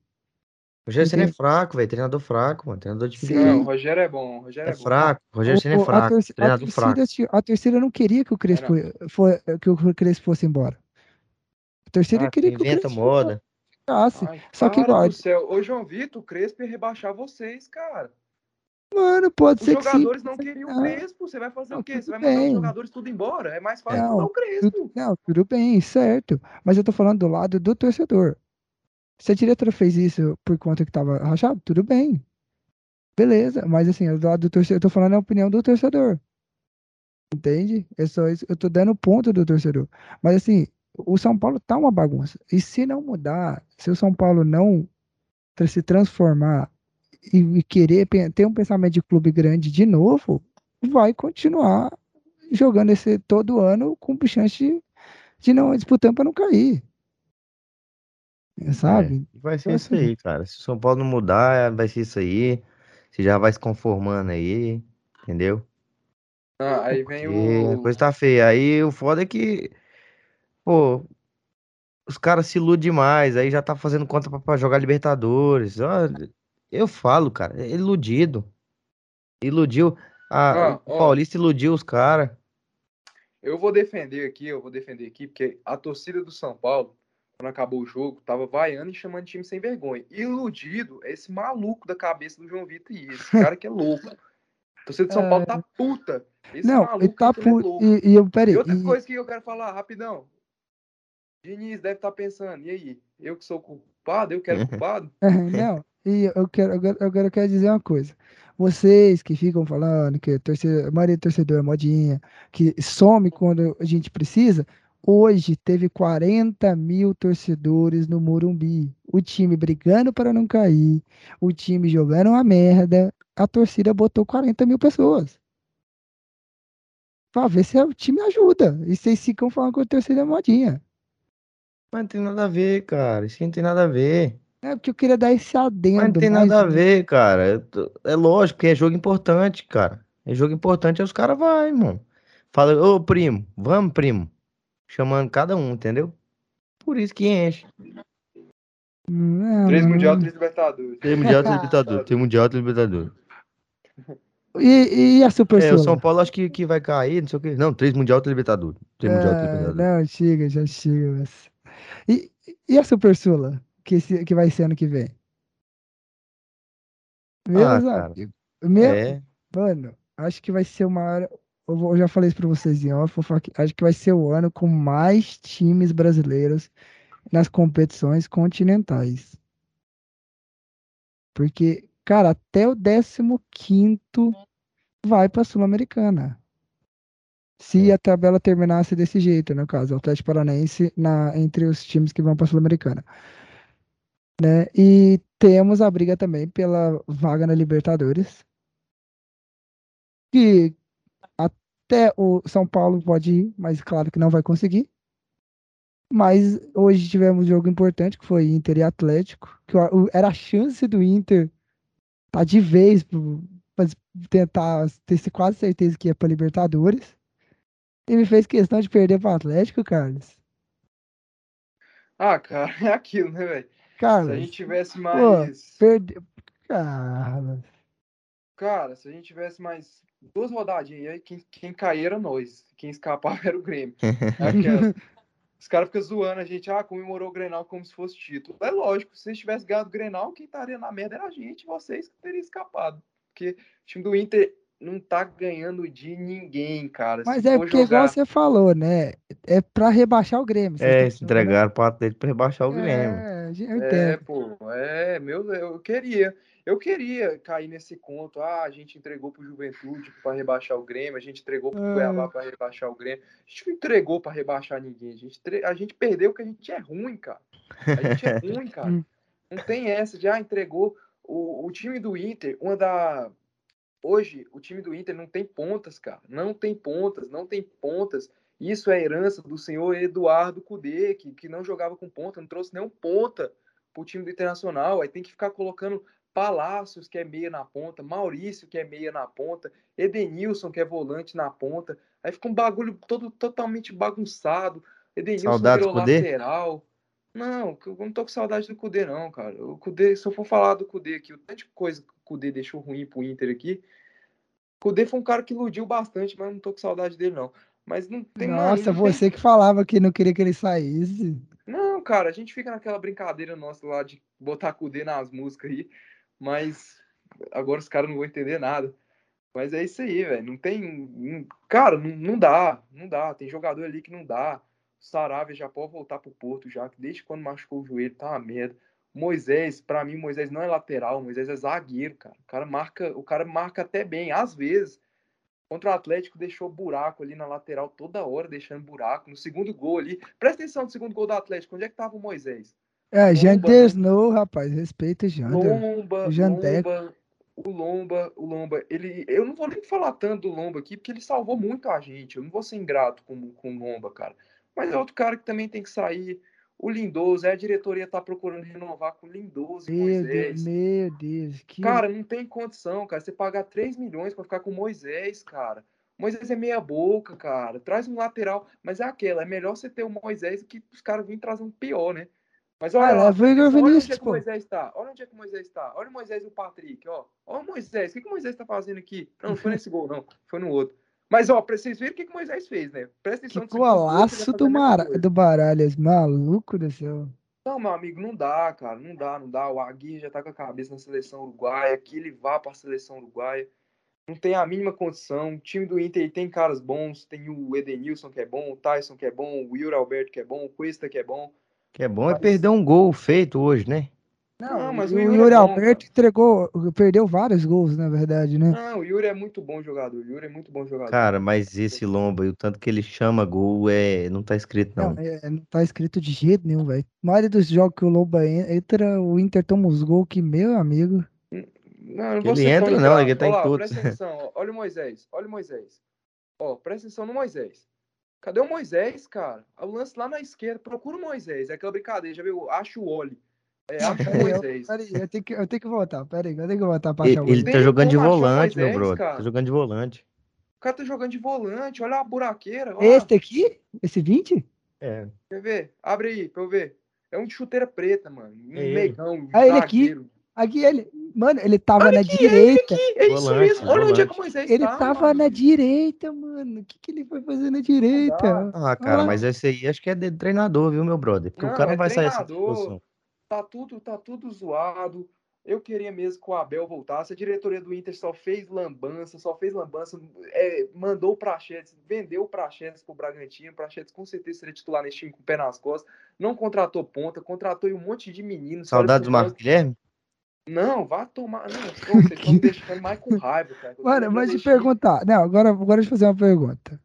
Speaker 2: O Rogério Ceni é fraco, velho. Treinador fraco, mano. Treinador
Speaker 3: difícil. Não, o Rogério é bom. O Rogério é,
Speaker 2: é fraco. O Rogério Ceni é fraco. A torcida, treinador
Speaker 1: a torcida,
Speaker 2: fraco.
Speaker 1: A torcida não queria que o Crespo, foi, que o Crespo fosse embora. A torcida ah, queria que o
Speaker 2: Crespo moda
Speaker 1: ficasse. Ai, Só que igual.
Speaker 3: Ô, João Vitor, o Crespo ia rebaixar vocês, cara.
Speaker 1: Mano, pode
Speaker 3: os
Speaker 1: ser que sim.
Speaker 3: Os jogadores não queriam o Crespo. Você vai fazer não, o quê? Você vai mandar bem. os jogadores tudo embora? É mais fácil não, o Crespo.
Speaker 1: Tudo, não, tudo bem, certo. Mas eu tô falando do lado do torcedor. Se a diretora fez isso por conta que tava rachado, tudo bem. Beleza, mas assim, do lado do torcedor, eu tô falando a opinião do torcedor. Entende? É só isso. Eu tô dando ponto do torcedor. Mas assim, o São Paulo tá uma bagunça. E se não mudar, se o São Paulo não se transformar e, e querer ter um pensamento de clube grande de novo, vai continuar jogando esse todo ano com chance de, de não disputando para não cair. É, sabe?
Speaker 2: É, vai ser então, isso assim, aí, cara. Se o São Paulo não mudar, vai ser isso aí. Você já vai se conformando aí, entendeu?
Speaker 3: Ah, aí vem o.
Speaker 2: A coisa tá feia. Aí o foda é que Pô, os caras se iludem demais, aí já tá fazendo conta pra, pra jogar Libertadores. Eu falo, cara, é iludido. Iludiu. A, ah, o Paulista iludiu os caras.
Speaker 3: Eu vou defender aqui, eu vou defender aqui, porque a torcida do São Paulo, quando acabou o jogo, tava vaiando e chamando de time sem vergonha. Iludido é esse maluco da cabeça do João Vitor e esse cara que é louco. torcida de São Paulo tá puta.
Speaker 1: Esse não, ele tá puto. E, e eu, peraí.
Speaker 3: E outra
Speaker 1: e...
Speaker 3: coisa que eu quero falar, rapidão. Diniz deve estar tá pensando, e aí? Eu que sou culpado? Eu quero culpado?
Speaker 1: não, e eu quero, eu quero, eu quero dizer uma coisa. Vocês que ficam falando que torcedor, a maioria do torcedor é modinha, que some quando a gente precisa, hoje teve 40 mil torcedores no Morumbi. O time brigando para não cair, o time jogando uma merda, a torcida botou 40 mil pessoas. Pra ver se o time ajuda. E vocês ficam falando que a torcida é modinha.
Speaker 2: Mas não tem nada a ver, cara. Isso não tem nada a ver.
Speaker 1: É porque eu queria dar esse adendo.
Speaker 2: Mas não tem nada a ver, cara. É lógico que é jogo importante, cara. É jogo importante, aí os caras vão, irmão. Fala, ô primo, vamos, primo. Chamando cada um, entendeu? Por isso que enche.
Speaker 3: Não, três Mundial, três Libertadores.
Speaker 2: Três Mundial, três Libertadores. três Mundial, três Libertadores.
Speaker 1: E, e a Super
Speaker 2: É, o São Paulo acho que, que vai cair, não sei o que. Não, três Mundial, três Libertadores. Três
Speaker 1: é,
Speaker 2: Mundial, três Libertadores.
Speaker 1: Não, chega, já chega. Mas... E, e a Super Sula? Que, que vai ser ano que vem? Meu ah, amigos. Meu, é. Mano, acho que vai ser uma hora. Eu, vou, eu já falei isso pra vocês em off. Acho que vai ser o ano com mais times brasileiros nas competições continentais. Porque, cara, até o 15 vai pra Sul-Americana. Se a tabela terminasse desse jeito, no caso, o Atlético Paranaense na, entre os times que vão para a Sul-Americana. Né? E temos a briga também pela vaga na Libertadores. Que até o São Paulo pode ir, mas claro que não vai conseguir. Mas hoje tivemos um jogo importante que foi Inter e Atlético, que era a chance do Inter tá de vez para tentar ter quase certeza que ia para Libertadores. E me fez questão de perder para o Atlético, Carlos.
Speaker 3: Ah, cara, é aquilo, né, velho?
Speaker 1: Carlos.
Speaker 3: Se a gente tivesse mais.
Speaker 1: Pô, perde... Carlos.
Speaker 3: Cara, se a gente tivesse mais duas rodadinhas aí, quem, quem cair era nós. Quem escapava era o Grêmio. Os caras ficam zoando a gente, ah, comemorou o Grenal como se fosse título. É lógico, se vocês tivessem ganhado o Grenal, quem estaria na merda era a gente, vocês que teriam escapado. Porque o time do Inter não tá ganhando de ninguém, cara.
Speaker 1: Mas se é porque, jogar... igual você falou, né? É pra rebaixar o Grêmio.
Speaker 2: É, se entregaram pro Atlético pra rebaixar o é, Grêmio.
Speaker 1: É, eu
Speaker 3: entendo. É, pô, é, meu, eu queria. Eu queria cair nesse conto. Ah, a gente entregou pro Juventude para rebaixar o Grêmio, a gente entregou pro é. Cuiabá para rebaixar o Grêmio. A gente não entregou para rebaixar ninguém. A gente, a gente perdeu porque a gente é ruim, cara. A gente é ruim, cara. Hum. Não tem essa de, ah, entregou. O, o time do Inter, uma da Hoje, o time do Inter não tem pontas, cara. Não tem pontas, não tem pontas. Isso é herança do senhor Eduardo Cudê, que, que não jogava com ponta, não trouxe nenhum ponta para o time do Internacional. Aí tem que ficar colocando Palácios, que é meia na ponta, Maurício, que é meia na ponta, Edenilson, que é volante na ponta. Aí fica um bagulho todo totalmente bagunçado. Edenilson
Speaker 2: Saudades virou
Speaker 3: lateral. Não, eu não tô com saudade do Cudê, não, cara. O Cudê, se eu for falar do Cudê aqui, o tanto de coisa Cudê deixou ruim pro Inter aqui. O Cudê foi um cara que iludiu bastante, mas não tô com saudade dele, não. Mas não tem
Speaker 1: Nossa,
Speaker 3: não
Speaker 1: você
Speaker 3: tem...
Speaker 1: que falava que não queria que ele saísse.
Speaker 3: Não, cara, a gente fica naquela brincadeira nossa lá de botar Cudê nas músicas aí, mas agora os caras não vão entender nada. Mas é isso aí, velho. Não tem. Cara, não, não dá. Não dá. Tem jogador ali que não dá. Saravia já pode voltar pro Porto já, que desde quando machucou o joelho tá uma merda. Moisés, para mim, Moisés não é lateral, Moisés é zagueiro, cara. O cara marca, o cara marca até bem, às vezes. Contra o Atlético deixou buraco ali na lateral toda hora, deixando buraco. No segundo gol ali, presta atenção no segundo gol do Atlético, onde é que tava o Moisés?
Speaker 1: É, Jandersnow, né? rapaz, respeita Jander.
Speaker 3: Lomba, Lomba, o Lomba, o Lomba, ele, eu não vou nem falar tanto do Lomba aqui, porque ele salvou muito a gente. Eu não vou ser ingrato com, com o Lomba, cara. Mas é outro cara que também tem que sair. O Lindoso, é a diretoria tá procurando renovar com o Lindoso
Speaker 1: meu Moisés. Deus, meu Deus. Que...
Speaker 3: Cara, não tem condição, cara. Você pagar 3 milhões para ficar com o Moisés, cara. Moisés é meia boca, cara. Traz um lateral. Mas é aquela, é melhor você ter o Moisés que os caras virem trazer um pior, né? Mas olha, ah, lá, olha onde é que o Moisés está. Olha onde é que o Moisés está. Olha o Moisés e o Patrick, ó. Olha o Moisés. O que, que o Moisés está fazendo aqui? Não, não foi nesse gol, não. Foi no outro. Mas, ó, pra vocês verem o que, que Moisés fez, né? Presta atenção.
Speaker 1: Que golaço do, Mar... do Baralhas, maluco do céu.
Speaker 3: Não, meu amigo, não dá, cara, não dá, não dá. O Agui já tá com a cabeça na seleção uruguaia, que ele vá pra seleção uruguaia. Não tem a mínima condição. O time do Inter tem caras bons. Tem o Edenilson que é bom, o Tyson que é bom, o Yuri Alberto que é bom, o Cuesta que é bom.
Speaker 2: Que é bom é perder um gol feito hoje, né?
Speaker 1: Não, não mas o, o Yuri, Yuri é Alberto entregou, perdeu vários gols, na verdade, né?
Speaker 3: Não, o Yuri é muito bom jogador. O Yuri é muito bom jogador.
Speaker 2: Cara, mas esse Lomba e o tanto que ele chama gol é não tá escrito não.
Speaker 1: Não, é, não tá escrito de jeito nenhum, velho. A maioria dos jogos que o Lomba entra, o Inter toma os gols que meu amigo.
Speaker 3: Não, não ele entra não, ele tá em tudo. Presta atenção, olha o Moisés, olha o Moisés. Ó, presta atenção no Moisés. Cadê o Moisés, cara? O lance lá na esquerda, procura o Moisés. É aquela brincadeira, já viu? Acha o Oli. É,
Speaker 1: Moisés. Peraí, eu tenho que, eu tenho que voltar. Peraí, eu tenho que voltar pra achar
Speaker 2: ele, ele tá jogando de volante, meu brother. Tá jogando de volante.
Speaker 3: O cara tá jogando de volante, olha a buraqueira.
Speaker 1: Olha. Este aqui? Esse 20?
Speaker 2: É.
Speaker 3: Quer ver? Abre aí pra eu ver. É um de chuteira preta, mano. Um é megão.
Speaker 1: Ah, ele aqui. Aqui ele. Mano, ele tava Olha na aqui, direita.
Speaker 3: É isso volante, mesmo. Olha onde é que o Moisés
Speaker 1: Ele tá, tava mano. na direita, mano. O que, que ele foi fazer na direita?
Speaker 2: Ah, cara, ah. mas esse aí acho que é de treinador, viu, meu brother? Porque não, o cara não é vai sair essa posição
Speaker 3: tá tudo, tá tudo zoado. Eu queria mesmo que o Abel voltasse. A diretoria do Inter só fez lambança, só fez lambança. É, mandou o Prachetes, vendeu o Prachetes pro Bragantino. O Prachetes com certeza seria titular nesse time com o pé nas costas. Não contratou ponta, contratou um monte de meninos.
Speaker 2: Saudades do Marcos Guilherme?
Speaker 3: Não, vá tomar. Não, vocês estão deixando mais com raiva, cara.
Speaker 1: Mano, mas de perguntar. Não, agora, agora deixa eu fazer uma pergunta.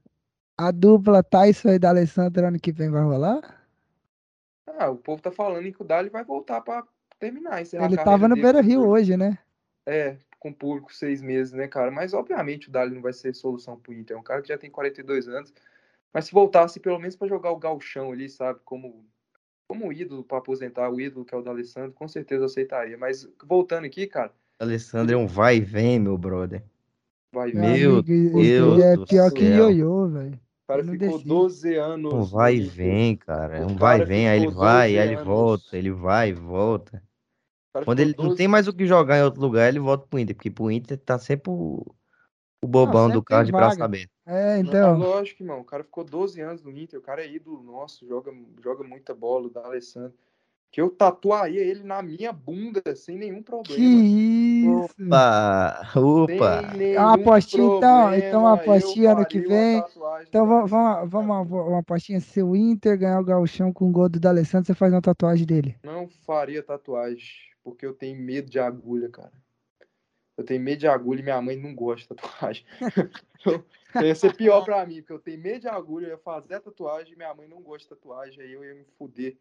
Speaker 1: A dupla Tyson e da Alessandra ano que vem vai rolar?
Speaker 3: Ah, o povo tá falando que o Dali vai voltar para terminar.
Speaker 1: Ele tava no Beira Rio hoje, né?
Speaker 3: É, com público seis meses, né, cara? Mas obviamente o Dali não vai ser solução pro Inter. É um cara que já tem 42 anos. Mas se voltasse pelo menos para jogar o galchão ali, sabe? Como, como ídolo para aposentar, o ídolo que é o da Alessandro, com certeza aceitaria. Mas voltando aqui, cara.
Speaker 2: Alessandro é um vai e vem, meu brother.
Speaker 3: Vai
Speaker 2: e vem. Meu Deus.
Speaker 1: É pior que ioiô, velho
Speaker 3: cara ficou 12 anos.
Speaker 2: Um vai e vem, cara. É um vai e vem, aí ele vai, aí ele volta, ele vai e volta. Quando ele 12... não tem mais o que jogar em outro lugar, ele volta pro Inter, porque pro Inter tá sempre o, o bobão não, do carro de braço aberto.
Speaker 1: É, então.
Speaker 3: Não, lógico, irmão. O cara ficou 12 anos no Inter, o cara é ídolo nosso, joga, joga muita bola, o da Alessandro que eu tatuaria ele na minha bunda sem nenhum problema. Que
Speaker 1: isso!
Speaker 2: Opa! Opa!
Speaker 1: É uma apostinha então, então uma apostinha ano que vem. Então vamos, vamos, vamos uma, uma apostinha. Se o Inter ganhar o gauchão com o gol do D'Alessandro, você faz uma tatuagem dele.
Speaker 3: Não faria tatuagem, porque eu tenho medo de agulha, cara. Eu tenho medo de agulha e minha mãe não gosta de tatuagem. então, ia ser pior pra mim, porque eu tenho medo de agulha, eu ia fazer a tatuagem e minha mãe não gosta de tatuagem, aí eu ia me fuder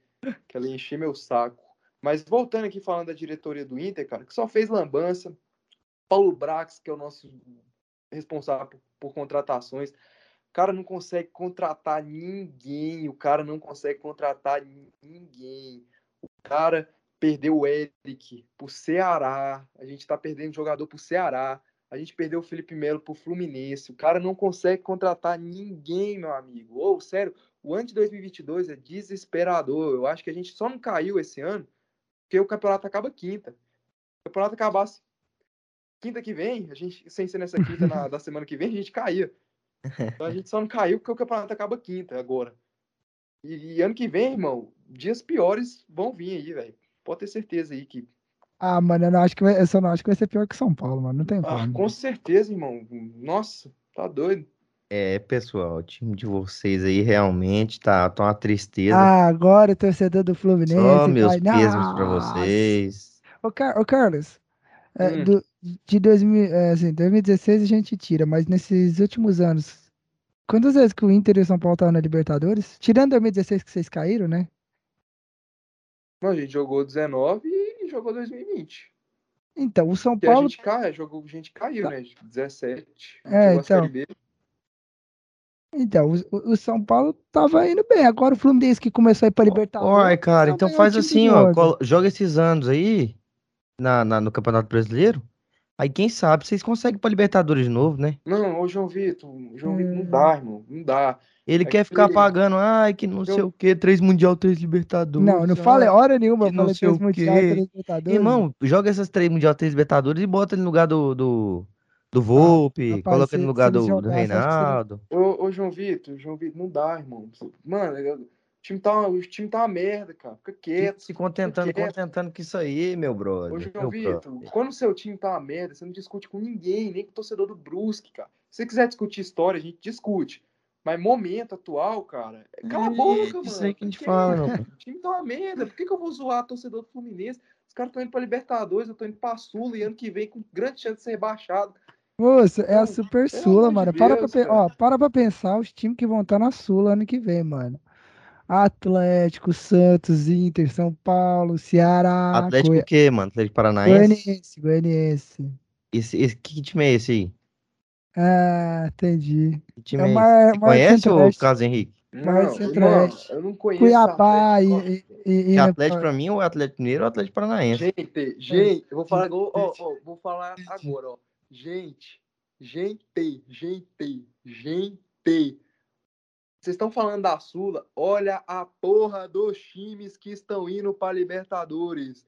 Speaker 3: que ela encher meu saco. Mas voltando aqui falando da diretoria do Inter, cara, que só fez lambança. Paulo Brax, que é o nosso responsável por, por contratações, o cara não consegue contratar ninguém. O cara não consegue contratar ninguém. O cara perdeu o Eric pro Ceará. A gente tá perdendo jogador pro Ceará. A gente perdeu o Felipe Melo pro Fluminense. O cara não consegue contratar ninguém, meu amigo. Ou, sério, o ano de 2022 é desesperador. Eu acho que a gente só não caiu esse ano porque o campeonato acaba quinta. O campeonato acabasse quinta que vem, a gente, sem ser nessa quinta na, da semana que vem, a gente caía. Então a gente só não caiu porque o campeonato acaba quinta agora. E, e ano que vem, irmão, dias piores vão vir aí, velho. Pode ter certeza aí que.
Speaker 1: Ah, mano, eu, não acho que vai, eu só não acho que vai ser pior que São Paulo, mano. Não tem
Speaker 3: ah, Com certeza, irmão. Nossa, tá doido.
Speaker 2: É, pessoal, o time de vocês aí realmente tá, tá uma tristeza.
Speaker 1: Ah, agora o torcedor do Fluminense. Só
Speaker 2: meus vai... pêsames pra vocês.
Speaker 1: Ô, Car ô Carlos, é, hum. do, de 2000, é, assim, 2016 a gente tira, mas nesses últimos anos, quantas vezes que o Inter e o São Paulo estavam na Libertadores? Tirando 2016 que vocês caíram, né?
Speaker 3: Não, a gente jogou 19 e jogou 2020.
Speaker 1: Então, o São Paulo.
Speaker 3: a gente, cai, jogou, a gente caiu, tá. né? 17.
Speaker 1: É, então. Então, o, o, São Paulo tava indo bem. Agora o Fluminense que começou a ir pra Libertadores.
Speaker 2: Olha, cara, então faz assim, ó. Joga esses anos aí na, na, no Campeonato Brasileiro. Aí quem sabe vocês conseguem pra Libertadores de novo, né?
Speaker 3: Não, ô João Vitor, João Vitor, não dá, irmão. Não dá.
Speaker 2: Ele é quer que... ficar pagando, ai, que não eu... sei o que, três Mundial, três Libertadores.
Speaker 1: Não, não fala hora nenhuma, eu falei três Mundial, três Libertadores.
Speaker 2: Irmão, joga essas três Mundial, três Libertadores e bota ele no lugar do, do, do Volpe, ah, coloca no lugar do, do Reinaldo.
Speaker 3: Ô, ô, João Vitor, João Vitor, não dá, irmão. Mano, time tá, o time tá uma merda, cara. Fica quieto.
Speaker 2: Se contentando,
Speaker 3: quieto.
Speaker 2: contentando com isso aí, meu brother.
Speaker 3: Ô, João
Speaker 2: meu
Speaker 3: Vitor,
Speaker 2: brother.
Speaker 3: quando o seu time tá uma merda, você não discute com ninguém, nem com o torcedor do Brusque, cara. Se você quiser discutir história, a gente discute. Mas momento atual, cara, é- cala a boca, mano.
Speaker 2: isso aí que a gente fala.
Speaker 3: O time tá uma merda. Por que, que eu vou zoar torcedor do Fluminense? Os caras estão indo pra Libertadores, eu tô indo pra Sula e ano que vem com grande chance de ser rebaixado.
Speaker 1: Moço, é a Super Sula, mano. Para pra,
Speaker 3: Deus,
Speaker 1: ó, para pra pensar os times que vão estar na Sula ano que vem, mano. Atlético, Santos, Inter, São Paulo, Ceará,
Speaker 2: Atlético
Speaker 1: Goi-
Speaker 2: o quê, mano? Atlético Paranaense?
Speaker 1: Goianiense, Goianiense.
Speaker 2: Esse, esse, que time é esse aí?
Speaker 1: Ah, entendi.
Speaker 2: Que time
Speaker 1: É
Speaker 2: é Você conhece o. Carlos Henrique?
Speaker 3: Não,
Speaker 1: Centro-Oeste.
Speaker 3: eu não conheço
Speaker 1: Cuiabá e,
Speaker 3: Atlético.
Speaker 1: e, e, e-
Speaker 2: Atlético pra mim é o Atlético Mineiro ou o Atlético Paranaense?
Speaker 3: Gente, gente, eu vou falar, agora, ó, ó, vou falar agora, ó. Gente, gente, gente, gente. Vocês estão falando da Sula? Olha a porra dos times que estão indo para Libertadores.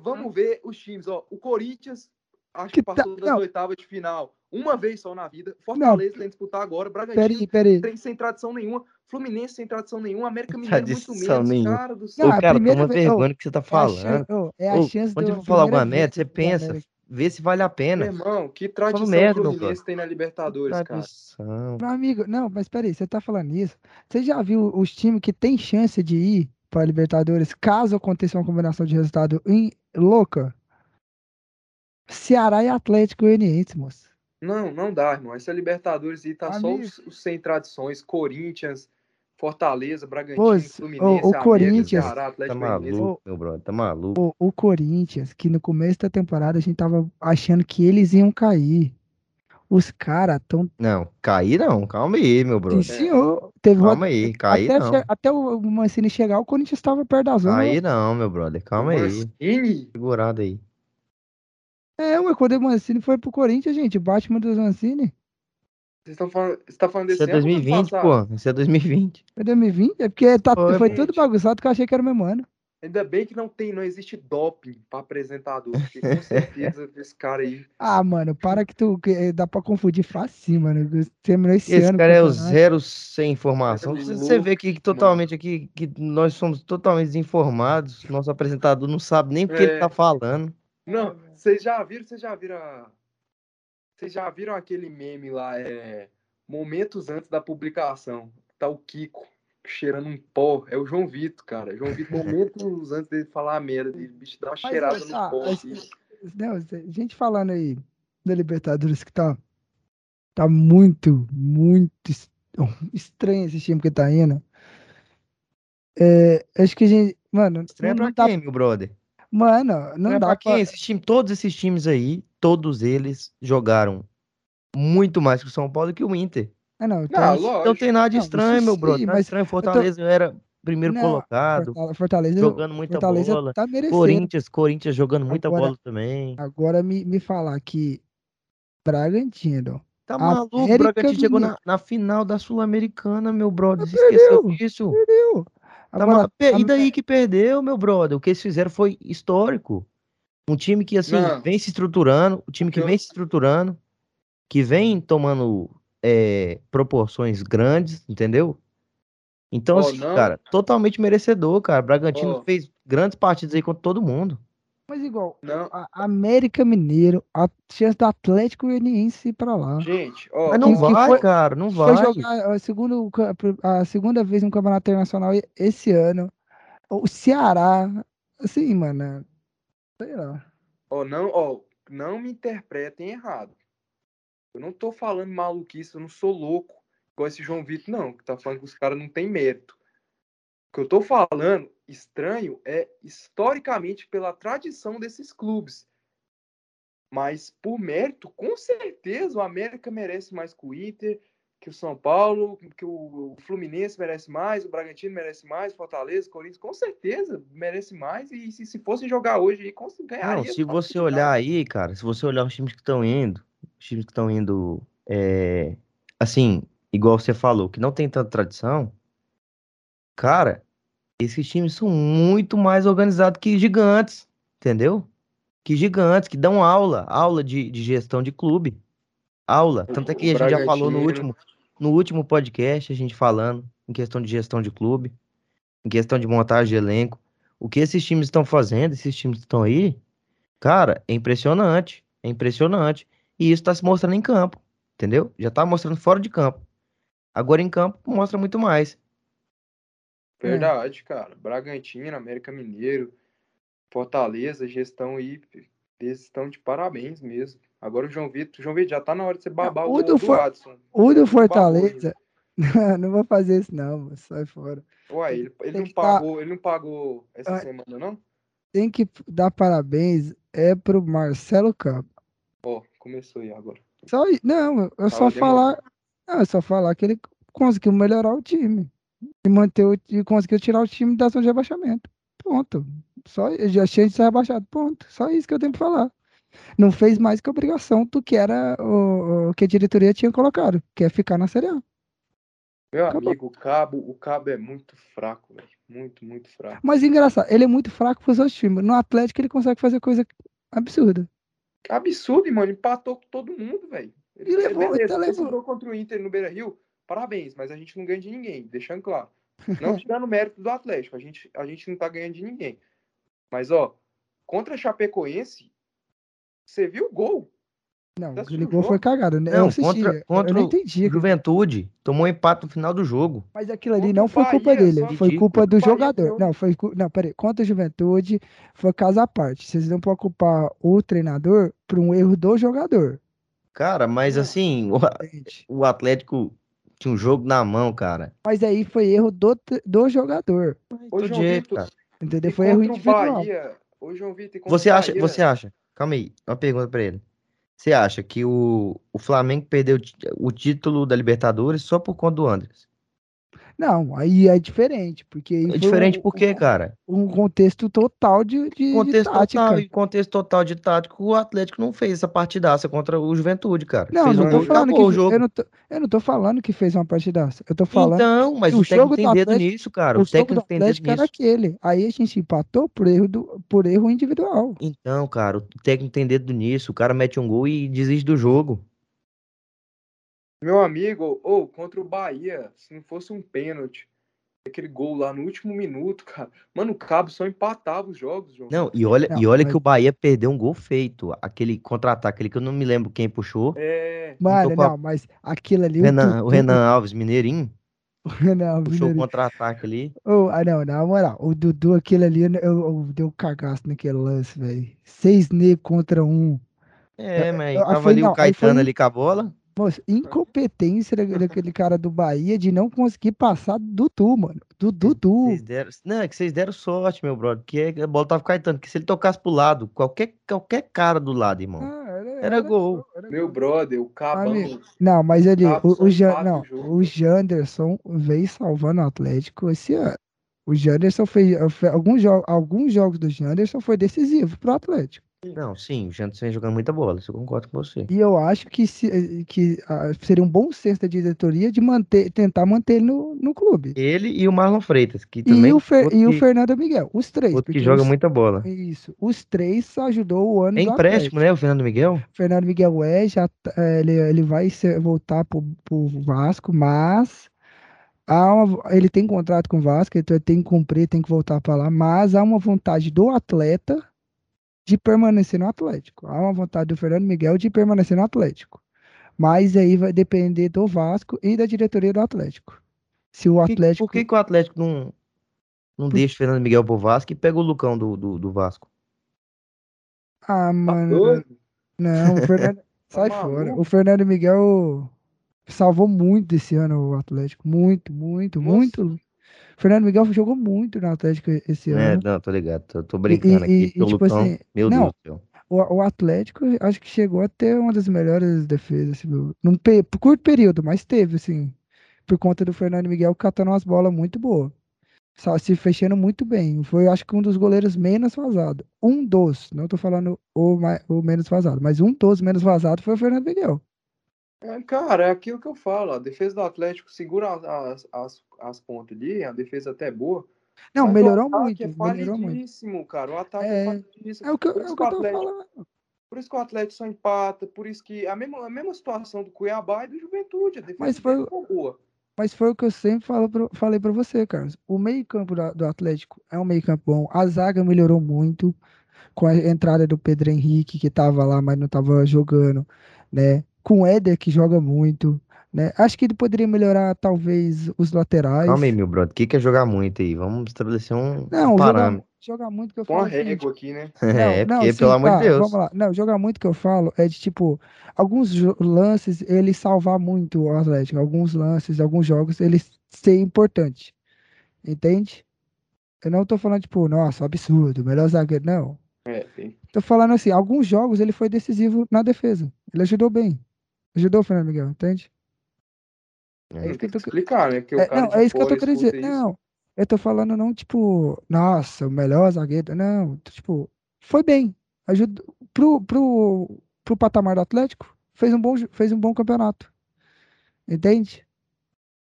Speaker 3: Vamos ver os times, ó. O Corinthians acho que,
Speaker 1: Que tá-
Speaker 3: passou das
Speaker 1: não.
Speaker 3: oitavas de final uma vez só na vida. Fortaleza tem que disputar agora. Bragantino
Speaker 1: Peraí, peraí.
Speaker 3: tem sem tradição nenhuma. Fluminense sem tradição nenhuma. América Mineiro muito
Speaker 2: Tradição
Speaker 3: menos.
Speaker 2: nenhuma.
Speaker 3: Cara do
Speaker 1: Não,
Speaker 3: céu.
Speaker 2: Ô, cara, toma vergonha do que você tá
Speaker 1: É a
Speaker 2: falando.
Speaker 1: chan- ô, é a
Speaker 2: Ô,
Speaker 1: chance
Speaker 2: quando for falar alguma merda, você pensa, Vê se vale a
Speaker 3: Meu
Speaker 2: pena.
Speaker 3: irmão, que tradição
Speaker 2: merda, meu
Speaker 3: Fluminense tem na Libertadores, cara.
Speaker 2: Tradição.
Speaker 1: Meu amigo, não, mas peraí, você tá falando isso? Você já viu os times que tem chance de ir para Libertadores caso aconteça uma combinação de resultado em louca? Ceará e Atlético Goianiense, moço.
Speaker 3: Não, não dá, irmão. Essa Libertadores aí tá só
Speaker 1: Amigo.
Speaker 3: os, os sem tradições. Corinthians, Fortaleza, Bragantino,
Speaker 1: Pô,
Speaker 3: Fluminense,
Speaker 1: o- o
Speaker 3: América,
Speaker 1: Corinthians-
Speaker 3: Ceará,
Speaker 2: Tá
Speaker 3: Atlético Goianiense.
Speaker 2: maluco, meu brother, tá maluco.
Speaker 1: O, o Corinthians, que no começo da temporada a gente tava achando que eles iam cair. Os caras tão.
Speaker 2: Não, cair não, calma aí, meu
Speaker 1: Sim,
Speaker 2: brother.
Speaker 1: senhor. Teve uma-
Speaker 2: Calma aí, cair
Speaker 1: até,
Speaker 2: não.
Speaker 1: até o Mancini chegar, o Corinthians estava perto da zona.
Speaker 2: Cair não, meu brother, calma aí.
Speaker 3: Mancini,
Speaker 2: Segurada aí.
Speaker 1: É, ué, quando o Mancini foi pro Corinthians, gente, o Batman do Mancini.
Speaker 3: Vocês estão falando, você tá falando desse
Speaker 2: Isso é
Speaker 3: ano ou do ano
Speaker 2: 2020,
Speaker 3: passado?
Speaker 2: pô. Isso é 2020.
Speaker 1: Foi 2020? É porque tá,
Speaker 2: Foi,
Speaker 1: foi tudo bagunçado que eu achei que era o mesmo ano.
Speaker 3: Ainda bem que não tem, não existe doping pra apresentador, porque com certeza esse cara aí.
Speaker 1: Ah, mano, para que tu. que dá pra confundir fácil, mano. Terminou esse,
Speaker 2: Esse
Speaker 1: ano.
Speaker 2: cara é o zero sem informação.
Speaker 3: É
Speaker 2: Você
Speaker 3: louco,
Speaker 2: você vê aqui que totalmente aqui que nós somos totalmente desinformados. Nosso apresentador não sabe nem o que ele
Speaker 3: É.
Speaker 2: tá falando.
Speaker 3: Não, vocês já viram, vocês já viram. a- Vocês já viram aquele meme lá, é. Momentos antes da publicação. Tá o Kiko cheirando um pó. É o João Vitor, cara. João Vitor, momentos antes dele falar a merda dele. O bicho dá uma
Speaker 1: Mas,
Speaker 3: cheirada no
Speaker 1: tá,
Speaker 3: pó. assim.
Speaker 1: Não, gente falando aí da Libertadores que tá. Tá muito, muito es- estranho esse time que tá indo. É, acho que a gente. Mano,
Speaker 2: Estranho
Speaker 1: não, não
Speaker 2: pra
Speaker 1: dá.
Speaker 2: quem, meu brother?
Speaker 1: Mano, não
Speaker 2: Estranho
Speaker 1: dá
Speaker 2: pra
Speaker 1: pra.
Speaker 2: quem? Esses times, todos esses times aí, todos eles jogaram muito mais que o São Paulo que o Inter.
Speaker 1: Ah, não, então,
Speaker 3: Não,
Speaker 1: isso-
Speaker 3: lógico.
Speaker 2: Não tem nada de
Speaker 1: Não,
Speaker 2: estranho,
Speaker 1: isso
Speaker 2: meu
Speaker 1: sim,
Speaker 2: brother. Nada
Speaker 1: mas
Speaker 2: estranho. Fortaleza era primeiro
Speaker 1: Não,
Speaker 2: colocado,
Speaker 1: Fortale- Fortaleza,
Speaker 2: jogando muita
Speaker 1: Fortaleza
Speaker 2: bola.
Speaker 1: tá.
Speaker 2: Corinthians, Corinthians jogando muita
Speaker 1: Agora-
Speaker 2: bola também.
Speaker 1: Agora me, me falar que Bragantino.
Speaker 2: Tá maluco, o Bragantino chegou na, na final da Sul-Americana, meu brother. Você
Speaker 1: Perdeu,
Speaker 2: esqueceu disso?
Speaker 1: Perdeu.
Speaker 2: Tá
Speaker 1: Agora,
Speaker 2: ma- Pe- E daí que perdeu, meu brother? O que eles fizeram foi histórico. Um time que, assim,
Speaker 3: Não.
Speaker 2: vem se estruturando, o time que vem se estruturando, que vem tomando é, proporções grandes, entendeu? Então,
Speaker 3: Ó,
Speaker 2: assim,
Speaker 3: não.
Speaker 2: cara, totalmente merecedor, cara. Bragantino
Speaker 3: Ó.
Speaker 2: fez grandes partidas aí contra todo mundo.
Speaker 1: Mas igual,
Speaker 3: Não,
Speaker 1: a América Mineiro, a chance do Atlético Goianiense ir pra lá.
Speaker 3: gente, ó.
Speaker 2: Mas não
Speaker 1: que- que
Speaker 2: vai,
Speaker 1: foi-
Speaker 2: cara, não
Speaker 1: Foi
Speaker 2: vai.
Speaker 1: jogar a segunda, a segunda vez no Campeonato Internacional esse ano. O Ceará, assim, mano, sei lá.
Speaker 3: Ó, não, ó, não me interpretem errado. Eu não tô falando maluquice, eu não sou louco, igual esse João Vitor, não, que tá falando que os caras não têm mérito. O que eu tô falando, estranho, é historicamente pela tradição desses clubes. Mas por mérito, com certeza o América merece mais que o Inter, que o São Paulo, que o Fluminense merece mais, o Bragantino merece mais, Fortaleza, Corinthians, com certeza merece mais. E se, se fossem jogar hoje, ganharia.
Speaker 2: Não, se você olhar aí, cara, se você olhar os times que estão indo, os times que estão indo, é, assim, igual você falou, que não tem tanta tradição, cara, esses times são muito mais organizados que gigantes, entendeu? Que gigantes, que dão aula, aula de, de gestão de clube. Aula. Tanto é que a gente já falou no último, no último podcast, a gente falando em questão de gestão de clube, em questão de montagem de elenco. O que esses times estão fazendo, esses times que estão aí, cara, é impressionante. É impressionante. E isso está se mostrando em campo, entendeu? Já está mostrando fora de campo. Agora em campo mostra muito mais.
Speaker 3: Verdade, é. cara. Bragantino, América Mineiro, Fortaleza, gestão aí, eles estão de parabéns mesmo. Agora o João Vitor, João Vitor já tá na hora de você babar
Speaker 1: o, o do, For... Adson. O do Fortaleza. não vou fazer isso não, sai fora.
Speaker 3: Ué, ele, ele não pagou, dar... ele não pagou essa Ué, semana, não?
Speaker 1: Tem que dar parabéns é pro Marcelo Campos.
Speaker 3: Ó, oh, começou aí agora.
Speaker 1: Só, não, eu só falar, não, é só falar que ele conseguiu melhorar o time e manter o, e conseguiu tirar o time da zona de rebaixamento. Ponto. Só já tinha de ser rebaixado. Ponto. Só isso que eu tenho para falar não fez mais que obrigação do que era o, o que a diretoria tinha colocado, que é ficar na Série A.
Speaker 3: Meu Acabou. amigo, o Cabo, o Cabo é muito fraco, velho. Muito, muito fraco.
Speaker 1: Mas engraçado, ele é muito fraco pros outros times. No Atlético ele consegue fazer coisa absurda.
Speaker 3: Absurdo, mano. Empatou com todo mundo, velho. Ele, ele levou, beleza, ele levou. contra o Inter no Beira Rio. Parabéns, mas a gente não ganha de ninguém, deixando claro. Não tirando mérito do Atlético, a gente, a gente não tá ganhando de ninguém. Mas, ó, contra a Chapecoense, você viu o gol?
Speaker 1: Não, aquele gol foi cagado. Né?
Speaker 2: Não, contra, contra eu não entendi. Juventude, tomou um empate no final do jogo.
Speaker 1: Mas aquilo ali não foi culpa dele, foi culpa do jogador. Não, foi não, peraí, contra a Juventude foi caso à parte. Vocês não podem culpar o treinador por um erro do jogador.
Speaker 2: Cara, mas assim, o, o Atlético tinha um jogo na mão, cara.
Speaker 1: Mas aí foi erro do, do jogador.
Speaker 3: Hoje, jeito, cara.
Speaker 1: Entendeu? Foi erro individual.
Speaker 3: Bahia, hoje eu vi,
Speaker 2: você acha, você acha Calma aí, uma pergunta pra ele. Você acha que o, o Flamengo perdeu o título da Libertadores só por conta do Andres?
Speaker 1: Não, aí é diferente, porque
Speaker 2: é diferente
Speaker 1: um,
Speaker 2: por quê, cara?
Speaker 1: Um contexto total de, de,
Speaker 2: contexto
Speaker 1: de tática.
Speaker 2: Total, contexto total de tático, o Atlético não fez essa partidaça contra o Juventude, cara.
Speaker 1: Não,
Speaker 2: fez
Speaker 1: não
Speaker 2: um
Speaker 1: tô falando que o jogo. Eu não, tô, eu não tô falando que fez uma partidaça. Eu tô falando.
Speaker 2: Então, mas o, o técnico tem dedo nisso, cara. O, o técnico tem dedo nisso. era
Speaker 1: aquele. Aí a gente empatou por erro, do, por erro individual.
Speaker 2: Então, cara, o técnico tem dedo nisso. O cara mete um gol e desiste do jogo.
Speaker 3: Meu amigo, ou oh, contra o Bahia, se não fosse um pênalti aquele gol lá no último minuto, cara. Mano, o Cabo só empatava os jogos, João.
Speaker 2: Não, e olha, não, e olha mas... que o Bahia perdeu um gol feito. Aquele contra-ataque ali que eu não me lembro quem puxou.
Speaker 3: É.
Speaker 1: Mano, não, a... mas aquilo ali.
Speaker 2: Renan, o, o Renan Alves, Mineirinho.
Speaker 1: O Renan Alves.
Speaker 2: Puxou o contra-ataque ali.
Speaker 1: Oh, ah, não, na moral, o Dudu, aquele ali, eu, eu, deu cagaço naquele lance, velho. Seis negros contra um.
Speaker 2: É, mas tava foi, ali não, o Caetano foi... ali com a bola.
Speaker 1: Moça, incompetência daquele cara do Bahia de não conseguir passar do Tu, mano. Do Dudu.
Speaker 2: Deram... Não, é que vocês deram sorte, meu brother. Porque a bola tava caetando. Que se ele tocasse pro lado, qualquer, qualquer cara do lado, irmão. Ah, era, era, era, gol.
Speaker 3: Era meu brother, o Cabão.
Speaker 1: Não, mas ele. O, o, Jan, não, o Janderson veio salvando o Atlético esse ano. O Janderson fez. Alguns, jo alguns jogos do Janderson foi decisivo pro Atlético.
Speaker 2: Não, sim, o Jantos vem jogando muita bola, isso eu concordo com você.
Speaker 1: E eu acho que, se, que uh, seria um bom senso da diretoria de manter, tentar manter ele no, no clube.
Speaker 2: Ele e o Marlon Freitas, que também.
Speaker 1: E o, Fer, e o Fernando Miguel, os três.
Speaker 2: Outro que joga
Speaker 1: os,
Speaker 2: muita bola.
Speaker 1: Isso. Os três ajudou o ano.
Speaker 2: É empréstimo, né, o Fernando Miguel?
Speaker 1: O Fernando Miguel é, já, é, ele, ele vai ser, voltar pro, pro Vasco, mas. Há uma, ele tem contrato com o Vasco, então ele tem que cumprir, tem que voltar para lá, mas há uma vontade do atleta de permanecer no Atlético. Há uma vontade do Fernando Miguel de permanecer no Atlético. Mas aí vai depender do Vasco e da diretoria do Atlético. Se o Atlético.
Speaker 2: Por que, que o Atlético não, não Por... deixa o Fernando Miguel pro Vasco e pega o Lucão do, do, do Vasco?
Speaker 1: Ah, tá mano. não, o Fernando. Sai tá fora. O Fernando Miguel salvou muito esse ano o Atlético. Muito, muito, Nossa. muito. Fernando Miguel jogou muito no Atlético esse
Speaker 2: é,
Speaker 1: ano.
Speaker 2: É, não, tô ligado. Tô, tô brincando e, aqui. E, tipo Lucão, assim, meu não, Deus do céu.
Speaker 1: O, o, Atlético acho que chegou a ter uma das melhores defesas, assim, num pe curto período, mas teve, assim, por conta do Fernando Miguel catando umas bolas muito boas. Só se fechando muito bem. Foi, acho que um dos goleiros menos vazados. Um dos, não tô falando o, o menos vazado, mas um dos menos vazados foi o Fernando Miguel.
Speaker 3: É, cara, é aquilo que eu falo. A defesa do Atlético segura as, as, as pontas ali, a defesa até é boa.
Speaker 1: Não, melhorou muito.
Speaker 3: É
Speaker 1: melhorou
Speaker 3: muito. cara. O ataque é, é falidíssimo.
Speaker 1: É o que, é o que eu tô Atlético, falando.
Speaker 3: Por isso que o Atlético só empata, por isso que a mesma, a mesma situação do Cuiabá e do Juventude. A defesa
Speaker 1: Mas foi,
Speaker 3: boa.
Speaker 1: Mas foi o que eu sempre falo pro, falei para você, Carlos. O meio-campo do Atlético é um meio-campo bom. A zaga melhorou muito com a entrada do Pedro Henrique, que estava lá, mas não estava jogando, né? Com o Éder, que joga muito, né? Acho que ele poderia melhorar, talvez, os laterais.
Speaker 2: Calma aí, meu brother. O que, que é jogar muito aí? Vamos estabelecer um,
Speaker 1: não,
Speaker 2: um
Speaker 1: parâmetro. Jogar, jogar muito que eu
Speaker 3: Põe
Speaker 1: falo.
Speaker 3: uma régua aqui, né?
Speaker 2: é, não, porque, sim, pelo amor de Deus.
Speaker 1: Vamos lá. Não, jogar muito que eu falo é de tipo, alguns lances ele salvar muito o Atlético. Alguns lances, alguns jogos, ele ser importante. Entende? Eu não tô falando, tipo, nossa, absurdo, melhor zagueiro. Não.
Speaker 3: É, sim.
Speaker 1: Tô falando assim, alguns jogos ele foi decisivo na defesa. Ele ajudou bem. Ajudou Fernando Miguel, entende?
Speaker 3: É, isso que eu tô... explicar, né? Que o
Speaker 1: é,
Speaker 3: cara
Speaker 1: não, é isso que eu tô querendo dizer. Não, eu tô falando não, tipo, nossa, o melhor zagueiro. Não, tipo, foi bem. Ajudou. Pro, pro, pro patamar do Atlético, fez um bom, fez um bom campeonato. Entende?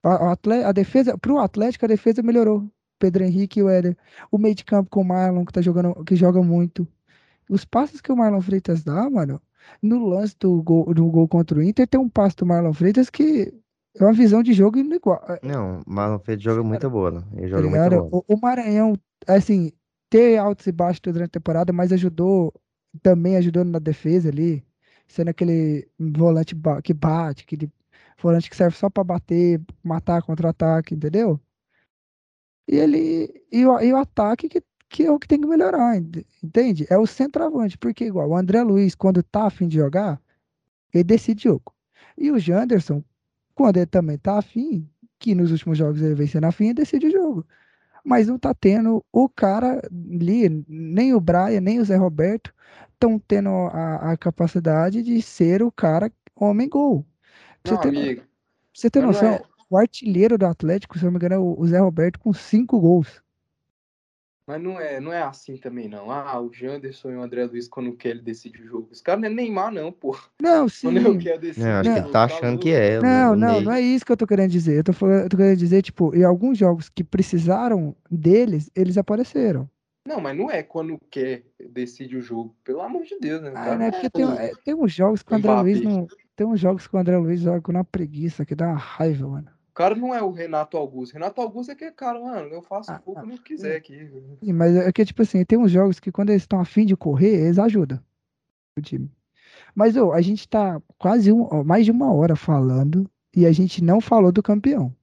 Speaker 1: A, a, a defesa, pro Atlético, a defesa melhorou. Pedro Henrique e o Éder. O meio de campo com o Marlon, que tá jogando, que joga muito. Os passos que o Marlon Freitas dá, mano, no lance do gol, do gol contra o Inter, tem um passo do Marlon Freitas que é uma visão de jogo igual.
Speaker 2: Não, o Marlon Freitas joga muita bola. Ele joga tá muita bola.
Speaker 1: O, o Maranhão, assim, ter altos e baixos durante a temporada, mas ajudou, também ajudou na defesa ali, sendo aquele volante que bate, aquele volante que serve só para bater, matar contra-ataque, entendeu? E ele e o, e o ataque que, que é o que tem que melhorar, entende? É o centroavante, porque igual o André Luiz, quando tá afim de jogar, ele decide jogo. E o Janderson, quando ele também tá afim, que nos últimos jogos ele vem sendo afim, ele decide o jogo. Mas não tá tendo o cara ali, nem o Brian, nem o Zé Roberto estão tendo a, a, capacidade de ser o cara homem-gol. Você, tem, você tem noção? É o artilheiro do Atlético, se não me engano, é o Zé Roberto com cinco gols.
Speaker 3: Mas não é, não é assim também, não. Ah, o Janderson e o André Luiz, quando quer, ele decide o jogo. Os caras não é Neymar, não, pô.
Speaker 1: Não, sim.
Speaker 3: Quando eu quero decidir.
Speaker 2: Não, acho que ele tá achando que é.
Speaker 1: Não, não, não é isso que eu tô querendo dizer. Eu tô, eu tô querendo dizer, tipo, em alguns jogos que precisaram deles, eles apareceram.
Speaker 3: Não, mas não é quando quer decide o jogo. Pelo amor de Deus, né?
Speaker 1: Ah, né? Porque tem, é, tem uns jogos que o André Luiz não. Tem uns jogos que o André Luiz joga com uma preguiça que dá uma raiva, mano.
Speaker 3: O cara não é o Renato Augusto. Renato Augusto é que, cara, mano, eu faço ah, o que eu quiser aqui.
Speaker 1: Sim, mas é que, tipo assim, tem uns jogos que quando eles estão afim de correr, eles ajudam o time. Mas, ô, a gente tá quase um, ó, mais de uma hora falando e a gente não falou do campeão.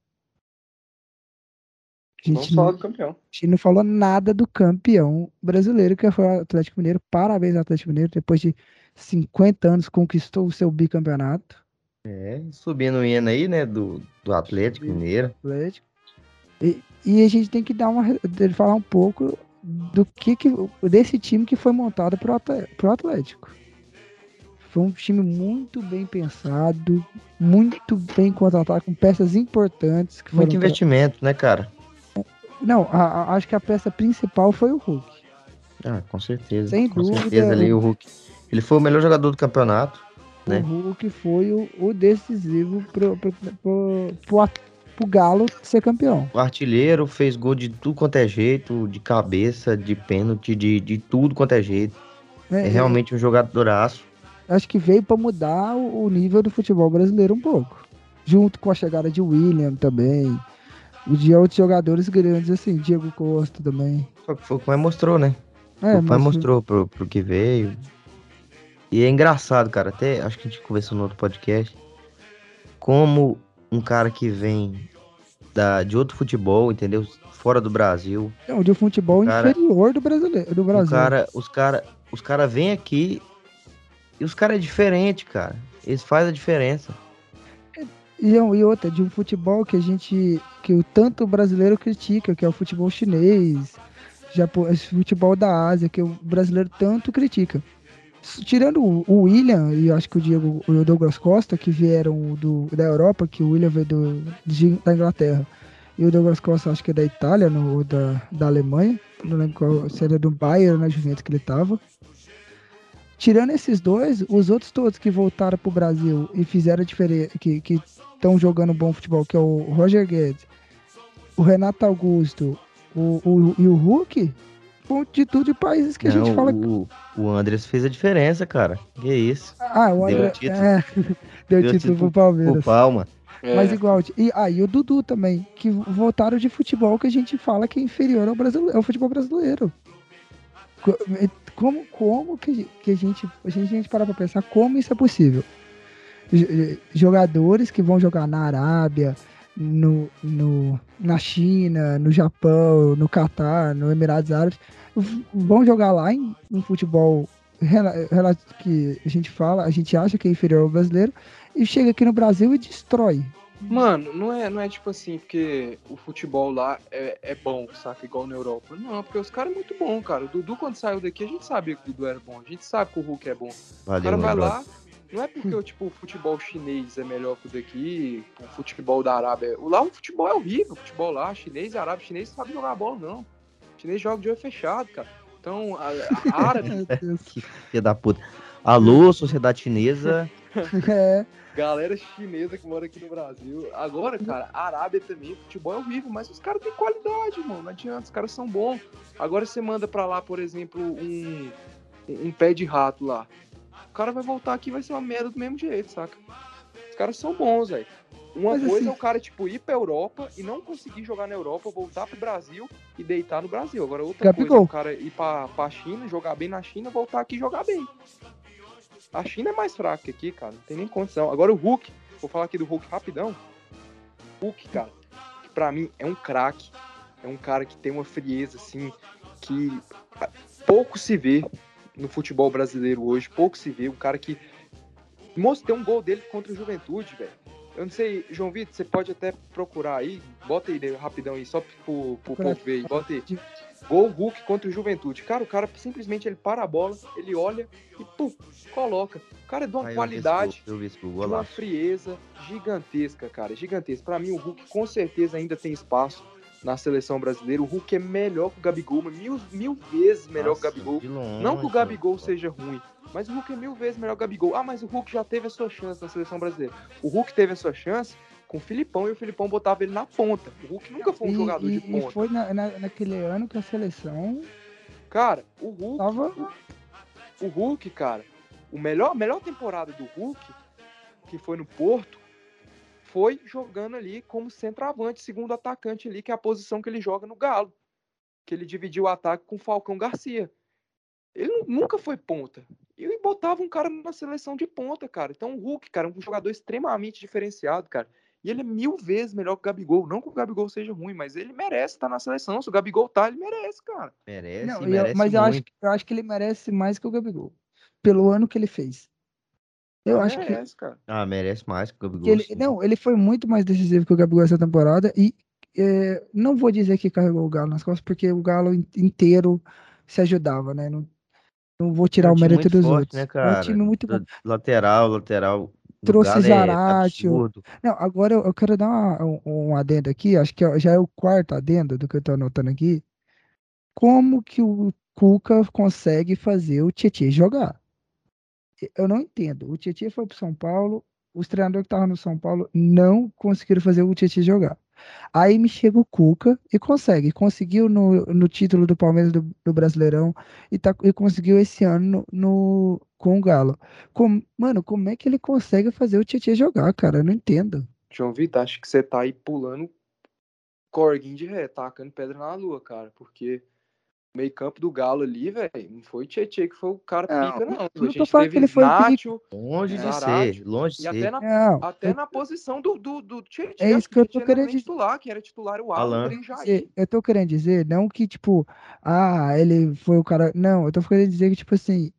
Speaker 3: A gente não, não, do campeão. A
Speaker 1: gente não falou nada do campeão brasileiro, que foi o Atlético Mineiro. Parabéns ao Atlético Mineiro, depois de 50 anos conquistou o seu bicampeonato.
Speaker 2: É, subindo o hino aí, né, do, do Atlético Mineiro.
Speaker 1: Atlético. E, e, a gente tem que dar uma, falar um pouco do que, que desse time que foi montado pro Atlético. Foi um time muito bem pensado, muito bem contratado, com peças importantes.
Speaker 2: Muito investimento, pra... né, cara?
Speaker 1: Não, a, a, acho que a peça principal foi o Hulk.
Speaker 2: Ah, com certeza.
Speaker 1: Sem
Speaker 2: com
Speaker 1: dúvida.
Speaker 2: certeza ali o Hulk. Ele foi o melhor jogador do campeonato né?
Speaker 1: O Hulk foi o, o decisivo pro, pro, pro, pro, pro Galo ser campeão.
Speaker 2: O artilheiro fez gol de tudo quanto é jeito, de cabeça, de pênalti, de, de tudo quanto é jeito. É, é realmente um jogadoraço.
Speaker 1: Acho que veio para mudar o, o nível do futebol brasileiro um pouco. Junto com a chegada de William também. O de outros jogadores grandes, assim, Diego Costa também.
Speaker 2: Foi o que mais mostrou, né? É, o pai mostrou pro, pro que veio. E é engraçado, cara, até acho que a gente conversou no outro podcast, como um cara que vem da, de outro futebol, entendeu? Fora do Brasil.
Speaker 1: Não, de um futebol cara, inferior do brasileiro, do Brasil.
Speaker 2: Cara, os cara, os cara vêm aqui e os caras é diferente, cara. Eles fazem a diferença.
Speaker 1: E, e outra, de um futebol que a gente, que o tanto brasileiro critica, que é o futebol chinês, Japão, futebol da Ásia, que o brasileiro tanto critica. Tirando o William e acho que o Diego e o Douglas Costa, que vieram do, da Europa, que o William veio do, de, da Inglaterra, e o Douglas Costa acho que é da Itália no, da, da Alemanha, não lembro qual, se era do Bayern na Juventus que ele estava. Tirando esses dois, os outros todos que voltaram para o Brasil e fizeram diferença, que estão jogando bom futebol, que é o Roger Guedes, o Renato Augusto o, o, e o Hulk, de tudo de países que não, a gente fala.
Speaker 2: O, o Andres fez a diferença, cara. Que isso.
Speaker 1: Ah, o André. Deu título, é, deu deu título, título pro Palmeiras. Pro
Speaker 2: Palma.
Speaker 1: É. Mas igual. E aí ah, o Dudu também, que voltaram de futebol que a gente fala que é inferior ao, brasileiro, ao futebol brasileiro. Como, como que, que a gente. A gente, a gente parar pra pensar como isso é possível? Jogadores que vão jogar na Arábia, no, no, na China, no Japão, no Catar, no Emirados Árabes, vão jogar lá em um futebol que a gente fala, a gente acha que é inferior ao brasileiro, e chega aqui no Brasil e destrói.
Speaker 3: Mano, não é, não é tipo assim, porque o futebol lá é, é bom, saca? Igual na Europa. Não, porque os caras é muito bom, cara. O Dudu, quando saiu daqui, a gente sabia que o Dudu era bom. A gente sabe que o Hulk é bom. Valeu, o cara vai lá, não é porque tipo, o futebol chinês é melhor que o daqui, o futebol da Arábia. Lá o futebol é horrível, o futebol lá, chinês, arábio, chinês não sabe jogar bola, não. O chinês joga de olho fechado, cara. Então, a, a árabe.
Speaker 2: que filha da puta. Alô, sociedade chinesa.
Speaker 3: é. Galera chinesa que mora aqui no Brasil. Agora, cara, a Arábia também, futebol é horrível, mas os caras têm qualidade, mano. Não adianta, os caras são bons. Agora você manda pra lá, por exemplo, um, um pé de rato lá. O cara vai voltar aqui e vai ser uma merda do mesmo jeito, saca? Os caras são bons, velho. Uma Mas coisa assim... é o cara, tipo, ir pra Europa e não conseguir jogar na Europa, voltar pro Brasil e deitar no Brasil. Agora, outra coisa é o cara ir pra, pra China, jogar bem na China, voltar aqui e jogar bem. A China é mais fraca aqui, cara. Não tem nem condição. Agora o Hulk, vou falar aqui do Hulk rapidão. Hulk, cara, que pra mim é um craque. É um cara que tem uma frieza, assim, que pouco se vê no futebol brasileiro hoje. Pouco se vê. Um cara que. Mostrou um gol dele contra o Juventude, velho. Eu não sei, João Vitor, você pode até procurar aí. Bota aí rapidão aí, só pro, pro povo ver aí. Bota aí. Gol Hulk contra o Juventude. Cara, o cara simplesmente ele para a bola, ele olha e pum, coloca. O cara é de uma Aí qualidade, eu vi esse gol, eu vi esse gol, de uma frieza gigantesca, cara. Gigantesca. Para mim, o Hulk com certeza ainda tem espaço na seleção brasileira. O Hulk é melhor que o Gabigol, mil, mil vezes melhor Nossa, que o Gabigol. Longe, Não que o Gabigol pô. seja ruim, mas o Hulk é mil vezes melhor que o Gabigol. Ah, mas o Hulk já teve a sua chance na seleção brasileira. O Hulk teve a sua chance com o Filipão e o Filipão botava ele na ponta. O Hulk nunca foi um e, jogador
Speaker 1: e,
Speaker 3: de ponta.
Speaker 1: E foi na, na, naquele ano que a seleção.
Speaker 3: Cara, o Hulk. Tava... O, Hulk, cara, o melhor, a melhor temporada do Hulk, que foi no Porto, foi jogando ali como centroavante, segundo atacante ali, que é a posição que ele joga no Galo. Que ele dividiu o ataque com o Falcão Garcia. Ele nunca foi ponta. E botava um cara na seleção de ponta, cara. Então o Hulk, cara, é um jogador extremamente diferenciado, cara. E ele é mil vezes melhor que o Gabigol. Não que o Gabigol seja ruim, mas ele merece estar na seleção. Se o Gabigol tá, ele merece, cara.
Speaker 2: Merece, não, merece
Speaker 1: eu, Mas eu acho, eu acho que ele merece mais que o Gabigol. Pelo ano que ele fez. Eu acho merece, que. Cara.
Speaker 2: Ah, merece mais que o Gabigol.
Speaker 1: Ele, não, ele foi muito mais decisivo que o Gabigol essa temporada. E é, não vou dizer que carregou o Galo nas costas, porque o Galo inteiro se ajudava, né? Não, não vou tirar é um o mérito dos forte, outros.
Speaker 2: Né, cara? É um time muito bom. Lateral, lateral
Speaker 1: trouxe Zaratio. É Não, agora eu, eu quero dar uma, um, um, adendo aqui, acho que já é o quarto adendo do que eu tô anotando aqui. Como que o Cuca consegue fazer o Tietchan jogar? Eu não entendo. O Tietchan foi pro São Paulo, os treinadores que estavam no São Paulo não conseguiram fazer o Tietchan jogar. Aí me chega o Cuca e consegue. Conseguiu no, no título do Palmeiras do, do Brasileirão e, tá, e conseguiu esse ano no, no com o Galo. Com, mano, como é que ele consegue fazer o Tietchan jogar, cara? Eu não entendo.
Speaker 3: João Vitor, acho que você tá aí pulando corguinho de ré, tacando pedra na lua, cara. Porque meio campo do Galo ali, velho, não foi o Tietchan que foi o cara não, pica, não. não a gente teve que ele foi Nacho,
Speaker 2: longe de ser, longe de
Speaker 3: e
Speaker 2: ser.
Speaker 3: Até na, até eu... na posição do, do, do Tietchan.
Speaker 1: É isso que eu tô querendo dizer.
Speaker 3: Titular, que era titular o Alan.
Speaker 1: Eu tô querendo dizer, não que, tipo, ah, ele foi o cara... Não, eu tô querendo dizer que, tipo assim,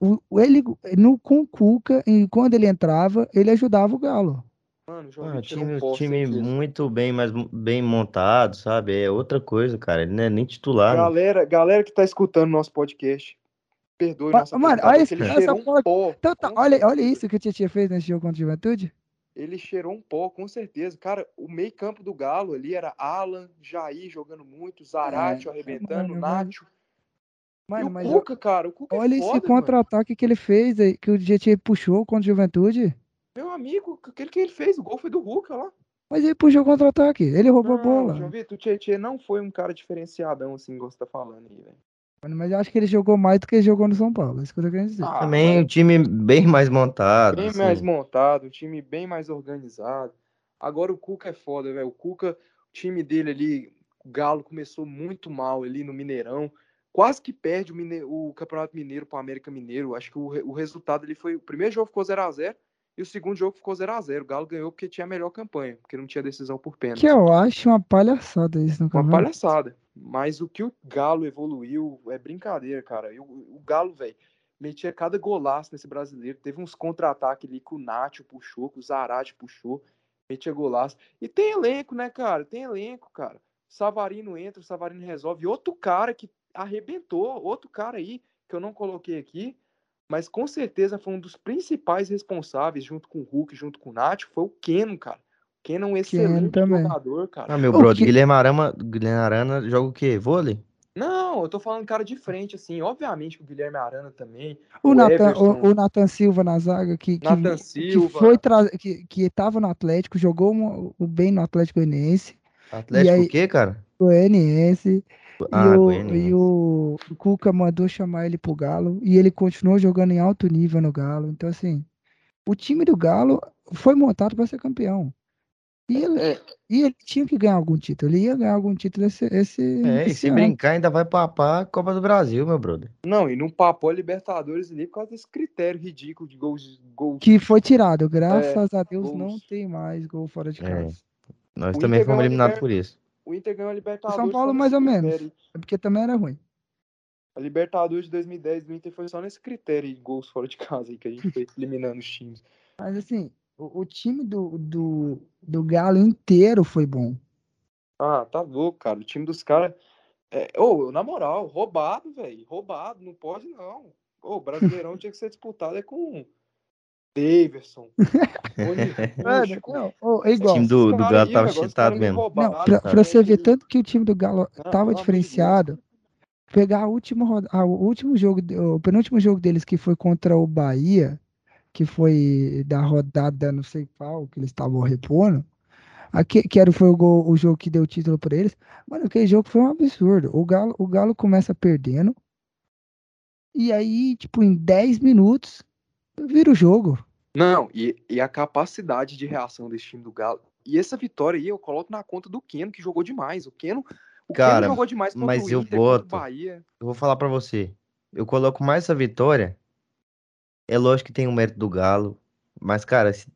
Speaker 1: o, ele, no, com o Cuca, e quando ele entrava, ele ajudava o Galo.
Speaker 2: Mano, Mano, time, um time muito bem, mas bem montado, sabe? É outra coisa, cara. Ele não é nem titular.
Speaker 3: Galera, galera que tá escutando nosso podcast, perdoe
Speaker 1: mas, nossa Mano, olha, esse, essa um pó, então, tá, olha, olha isso que o Tietchan fez nesse jogo contra a Juventude.
Speaker 3: Ele cheirou um pó, com certeza. Cara, o meio campo do Galo ali era Alan, Jair jogando muito, Zarate é, arrebentando, Nacho. Mano, mas o Cuca, cara, o Cuca
Speaker 1: é Olha é foda, esse contra-ataque que ele fez, que o GT puxou contra o Juventude.
Speaker 3: Meu amigo, aquele que ele fez, o gol foi do Hulk, olha lá.
Speaker 1: Mas ele puxou contra-ataque, ele roubou não, a bola.
Speaker 3: João Vitor, o Tietchan não foi um cara diferenciadão, assim, igual você tá falando aí, velho.
Speaker 1: Mas eu acho que ele jogou mais do que ele jogou no São Paulo, é isso que eu tô querendo dizer.
Speaker 2: Ah, Também o um time bem mais montado.
Speaker 3: Bem assim. mais montado, um time bem mais organizado. Agora o Cuca é foda, velho. O Cuca, o time dele ali, o Galo começou muito mal ali no Mineirão. Quase que perde o, Mine... o Campeonato Mineiro para o América Mineiro. Acho que o, o resultado ali foi. O primeiro jogo ficou 0x0 e o segundo jogo ficou 0x0. O Galo ganhou porque tinha a melhor campanha, porque não tinha decisão por pênalti.
Speaker 1: Que eu acho uma palhaçada isso no
Speaker 3: Uma palhaçada. Mas o que o Galo evoluiu é brincadeira, cara. O, o Galo, velho, metia cada golaço nesse brasileiro. Teve uns contra-ataques ali que o Nacho puxou, que o Zarate puxou, metia golaço. E tem elenco, né, cara? Tem elenco, cara. Savarino entra, o Savarino resolve. E outro cara que arrebentou, outro cara aí, que eu não coloquei aqui, mas com certeza foi um dos principais responsáveis, junto com o Hulk, junto com o Nacho, foi o Keno, cara. O Keno é um excelente jogador, cara.
Speaker 2: Ah, meu brother, que... Guilherme Arana, Guilherme Arana joga o quê? Vôlei?
Speaker 3: Não, eu tô falando cara de frente, assim. Obviamente que o Guilherme Arana também.
Speaker 1: O, o, Nathan, o, o Nathan Silva na zaga, que, que,
Speaker 3: Nathan Silva.
Speaker 1: que foi tra... que, que tava no Atlético, jogou o bem no Atlético Goianiense.
Speaker 2: Atlético aí, o quê, cara?
Speaker 1: Goianiense. Ah, e, o, e o, o Cuca mandou chamar ele pro Galo. E ele continuou jogando em alto nível no Galo. Então, assim, o time do Galo foi montado para ser campeão. E ele, é. e ele tinha que ganhar algum título. Ele ia ganhar algum título esse, esse,
Speaker 2: é,
Speaker 1: esse
Speaker 2: e se ano. brincar, ainda vai papar a Copa do Brasil, meu brother.
Speaker 3: Não, e não papou a Libertadores ali por causa desse critério ridículo de gols. gols.
Speaker 1: Que foi tirado. Graças é, a Deus gols. não tem mais gol fora de é. casa.
Speaker 2: Nós o também Inter fomos eliminados por isso.
Speaker 3: O Inter ganhou a Libertadores.
Speaker 1: São Paulo, mais ou menos. É porque também era ruim.
Speaker 3: A Libertadores de 2010 do Inter foi só nesse critério de gols fora de casa aí que a gente foi eliminando os times.
Speaker 1: Mas assim, o, o time do, do, do Galo inteiro foi bom.
Speaker 3: Ah, tá louco, cara. O time dos caras. É, oh, na moral, roubado, velho. Roubado, não pode não. O oh, Brasileirão tinha que ser disputado é com Daverson.
Speaker 1: Mano, não, oh, é igual.
Speaker 2: O time do, do Galo tava chitado mesmo.
Speaker 1: Não, pra, pra, você ver tanto que o time do Galo não, tava diferenciado. Pegar a última, a, o último jogo, o penúltimo jogo deles que foi contra o Bahia, que foi da rodada não sei qual, que eles estavam repondo, aqui, que era, foi o, gol, o jogo que deu o título para eles. Mano, aquele jogo foi um absurdo. O Galo, o Galo começa perdendo, e aí, tipo, em 10 minutos, vira o jogo.
Speaker 3: Não, e, e a capacidade de reação desse time do Galo. E essa vitória aí eu coloco na conta do Keno, que jogou demais. O Keno, o
Speaker 2: Cara, Keno jogou demais contra mas o Inter, eu boto,
Speaker 3: Bahia.
Speaker 2: Eu vou falar para você. Eu coloco mais essa vitória é lógico que tem o mérito do Galo, mas, cara, esse,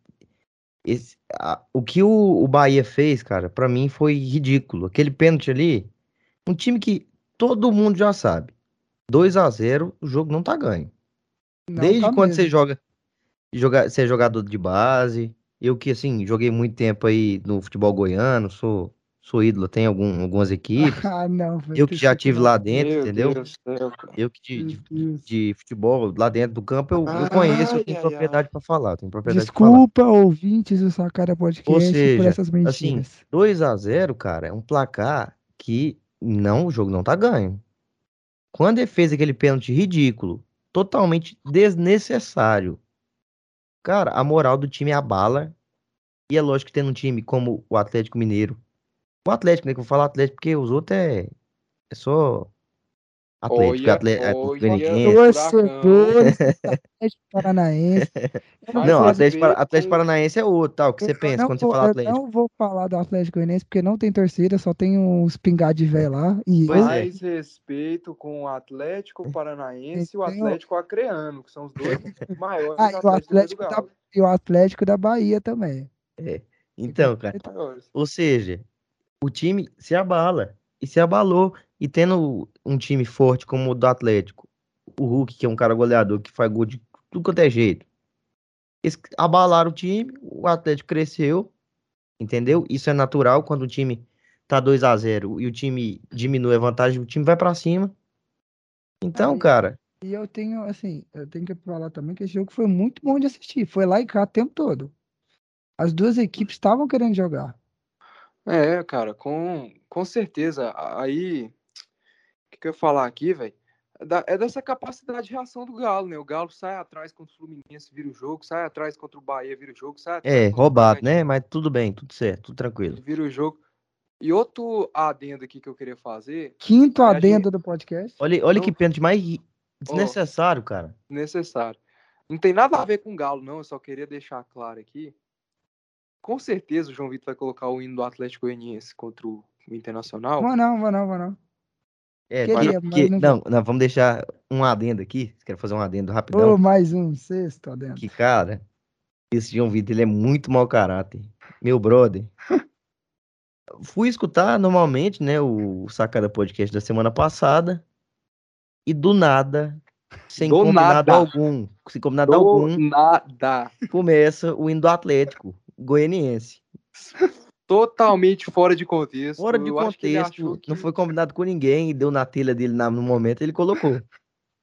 Speaker 2: esse, a, o que o, o Bahia fez, cara, para mim foi ridículo. Aquele pênalti ali, um time que todo mundo já sabe. 2 a 0 o jogo não tá ganho. Não Desde tá quando mesmo. você joga, joga, você é jogador de base, eu que, assim, joguei muito tempo aí no futebol goiano, sou sou ídolo, tem algum, algumas equipes.
Speaker 1: Ah, não,
Speaker 2: eu que já tive lá dentro, Meu entendeu? Céu, eu que de, de, de, futebol lá dentro do campo eu, eu conheço, eu tenho ai, propriedade para falar. Tenho propriedade
Speaker 1: Desculpa, falar. ouvintes do Sacara Podcast
Speaker 2: Ou seja,
Speaker 1: por essas mentiras.
Speaker 2: Assim, 2 a 0 cara, é um placar que não, o jogo não tá ganho. Quando ele fez aquele pênalti ridículo, totalmente desnecessário, cara, a moral do time abala. E é lógico que tendo um time como o Atlético Mineiro, o Atlético, né? Que eu vou falar Atlético porque os outros é, é só Atlético, Atlético,
Speaker 1: Torcedores Atlético Paranaense.
Speaker 2: Não, Atlético, Atlético Paranaense é outro, tal. O que você pensa quando
Speaker 1: vou,
Speaker 2: você fala Atlético?
Speaker 1: Eu não vou falar do Atlético Goianiense porque não tem torcida, só tem uns pingados de velho lá. E
Speaker 3: pois mais é. respeito com o Atlético Paranaense e o Atlético Acreano, que são os dois maiores.
Speaker 1: Ah, e o Atlético, da, e o Atlético da Bahia também.
Speaker 2: É. Então, cara. Ou seja, o time se abala. E se abalou. E tendo um time forte como o do Atlético, o Hulk, que é um cara goleador, que faz gol de tudo quanto é jeito. Eles abalaram o time, o Atlético cresceu, entendeu? Isso é natural quando o time tá 2 a 0 e o time diminui a vantagem, o time vai para cima. Então, Aí, cara.
Speaker 1: E eu tenho, assim, eu tenho que falar também que esse jogo foi muito bom de assistir. Foi lá e cá o tempo todo. As duas equipes estavam querendo jogar.
Speaker 3: É, cara, com, com certeza. Aí, que, que eu ia falar aqui, velho? É, é dessa capacidade de reação do Galo, né? O Galo sai atrás contra o Fluminense, vira o jogo, sai atrás contra o Bahia, vira o jogo, sai atrás
Speaker 2: É, roubado, né? Mas tudo bem, tudo certo, tudo tranquilo.
Speaker 3: Vira o jogo. E outro adendo aqui que eu queria fazer.
Speaker 1: Quinto é adendo gente... do podcast.
Speaker 2: Olha, olha que pênalti mais desnecessário, oh, cara.
Speaker 3: Necessário. Não tem nada a ver com o Galo, não. Eu só queria deixar claro aqui Com certeza o João Vitor vai colocar o hino do Atlético Goianiense contra o Internacional.
Speaker 1: Vou não, vou não, vou não.
Speaker 2: É,
Speaker 1: Queria,
Speaker 2: porque-
Speaker 1: não
Speaker 2: não, não, vamos deixar um adendo aqui. Quero fazer um adendo rapidão.
Speaker 1: Ô, mais um, sexto, adentro.
Speaker 2: Que, cara, esse João Vitor, ele é muito mau caráter. Meu brother. Fui escutar normalmente, né, o Sacada Podcast da semana passada. E do nada, sem
Speaker 3: Do
Speaker 2: combinado
Speaker 3: nada.
Speaker 2: algum, sem combinado
Speaker 3: Do
Speaker 2: algum,
Speaker 3: nada.
Speaker 2: começa o hino do Atlético Goianiense.
Speaker 3: Totalmente fora de contexto.
Speaker 2: Fora de
Speaker 3: Eu
Speaker 2: contexto,
Speaker 3: que
Speaker 2: não foi combinado com ninguém e deu na telha dele na- no momento, ele colocou.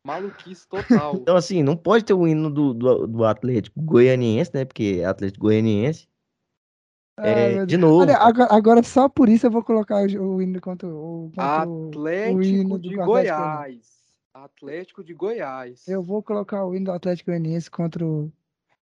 Speaker 3: Maluquice total.
Speaker 2: Então, assim, não pode ter o hino do, do, do Atlético Goianiense, né? Porque é Atlético Goianiense.
Speaker 1: Ai,
Speaker 2: É,
Speaker 1: meu
Speaker 2: de novo.
Speaker 1: Olha, agora, agora só por isso eu vou colocar o, o hino contra o. Contra o-
Speaker 3: Atlético
Speaker 1: hino
Speaker 3: de Goiás. Atlético de Goiás.
Speaker 1: Eu vou colocar o hino do Atlético Goianiense contra o.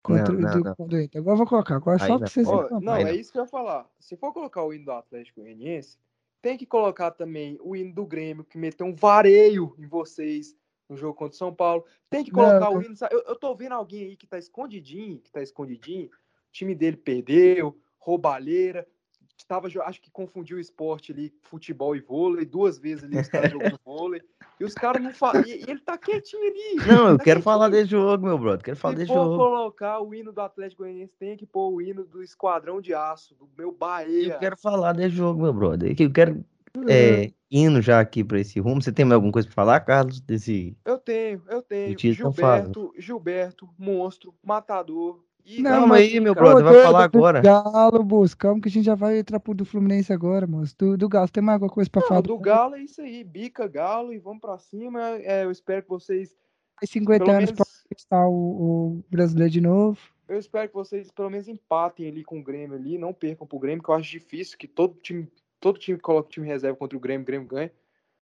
Speaker 1: Contra
Speaker 2: Não,
Speaker 1: o
Speaker 2: não,
Speaker 1: do,
Speaker 2: não.
Speaker 1: Agora eu vou colocar. Agora
Speaker 2: Aí
Speaker 1: só
Speaker 2: não.
Speaker 1: pra vocês reclamar.
Speaker 3: não, é
Speaker 2: não.
Speaker 3: isso que eu ia falar. Se for colocar o hino do Atlético Goianiense, tem que colocar também o hino do Grêmio, que meteu um vareio em vocês no jogo contra o São Paulo. Tem que
Speaker 1: Não,
Speaker 3: colocar
Speaker 1: eu-
Speaker 3: o hino. sabe? Eu, eu tô vendo alguém aí que tá escondidinho, que tá escondidinho. O time dele perdeu, roubalheira. Tava, jo- acho que confundiu o esporte ali, futebol e vôlei. Duas vezes ali os caras jogando vôlei. E os caras não falam. E, ele tá quietinho ali.
Speaker 2: Não, eu
Speaker 3: tá
Speaker 2: quero falar desse jogo, meu brother. Quero falar
Speaker 3: Se
Speaker 2: desse jogo.
Speaker 3: colocar o hino do Atlético Goianiense, tem que pôr o hino do Esquadrão de Aço, do meu Bahia.
Speaker 2: Eu quero falar desse jogo, meu brother. Eu quero é, indo já aqui pra esse rumo. Você tem mais alguma coisa pra falar, Carlos? Desse.
Speaker 3: Eu tenho, eu tenho.
Speaker 2: O título fala.
Speaker 3: Gilberto, Gilberto, monstro, matador.
Speaker 1: Não,
Speaker 2: Calma aí, meu brother. Vai falar
Speaker 1: do
Speaker 2: agora.
Speaker 1: Galo, moço. Calma que a gente já vai entrar pro do Fluminense agora, moço. Do, do Galo, tem mais alguma coisa pra
Speaker 3: Não,
Speaker 1: falar?
Speaker 3: do Galo é isso aí, bica Galo e vamos pra cima. É, eu espero que vocês,
Speaker 1: Mais 50
Speaker 3: pelo
Speaker 1: anos
Speaker 3: menos,
Speaker 1: pra conquistar o, o brasileiro de novo.
Speaker 3: eu espero que vocês pelo menos empatem ali com o Grêmio ali, não percam pro Grêmio, que eu acho difícil que todo time, todo time que coloca o time reserva contra o Grêmio, o Grêmio ganha.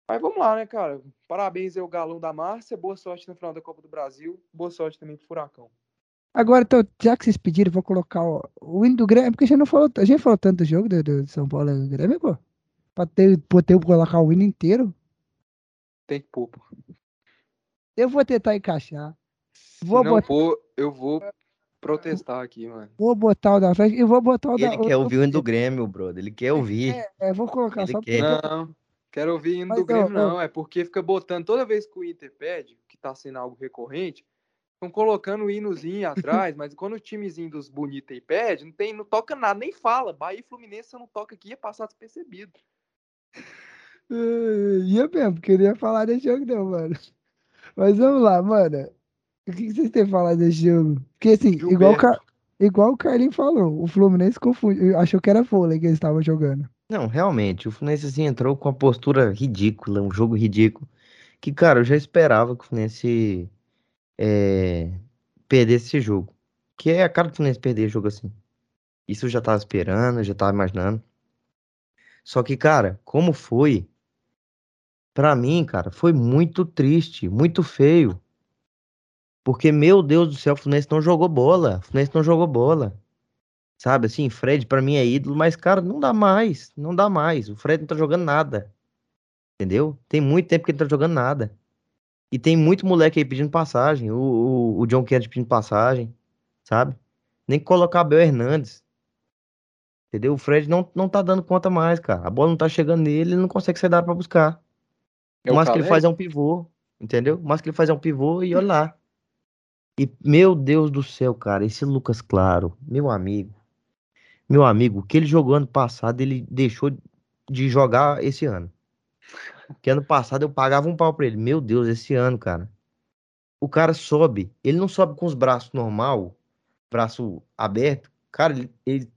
Speaker 3: Mas vamos lá, né, cara? Parabéns ao Galão da Márcia, boa sorte no final da Copa do Brasil, boa sorte também pro Furacão.
Speaker 1: Agora, então, já que vocês pediram, vou colocar ó, o hino do Grêmio, porque a gente não falou, a gente falou tanto do jogo do, do São Paulo e do Grêmio, pô. Pra ter, poder colocar o hino inteiro.
Speaker 3: Tem que pôr, pô.
Speaker 1: Eu vou tentar encaixar.
Speaker 3: Se
Speaker 1: Vou
Speaker 3: não
Speaker 1: botar,
Speaker 3: pôr, eu vou protestar aqui, mano.
Speaker 1: vou botar o da frente e vou botar o da.
Speaker 2: Ele quer ouvir o hino do Grêmio, brother. Ele quer ouvir.
Speaker 1: É, é, vou colocar
Speaker 2: Ele
Speaker 1: só
Speaker 2: quer.
Speaker 1: porque.
Speaker 3: Não, quero ouvir hino
Speaker 1: Mas,
Speaker 3: do Grêmio,
Speaker 1: ó.
Speaker 3: não. É porque fica botando toda vez que o Inter pede, que tá sendo algo recorrente, estão colocando o hinozinho atrás, mas quando o timezinho dos bonitos aí pede, não, tem, não toca nada, nem fala. Bahia e Fluminense, você não toca aqui, ia passar despercebido.
Speaker 1: Eh, Ia mesmo, queria falar desse jogo, não, mano. Mas vamos lá, mano. O que que vocês têm falado desse jogo? Porque assim, igual o, Ca-
Speaker 3: Gilberto.
Speaker 1: igual o Carlinhos falou, o Fluminense confundiu, achou que era vôlei que eles estavam jogando.
Speaker 2: Não, realmente, o Fluminense assim, entrou com uma postura ridícula, um jogo ridículo. Que, cara, eu já esperava que o Fluminense é, perdesse esse jogo. Que é a cara do Fluminense perder jogo assim. Isso eu já tava esperando, já tava imaginando. Só que, cara, como foi? Pra mim, cara, foi muito triste, muito feio. Porque, meu Deus do céu, o Fluminense não jogou bola. O Fluminense não jogou bola. Sabe, assim, Fred pra mim é ídolo, mas, cara, não dá mais. Não dá mais. O Fred não tá jogando nada. Entendeu? Tem muito tempo que ele não tá jogando nada. E tem muito moleque aí pedindo passagem. O, o, o John Kennedy pedindo passagem. Sabe? Nem que colocar Abel Hernandes. Entendeu? O Fred não, não tá dando conta mais, cara. A bola não tá chegando nele, ele não consegue sair da área pra buscar.
Speaker 3: É
Speaker 2: O mais que ele faz é um pivô, entendeu? O mais que ele faz é um pivô e olha lá. E, meu Deus do céu, cara, esse Lucas Claro, meu amigo, meu amigo, o que ele jogou ano passado, ele deixou de jogar esse ano. Porque ano passado eu pagava um pau pra ele. Meu Deus, esse ano, cara. O cara sobe, ele não sobe com os braços normal, braço aberto. Cara, ele, ele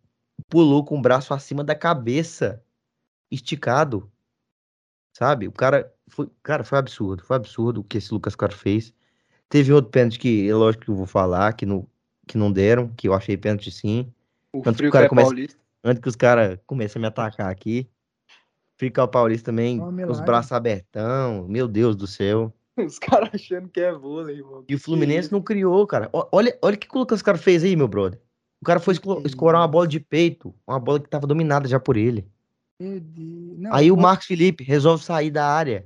Speaker 2: pulou com o braço acima da cabeça, esticado. Sabe? O cara foi, cara, foi absurdo, foi absurdo o que esse Lucas Claro fez. Teve outro pênalti que, é lógico que eu vou falar, que não, que não deram, que eu achei pênalti sim.
Speaker 3: O
Speaker 2: Tanto que o cara
Speaker 3: que é paulista.
Speaker 2: Antes que os caras comecem a me atacar aqui. Fica o Paulista também,
Speaker 1: Ó,
Speaker 2: com os braços abertão, meu Deus do céu.
Speaker 3: Os caras achando que é vôlei, mano.
Speaker 2: E o Fluminense não criou, cara. Olha, olha o que o Lucas Claro fez aí, meu brother. O cara foi
Speaker 1: Que que é
Speaker 2: escorar uma bola de peito, uma bola que tava dominada já por ele.
Speaker 1: Não,
Speaker 2: Aí o Marcos Felipe resolve sair da área.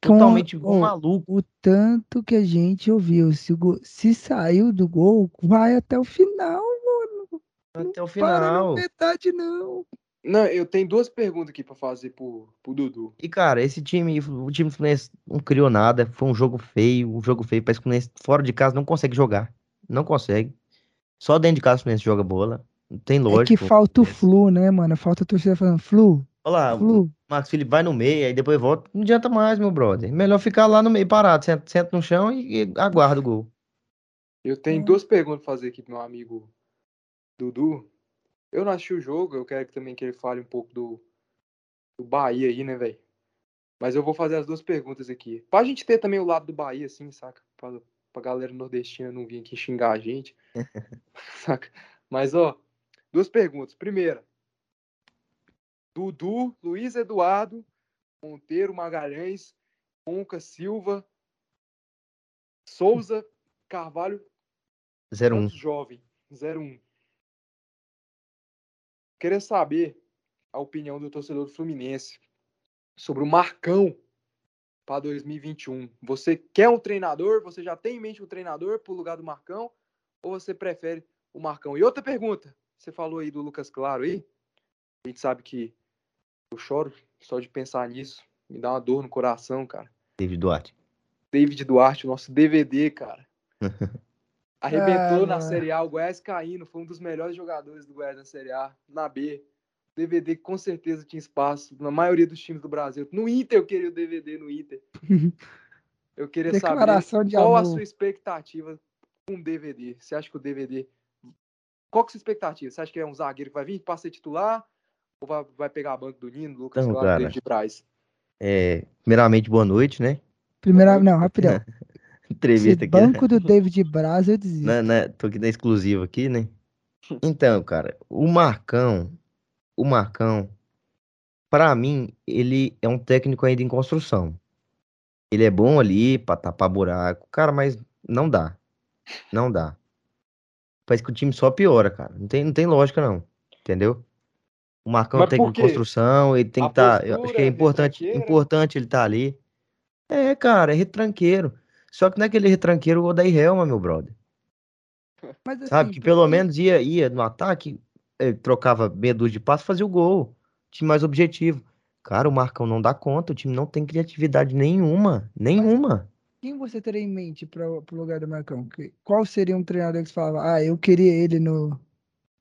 Speaker 1: Com-
Speaker 2: Totalmente um
Speaker 1: ô,
Speaker 2: maluco.
Speaker 1: o tanto que a gente ouviu, se, o gol- se saiu do gol, vai até o final, mano.
Speaker 2: Até o
Speaker 1: Para na
Speaker 2: final.
Speaker 1: metade, não.
Speaker 3: Não, eu tenho duas perguntas aqui pra fazer pro, pro Dudu.
Speaker 2: E, cara, esse time, o time do Fluminense não criou nada. Foi um jogo feio, um jogo feio. Parece que o Fluminense fora de casa não consegue jogar. Não consegue. Só dentro de casa o Fluminense joga bola. Não tem
Speaker 1: É
Speaker 2: lógica.
Speaker 1: que falta o flu, né, mano? Falta a torcida falando, flu,
Speaker 2: Olha lá, o
Speaker 1: flu.
Speaker 2: Marcos Felipe vai no meio, aí depois volta. Não adianta mais, meu brother. Melhor ficar lá no meio parado. Senta, senta no chão e, e aguarda o gol.
Speaker 3: Eu tenho
Speaker 1: Hum.
Speaker 3: duas perguntas pra fazer aqui pro meu amigo Dudu. Eu não assisti o jogo, eu quero que também que ele fale um pouco do, do Bahia aí, né, velho? Mas eu vou fazer as duas perguntas aqui. Pra gente ter também o lado do Bahia, assim, saca? Pra, pra galera nordestina não vir aqui xingar a gente. saca? Mas, ó, duas perguntas. Primeira, Dudu, Luiz Eduardo, Monteiro Magalhães, Conca Silva, Souza, Carvalho
Speaker 2: 0-1.
Speaker 3: Santos Jovem, 01. Queria saber a opinião do torcedor do Fluminense sobre o Marcão para 2021. Você quer um treinador? Você já tem em mente um treinador para o lugar do Marcão? Ou você prefere o Marcão? E outra pergunta, você falou aí do Lucas Claro aí. A gente sabe que eu choro só de pensar nisso. Me dá uma dor no coração, cara.
Speaker 2: David Duarte.
Speaker 3: David Duarte, o nosso DVD, cara. Arrebentou
Speaker 1: Ah,
Speaker 3: na. Série A, o Goiás caindo, foi um dos melhores jogadores do Goiás na Série A, na B. DVD com certeza tinha espaço na maioria dos times do Brasil. No Inter eu queria o DVD no Inter. Eu queria
Speaker 1: Declaração
Speaker 3: saber
Speaker 1: de
Speaker 3: qual a
Speaker 1: amor.
Speaker 3: sua expectativa com o DVD. Você acha que o DVD. Qual que é a sua expectativa? Você acha que é um zagueiro que vai vir para ser titular? Ou vai, vai pegar a banca do Nino, Lucas
Speaker 2: Não,
Speaker 3: Claro,
Speaker 2: cara.
Speaker 3: David Braz?
Speaker 2: É, primeiramente, boa noite, né?
Speaker 1: Primeira, não, rapidão. Esse
Speaker 2: Entrevista aqui. né?
Speaker 1: banco do David Braz, eu desisto.
Speaker 2: Na, na- tô aqui na exclusiva aqui, né? Então, cara, o Marcão, o Marcão, pra mim, ele é um técnico ainda em construção. Ele é bom ali pra tapar buraco, cara, mas não dá. Não dá. Parece que o time só piora, cara. Não tem, não tem lógica, não. Entendeu? O Marcão é um
Speaker 3: Mas
Speaker 2: técnico
Speaker 3: por
Speaker 2: em
Speaker 3: quê?
Speaker 2: construção, ele tem que estar. eu acho que é
Speaker 3: é
Speaker 2: importante, importante ele estar ali. É, cara, é retranqueiro. Só que não é retranqueiro o Odair Helma, meu brother.
Speaker 1: Mas
Speaker 2: Sabe?
Speaker 1: assim,
Speaker 2: Que pelo
Speaker 1: porque-
Speaker 2: menos ia, ia no ataque, trocava meia dúzia de passos, fazia o gol. Time mais objetivo. Cara, o Marcão não dá conta, o time não tem criatividade nenhuma. Nenhuma.
Speaker 1: Quem você teria em mente para o lugar do Marcão? Qual seria um treinador que você falava, ah, eu queria ele no,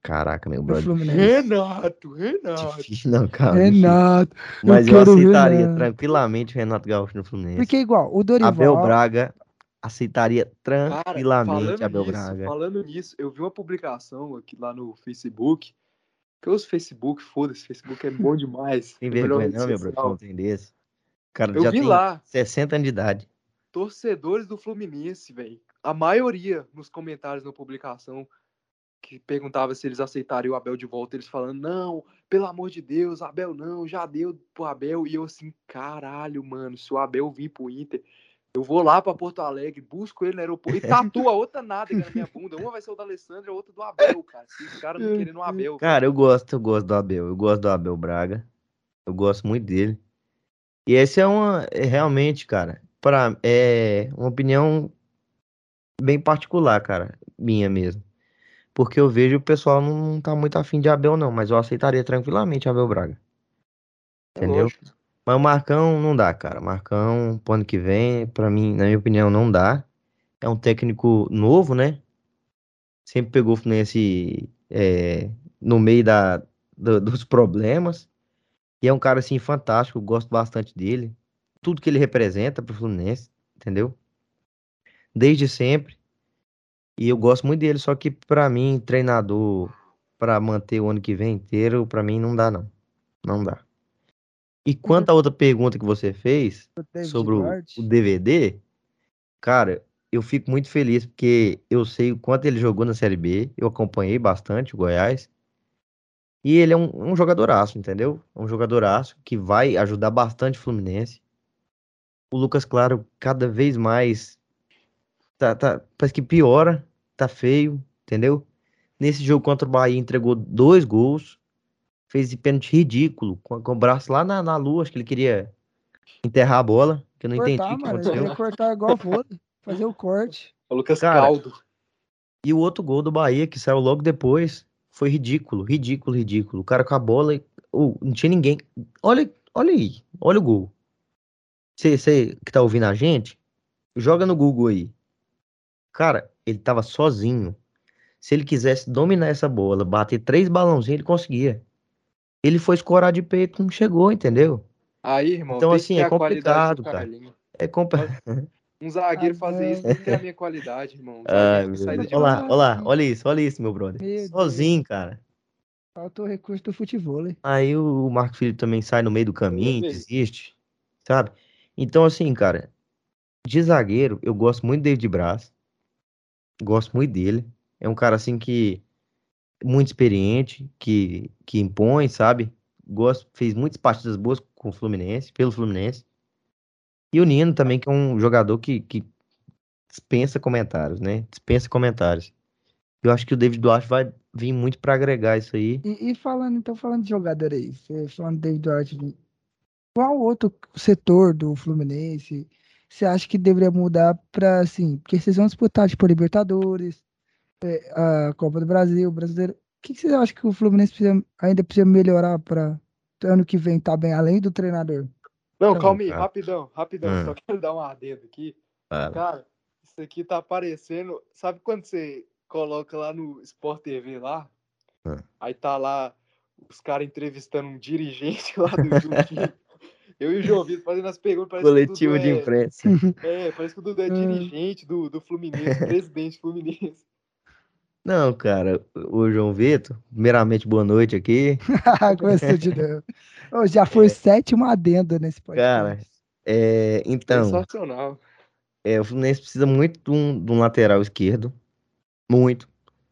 Speaker 2: Caraca, meu brother.
Speaker 3: Renato, Renato.
Speaker 2: Difícil, não, cara. difícil.
Speaker 1: Renato.
Speaker 2: Mas
Speaker 1: eu
Speaker 2: eu, aceitaria
Speaker 1: Renato.
Speaker 2: tranquilamente o Renato Gaúcho no Fluminense.
Speaker 1: Porque igual, o Dorival.
Speaker 2: Abel Braga aceitaria
Speaker 3: Cara,
Speaker 2: tranquilamente
Speaker 3: falando
Speaker 2: Abel
Speaker 3: nisso,
Speaker 2: Braga.
Speaker 3: falando nisso, eu vi uma publicação aqui lá no Facebook. Que eu uso Facebook, foda-se, Facebook é bom demais.
Speaker 2: Tem
Speaker 3: é
Speaker 2: vergonha não, meu brother, não tem desse. O cara
Speaker 3: Eu
Speaker 2: já
Speaker 3: vi
Speaker 2: tem
Speaker 3: lá,
Speaker 2: 60 anos de idade.
Speaker 3: torcedores do Fluminense, velho. A maioria nos comentários na publicação que perguntava se eles aceitariam o Abel de volta, eles falando, não, pelo amor de Deus, Abel não, já deu pro Abel. E eu assim, caralho, mano, se o Abel vir pro Inter, eu vou lá pra Porto Alegre, busco ele no aeroporto e tatua outra nádega na minha bunda. Uma vai ser o da Alessandra, a outra do Abel, cara. Se os caras não querendo o Abel.
Speaker 2: Cara, eu gosto, eu gosto do Abel. Eu gosto do Abel Braga. Eu gosto muito dele. E essa é uma, é realmente, cara, para é uma opinião bem particular, cara, minha mesmo. Porque eu vejo o pessoal não tá muito afim de Abel, não, mas eu aceitaria tranquilamente Abel Braga.
Speaker 3: É
Speaker 2: entendeu?
Speaker 3: lógico.
Speaker 2: Mas o Marcão não dá, cara. Marcão, pro ano que vem, pra mim, na minha opinião, não dá. É um técnico novo, né? Sempre pegou o Fluminense é, no meio da, do- dos problemas. E é um cara, assim, fantástico. Gosto bastante dele. Tudo que ele representa pro Fluminense, entendeu? Desde sempre. E eu gosto muito dele. Só que, pra mim, treinador pra manter o ano que vem inteiro, pra mim, não dá, não. Não dá. E quanto à outra pergunta que você fez
Speaker 1: o
Speaker 2: sobre o, o DVD, cara, eu fico muito feliz porque eu sei o quanto ele jogou na Série B, eu acompanhei bastante o Goiás. E ele é um, um jogadoraço, entendeu? É um jogadoraço que vai ajudar bastante o Fluminense. O Lucas Claro cada vez mais tá, tá, parece que piora, tá feio, entendeu? Nesse jogo contra o Bahia entregou dois gols, fez esse pênalti ridículo, com, com o braço lá na, na lua, acho que ele queria enterrar a bola, que eu não entendi
Speaker 1: cortar,
Speaker 2: o que
Speaker 1: mano. Ele
Speaker 2: aconteceu.
Speaker 1: ia cortar igual vôlei. Fazer o corte.
Speaker 3: O Lucas
Speaker 2: Cara,
Speaker 3: Caldo.
Speaker 2: E o outro gol do Bahia, que saiu logo depois, foi ridículo, ridículo, ridículo. O cara com a bola, oh, não tinha ninguém. Olha, olha aí, olha o gol. Você que tá ouvindo a gente, joga no Google aí. Cara, ele tava sozinho. Se ele quisesse dominar essa bola, bater três balãozinhos, ele conseguia. Ele foi escorar de peito, não chegou, entendeu?
Speaker 3: Aí, irmão,
Speaker 2: Então,
Speaker 3: tem
Speaker 2: assim,
Speaker 3: que ter
Speaker 2: é
Speaker 3: a qualidade do
Speaker 2: complicado, cara. É compa...
Speaker 3: Um zagueiro
Speaker 1: Ah,
Speaker 3: fazer isso
Speaker 1: não.
Speaker 3: tem a minha qualidade, irmão. Um
Speaker 2: Deus.
Speaker 3: de
Speaker 2: Olha lá, olha lá, olha isso, olha isso, meu brother.
Speaker 1: Meu Deus.
Speaker 2: Sozinho, cara.
Speaker 1: Falta o recurso do futebol. hein?
Speaker 2: Aí o Marcos Felipe também sai no meio do caminho, desiste, sabe? Então, assim, cara, de zagueiro, eu gosto muito do David Braz. Gosto muito dele. É um cara, assim, que muito experiente, que, que impõe, sabe? Gosto, fez muitas partidas boas com o Fluminense, pelo Fluminense. E o Nino também, que é um jogador que, que dispensa comentários, né? Dispensa comentários. Eu acho que o David Duarte vai vir muito pra agregar isso aí.
Speaker 1: E, e falando, então, falando de jogador aí, falando de David Duarte, qual outro setor do Fluminense você acha que deveria mudar para, assim, porque vocês vão disputar, tipo, a Libertadores, é, a Copa do Brasil, o Brasileiro. O que, que você acha que o Fluminense precisa- ainda precisa melhorar para ano que vem tá bem, além do treinador?
Speaker 3: Não, calma aí,
Speaker 2: cara.
Speaker 3: rapidão, rapidão.
Speaker 2: Ah.
Speaker 3: Só quero dar um adendo aqui.
Speaker 2: Fala.
Speaker 3: Cara, isso aqui tá aparecendo. Sabe quando você coloca lá no Sport TV lá? Aí tá lá os caras entrevistando um dirigente lá do time. Eu e o João Vitor fazendo as perguntas.
Speaker 2: Coletivo
Speaker 3: Dudu
Speaker 2: de
Speaker 3: é-
Speaker 2: imprensa.
Speaker 3: É, parece que o Dudu é
Speaker 1: Ah.
Speaker 3: dirigente do, do Fluminense, presidente Fluminense.
Speaker 2: Não, cara, o João Vitor, primeiramente, boa noite aqui.
Speaker 1: Começou de novo. Ô, já foi o sétimo adendo nesse
Speaker 2: Cara,
Speaker 1: podcast.
Speaker 2: É, então,
Speaker 3: Sensacional.
Speaker 2: é, o Fluminense precisa muito de um, de um lateral esquerdo. Muito.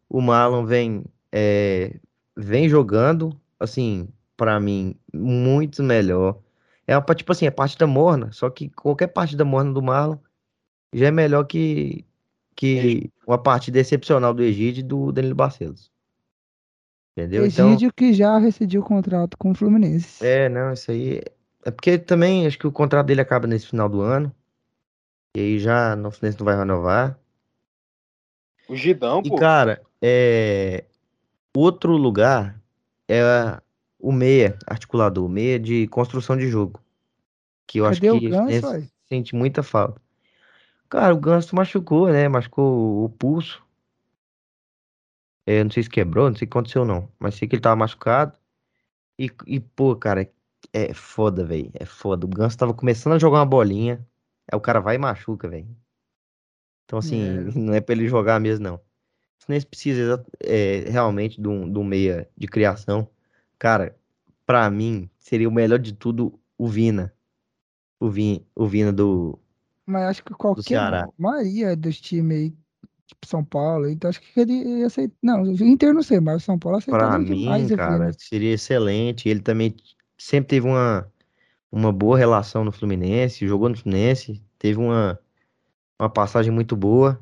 Speaker 2: O Marlon vem, é, vem jogando, assim, pra mim, muito melhor. É uma, tipo assim, é partida morna, só que qualquer partida morna do Marlon já é melhor que, que uma partida excepcional do Egídio e do Danilo Barcelos. Entendeu? Então,
Speaker 1: Egídio que já rescindiu o contrato com o Fluminense.
Speaker 2: É, não, isso aí. É porque também acho que o contrato dele acaba nesse final do ano. E aí já no Fluminense não vai renovar.
Speaker 3: O Gidão,
Speaker 2: E,
Speaker 3: pô.
Speaker 2: cara, é. Outro lugar é o meia articulador, meia de construção de jogo. Que eu acho
Speaker 1: Cadê o
Speaker 2: que o
Speaker 1: Ganso,
Speaker 2: sente muita falta. Cara, o Ganso machucou, né? Machucou o pulso. É, não sei se quebrou, não sei o que aconteceu, não. Mas sei que ele tava machucado. E, e pô, cara, é foda, velho. É foda. O Ganso tava começando a jogar uma bolinha. Aí o cara vai e machuca, velho. Então, assim,
Speaker 1: É.
Speaker 2: não é pra ele jogar mesmo, não. O Fluminense precisa exa- é, realmente de um, de um meia de criação. Cara, pra mim, seria o melhor de tudo o Vina. O, Vin, o Vina do.
Speaker 1: Mas acho que qualquer
Speaker 2: Ceará.
Speaker 1: maioria dos times aí, tipo São Paulo, então acho que ele ia aceitar. Não, o Inter não sei, mas o São Paulo
Speaker 2: Pra
Speaker 1: aceitaria
Speaker 2: mim, cara,
Speaker 1: Vina.
Speaker 2: seria excelente. Ele também sempre teve uma, uma boa relação no Fluminense, jogou no Fluminense, teve uma, uma passagem muito boa.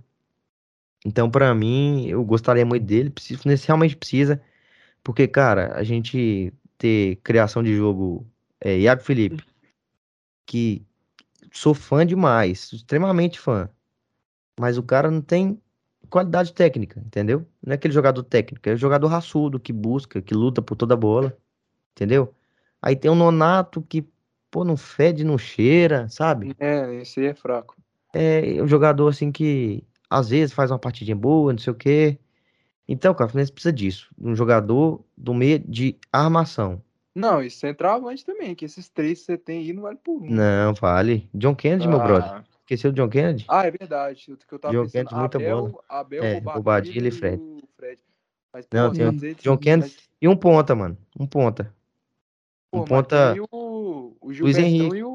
Speaker 2: Então, pra mim, eu gostaria muito dele. O Fluminense realmente precisa, porque, cara, a gente ter criação de jogo, é, Iago Felipe, que sou fã demais, extremamente fã, mas o cara não tem qualidade técnica, entendeu? Não é aquele jogador técnico, é o jogador raçudo que busca, que luta por toda a bola, entendeu? Aí tem o Nonato que, pô, não fede, não cheira, sabe?
Speaker 3: É, esse aí é fraco.
Speaker 2: É um jogador assim que às vezes faz uma partidinha boa, não sei o quê. Então, cara, o Fluminense precisa disso, um jogador do meio de armação.
Speaker 3: Não, e centroavante também, que esses três que você tem aí não vale por um.
Speaker 2: Não, vale. John Kennedy, meu brother.
Speaker 3: Ah,
Speaker 2: Esqueceu do John Kennedy?
Speaker 3: Ah, é verdade. O que eu tava
Speaker 2: John
Speaker 3: pensando,
Speaker 2: Kennedy, muita
Speaker 3: Abel,
Speaker 2: bola.
Speaker 3: Abel,
Speaker 2: É,
Speaker 3: Bobadilha
Speaker 2: e Fred.
Speaker 3: Fred. Mas,
Speaker 2: Não,
Speaker 3: pô,
Speaker 1: tem
Speaker 3: vezes-
Speaker 2: John Kennedy
Speaker 3: mas,
Speaker 2: e um ponta, mano. Um ponta.
Speaker 3: pô,
Speaker 2: Um ponta.
Speaker 3: o, o
Speaker 2: Luiz Henrique.
Speaker 3: e o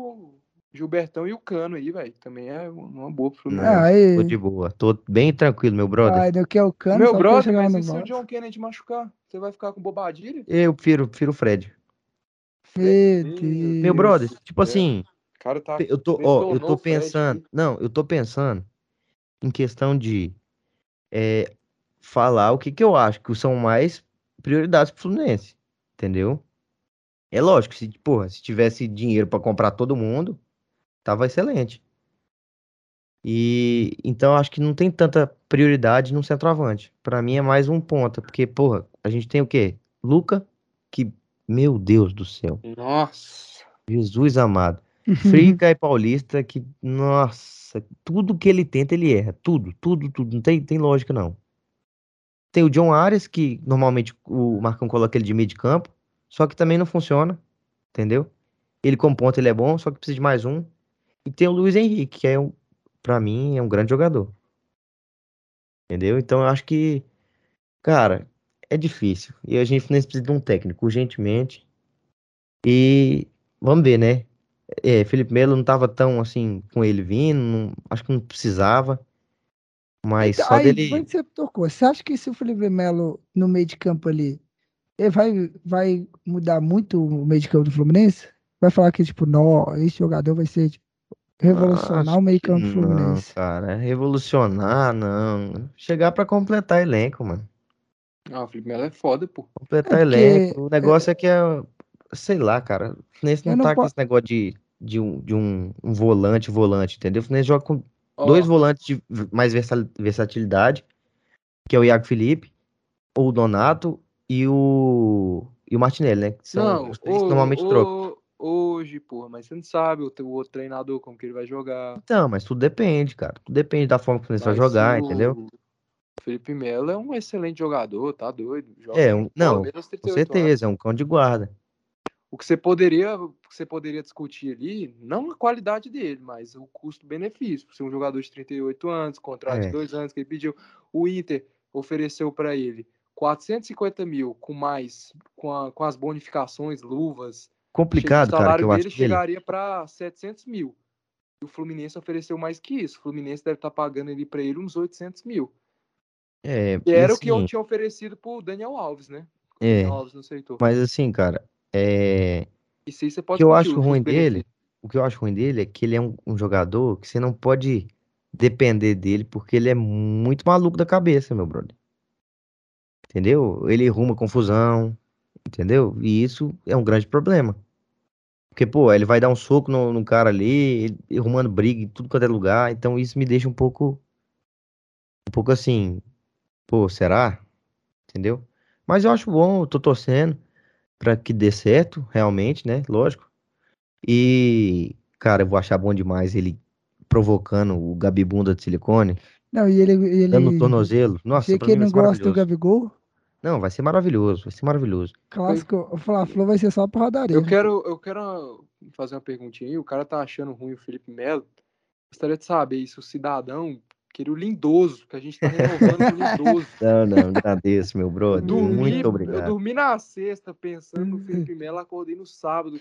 Speaker 3: Gilbertão e o Cano aí, velho. Também é uma boa pro Fluminense.
Speaker 1: Ah, aí.
Speaker 2: tô de boa. Tô bem tranquilo, meu brother.
Speaker 1: Ah, do que é o Cano,
Speaker 3: Meu brother, mas e se o. John Kennedy machucar? Você vai ficar com bobadilha?
Speaker 2: Eu prefiro, prefiro o Fred.
Speaker 1: Meu
Speaker 3: Meu
Speaker 1: Deus.
Speaker 2: Meu brother, tipo
Speaker 3: É.
Speaker 2: assim,
Speaker 3: O cara tá.
Speaker 2: eu tô, ó, eu tô
Speaker 3: Fred
Speaker 2: pensando.
Speaker 3: aqui.
Speaker 2: Não, eu tô pensando em questão de é, falar o que que eu acho que são mais prioridades pro Fluminense. Entendeu? É lógico, se, porra, se tivesse dinheiro pra comprar todo mundo, tava excelente. E então acho que não tem tanta prioridade no centroavante. Para mim é mais um ponta, porque porra, a gente tem o quê? Luca, que meu Deus do céu.
Speaker 3: Nossa.
Speaker 2: Jesus amado. Frica e Paulista que nossa, tudo que ele tenta ele erra, tudo, tudo, tudo, não tem, tem lógica não. Tem o John Arias que normalmente o Marcão coloca ele de meio de campo, só que também não funciona, entendeu? Ele como ponta ele é bom, só que precisa de mais um. E tem o Luiz Henrique, que é um, para mim é um grande jogador. Entendeu? Então eu acho que, cara, é difícil. E a gente precisa de um técnico urgentemente. E vamos ver, né? É, Felipe Melo não tava tão assim com ele vindo, não, acho que não precisava. Mas só
Speaker 1: Aí,
Speaker 2: dele.
Speaker 1: onde você tocou? Você acha que se o Felipe Melo no meio de campo ali, ele vai, vai mudar muito o meio de campo do Fluminense? Vai falar que, tipo, não, esse jogador vai ser tipo, revolucionar
Speaker 2: Acho
Speaker 1: o meio
Speaker 2: que
Speaker 1: campo do
Speaker 2: não,
Speaker 1: Fluminense.
Speaker 2: cara. Revolucionar, não. Chegar pra completar elenco, mano.
Speaker 3: Ah, o Felipe Melo é foda, pô.
Speaker 2: Completar
Speaker 1: É porque-
Speaker 2: elenco. O negócio é que é. Sei lá, cara. O Fluminense
Speaker 1: Eu
Speaker 2: não
Speaker 1: não
Speaker 2: tá com
Speaker 1: po-
Speaker 2: esse negócio de, de, um, de um, um volante, volante, entendeu? O Fluminense joga com
Speaker 3: Ó,
Speaker 2: dois volantes de mais versa- versatilidade, que é o Iago Felipe, o Donato e o, e o Martinelli, né? Que são
Speaker 3: Não,
Speaker 2: os três que
Speaker 3: ô,
Speaker 2: normalmente
Speaker 3: ô,
Speaker 2: trocam.
Speaker 3: Hoje, porra, mas você não sabe o, teu- o outro treinador como que ele vai jogar.
Speaker 2: Então, mas tudo depende, cara. Tudo depende da forma que o Fluminense vai jogar,
Speaker 3: o
Speaker 2: entendeu?
Speaker 3: Felipe Melo é um excelente jogador, tá doido. Joga
Speaker 2: É, um, não, com
Speaker 3: 38 anos.
Speaker 2: certeza, é um cão de guarda.
Speaker 3: O que você poderia, que você poderia discutir ali, não a qualidade dele, mas o custo-benefício. Ser um jogador de 38 anos, contrato
Speaker 2: É.
Speaker 3: de dois anos que ele pediu. O Inter ofereceu para ele 450 mil com mais, com, a- com as bonificações, luvas.
Speaker 2: Complicado,
Speaker 3: o
Speaker 2: cara, que
Speaker 3: salário
Speaker 2: eu
Speaker 3: dele
Speaker 2: que ele.
Speaker 3: chegaria para 700 mil. E o Fluminense ofereceu mais que isso. O Fluminense deve estar pagando ali para ele uns 800 mil.
Speaker 2: É,
Speaker 3: Que
Speaker 2: e
Speaker 3: era o que eu
Speaker 2: assim,
Speaker 3: tinha oferecido pro Daniel Alves, né? O
Speaker 2: É.
Speaker 3: Daniel Alves não aceitou.
Speaker 2: mas assim, cara, é.
Speaker 3: Isso aí você
Speaker 2: O
Speaker 3: pode
Speaker 2: que eu acho
Speaker 3: o
Speaker 2: ruim dele, o que eu acho ruim dele é que ele é um, um jogador que você não pode depender dele, porque ele é muito maluco da cabeça, meu brother. Entendeu? Ele arruma confusão, entendeu? E isso é um grande problema. Porque, pô, ele vai dar um soco no, no cara ali, ele arrumando briga em tudo quanto é lugar, então isso me deixa um pouco, um pouco assim, pô, será? Entendeu? Mas eu acho bom, eu tô torcendo pra que dê certo, realmente, né? Lógico. E, cara, eu vou achar bom demais ele provocando o Gabi Bunda de silicone,
Speaker 1: Não, e ele, ele
Speaker 2: dando no tornozelo. Nossa, pra
Speaker 1: que
Speaker 2: mim vai
Speaker 1: não gosta do. Gabigol,
Speaker 2: Não, vai ser maravilhoso, vai ser maravilhoso.
Speaker 1: clássico, o Fla-Flu vai ser só porradaria.
Speaker 3: Eu quero, eu quero fazer uma perguntinha aí. O cara tá achando ruim o Felipe Melo. Gostaria de saber se o cidadão queria o lindoso, que a gente tá renovando o lindoso.
Speaker 2: Não, não, agradeço, meu
Speaker 3: Eu
Speaker 2: brother.
Speaker 3: dormi,
Speaker 2: Muito
Speaker 3: eu
Speaker 2: obrigado.
Speaker 3: dormi na sexta pensando no Felipe Melo, acordei no sábado.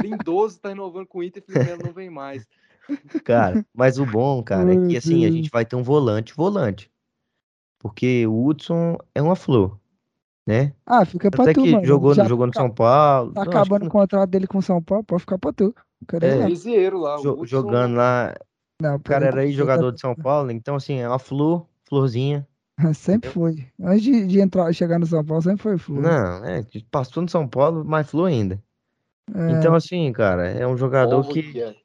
Speaker 3: Lindoso tá renovando com o Inter, Felipe Melo não vem mais.
Speaker 2: Cara, mas o bom, cara, é que assim, a
Speaker 1: Deus.
Speaker 2: gente vai ter um volante, volante. Porque o Hudson é uma flor, né?
Speaker 1: Ah, fica pra
Speaker 2: Até
Speaker 1: tu,
Speaker 2: que
Speaker 1: mano.
Speaker 2: jogou,
Speaker 1: Já
Speaker 2: jogou no
Speaker 1: tá,
Speaker 2: São Paulo.
Speaker 1: tá
Speaker 2: Não, que
Speaker 1: acabando
Speaker 2: não-
Speaker 1: o contrato dele com o São Paulo, pode ficar pra tu.
Speaker 2: É.
Speaker 1: não.
Speaker 3: Liseiro lá,
Speaker 2: jo- jogando lá,
Speaker 1: Não,
Speaker 2: o cara era aí jogador de São Paulo, então assim, é uma flor, florzinha.
Speaker 1: Sempre foi. Antes de, de entrar, chegar no São Paulo, sempre foi Flu.
Speaker 2: Não, é, passou no São Paulo, mais flor ainda.
Speaker 1: É,
Speaker 2: Então assim, cara, é um jogador que
Speaker 3: Olha, cara,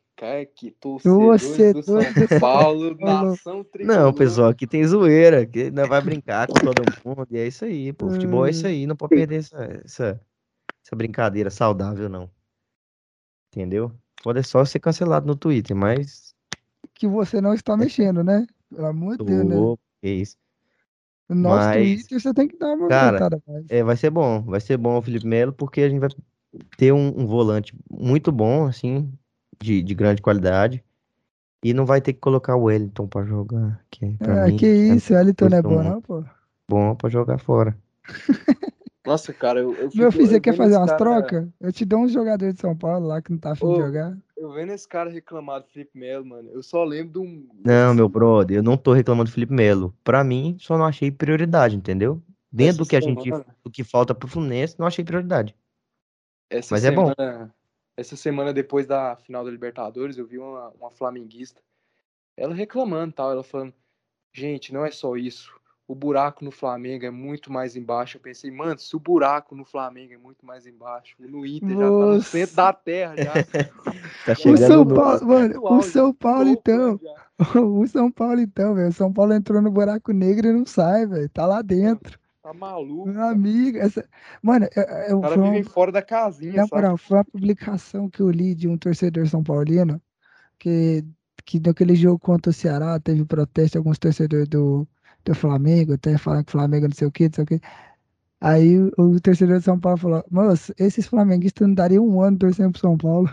Speaker 3: que torcedores do
Speaker 1: Torcedor
Speaker 3: São
Speaker 1: do-
Speaker 3: Paulo,
Speaker 1: Falou.
Speaker 3: nação tricolor.
Speaker 2: Não, pessoal, aqui tem zoeira, que vai brincar com todo mundo, e é isso aí, pô. Futebol é isso aí, não pode perder essa, essa, essa brincadeira saudável, não. Entendeu? Pode só ser cancelado no Twitter, mas.
Speaker 1: que você não está mexendo, né? Pelo amor de Deus, né?
Speaker 2: Que isso.
Speaker 1: O nosso
Speaker 2: Mas,
Speaker 1: Twitter você tem que dar uma
Speaker 2: cara. É, vai ser bom, vai ser bom o Felipe Melo, porque a gente vai ter um, um volante muito bom, assim, de, de grande qualidade. E não vai ter que colocar o Wellington pra jogar, que pra
Speaker 1: Ah,
Speaker 2: mim
Speaker 1: que
Speaker 2: é
Speaker 1: isso, o Elton não é bom, não, pô.
Speaker 2: bom pra jogar fora.
Speaker 3: Nossa, cara, eu, eu
Speaker 1: Meu
Speaker 3: fico-
Speaker 1: filho, você
Speaker 3: eu
Speaker 1: quer fazer umas
Speaker 3: cara-
Speaker 1: trocas? Eu te dou um jogador de São Paulo lá que não tá afim de
Speaker 3: Ô,
Speaker 1: jogar.
Speaker 3: Eu vendo esse cara reclamar do Felipe Melo, mano, eu só lembro de um.
Speaker 2: Não, meu brother, eu não tô reclamando do Felipe Melo. Pra mim, só não achei prioridade, entendeu? Dentro do
Speaker 3: Essa
Speaker 2: que a gente,
Speaker 3: semana-
Speaker 2: do que falta pro Fluminense, não achei prioridade.
Speaker 3: Essa
Speaker 2: Mas é bom.
Speaker 3: Essa semana depois da final da Libertadores, eu vi uma, uma flamenguista, ela reclamando tal, ela falando, gente, não é só isso. o buraco no Flamengo é muito mais embaixo. Eu pensei, mano, se o buraco no Flamengo é muito mais embaixo, no Inter Nossa. já tá no centro da terra já.
Speaker 1: tá chegando o São Paulo, no... mano, o São Paulo então. O São Paulo então, velho. O São Paulo entrou no buraco negro e não sai, velho. Tá lá dentro.
Speaker 3: Tá maluco.
Speaker 1: Meu amigo, essa... mano, eu, eu,
Speaker 3: o cara vive fora da casinha, Na moral,
Speaker 1: foi uma publicação que eu li de um torcedor são paulino que, que naquele jogo contra o Ceará teve protesto de alguns torcedores do, do Flamengo, até falando que o Flamengo não sei o que, não sei o que. Aí o, torcedor de São Paulo falou, moço, esses flamenguistas não dariam um ano torcendo pro São Paulo.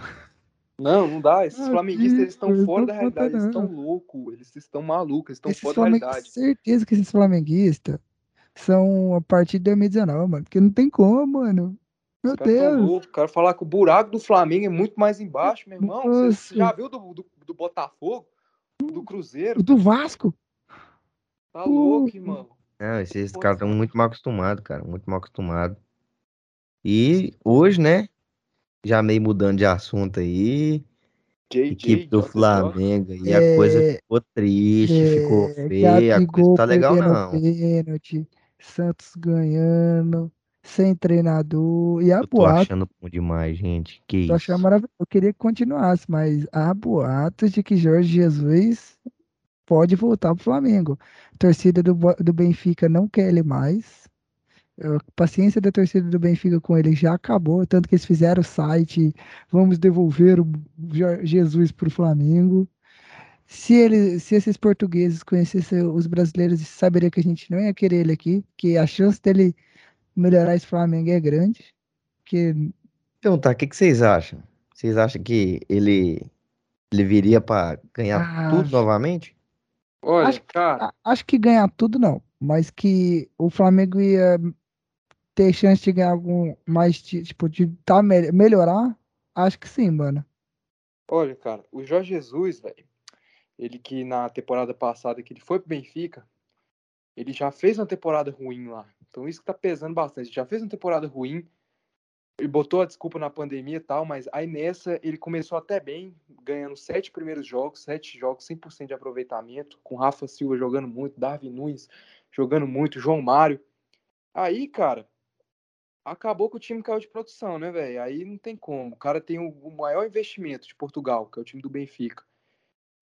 Speaker 3: Não, não dá. Esses flamenguistas eles estão fora da realidade, eles estão loucos, eles estão malucos, eles estão fora da realidade.
Speaker 1: certeza que esses flamenguistas são a partir de 2019, mano, porque não tem como, mano. Meu Deus. Louco.
Speaker 3: Quero falar que o buraco do Flamengo é muito mais embaixo, meu irmão. Nossa. Você já viu do, do, do Botafogo? Do Cruzeiro?
Speaker 1: Do Vasco?
Speaker 3: Tá louco, irmão. Não,
Speaker 2: esses caras estão muito mal acostumados, cara. Muito mal acostumados. E hoje, né? Já meio mudando de assunto aí. JJ, equipe do Flamengo. E é, a coisa ficou triste, é, ficou feia. A coisa tá legal, não.
Speaker 1: Pênalti, Santos ganhando, sem treinador. E a
Speaker 2: Eu tô boato, achando bom demais, gente. Que tô
Speaker 1: isso. achando maravilhoso. Eu queria que continuasse, mas há boatos de que Jorge Jesus pode voltar pro Flamengo. A torcida do, do Benfica não quer ele mais. A paciência da torcida do Benfica com ele já acabou, tanto que eles fizeram o site, vamos devolver o Jesus para o Flamengo. Se, ele, se esses portugueses conhecessem os brasileiros, saberiam que a gente não ia querer ele aqui, que a chance dele melhorar esse Flamengo é grande. Que...
Speaker 2: Então tá, o que, que vocês acham? Vocês acham que ele, ele viria para ganhar ah, tudo novamente?
Speaker 3: Olha,
Speaker 1: acho,
Speaker 3: cara.
Speaker 1: Acho que ganhar tudo não, mas que o Flamengo ia ter chance de ganhar algum mais, tipo, de tá, melhorar, acho que sim, mano.
Speaker 3: Olha, cara, o Jorge Jesus, velho, ele que na temporada passada que ele foi pro Benfica, ele já fez uma temporada ruim lá. Então isso que tá pesando bastante. Ele já fez uma temporada ruim, ele botou a desculpa na pandemia e tal, mas aí nessa ele começou até bem, ganhando sete primeiros jogos, sete jogos, 100% de aproveitamento, com Rafa Silva jogando muito, Darwin Nunes jogando muito, João Mário. Aí, cara, acabou que o time caiu de produção, né, velho? Aí não tem como. O cara tem o maior investimento de Portugal, que é o time do Benfica.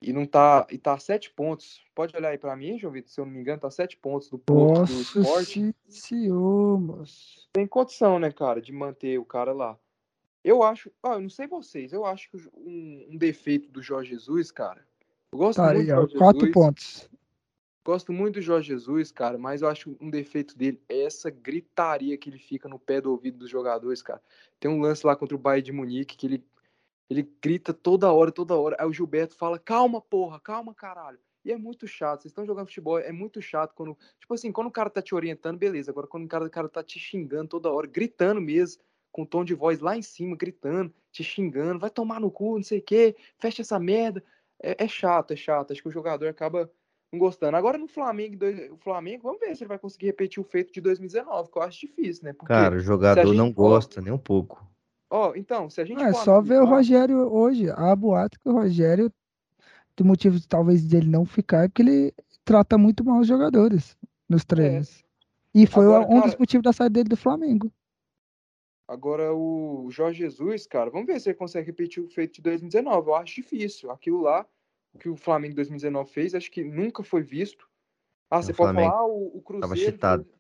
Speaker 3: E não tá. E tá a sete pontos. Pode olhar aí pra mim, João Vitor, se eu não me engano, tá a sete pontos do Porto
Speaker 1: Nossa do Sport. Senhor, moço.
Speaker 3: Tem condição, né, cara, de manter o cara lá. Eu acho. Ah, eu não sei vocês, eu acho que um, um defeito do Jorge Jesus, cara. Eu gosto tá muito aí, do Jorge
Speaker 1: quatro Jesus. pontos.
Speaker 3: Gosto muito do Jorge Jesus, cara, mas eu acho um defeito dele é essa gritaria que ele fica no pé do ouvido dos jogadores, cara. Tem um lance lá contra o Bayern de Munique que ele, ele grita toda hora, toda hora. Aí o Gilberto fala: calma, porra, calma, caralho. E é muito chato. Vocês estão jogando futebol, é muito chato quando. Tipo assim, quando o cara tá te orientando, beleza. Agora, quando o cara, o cara tá te xingando toda hora, gritando mesmo, com tom de voz lá em cima, gritando, te xingando, vai tomar no cu, não sei o quê, fecha essa merda. É, é chato, é chato. Acho que o jogador acaba não gostando. Agora no Flamengo, o Flamengo, vamos ver se ele vai conseguir repetir o feito de 2019, que eu acho difícil, né?
Speaker 2: Porque Cara, o jogador não gosta nem um pouco.
Speaker 3: Ó, então, se a gente.
Speaker 1: É só ver o Rogério hoje. Há boato que o Rogério, do motivo talvez dele não ficar, é porque ele trata muito mal os jogadores nos treinos. É. E foi Agora, um cara, dos motivos da saída dele do Flamengo.
Speaker 3: Agora, o Jorge Jesus, cara, vamos ver se ele consegue repetir o feito de 2019. Eu acho difícil. Aquilo lá o que o Flamengo 2019 fez, acho que nunca foi visto. Ah, você pode falar, ah, o, o Cruzeiro. O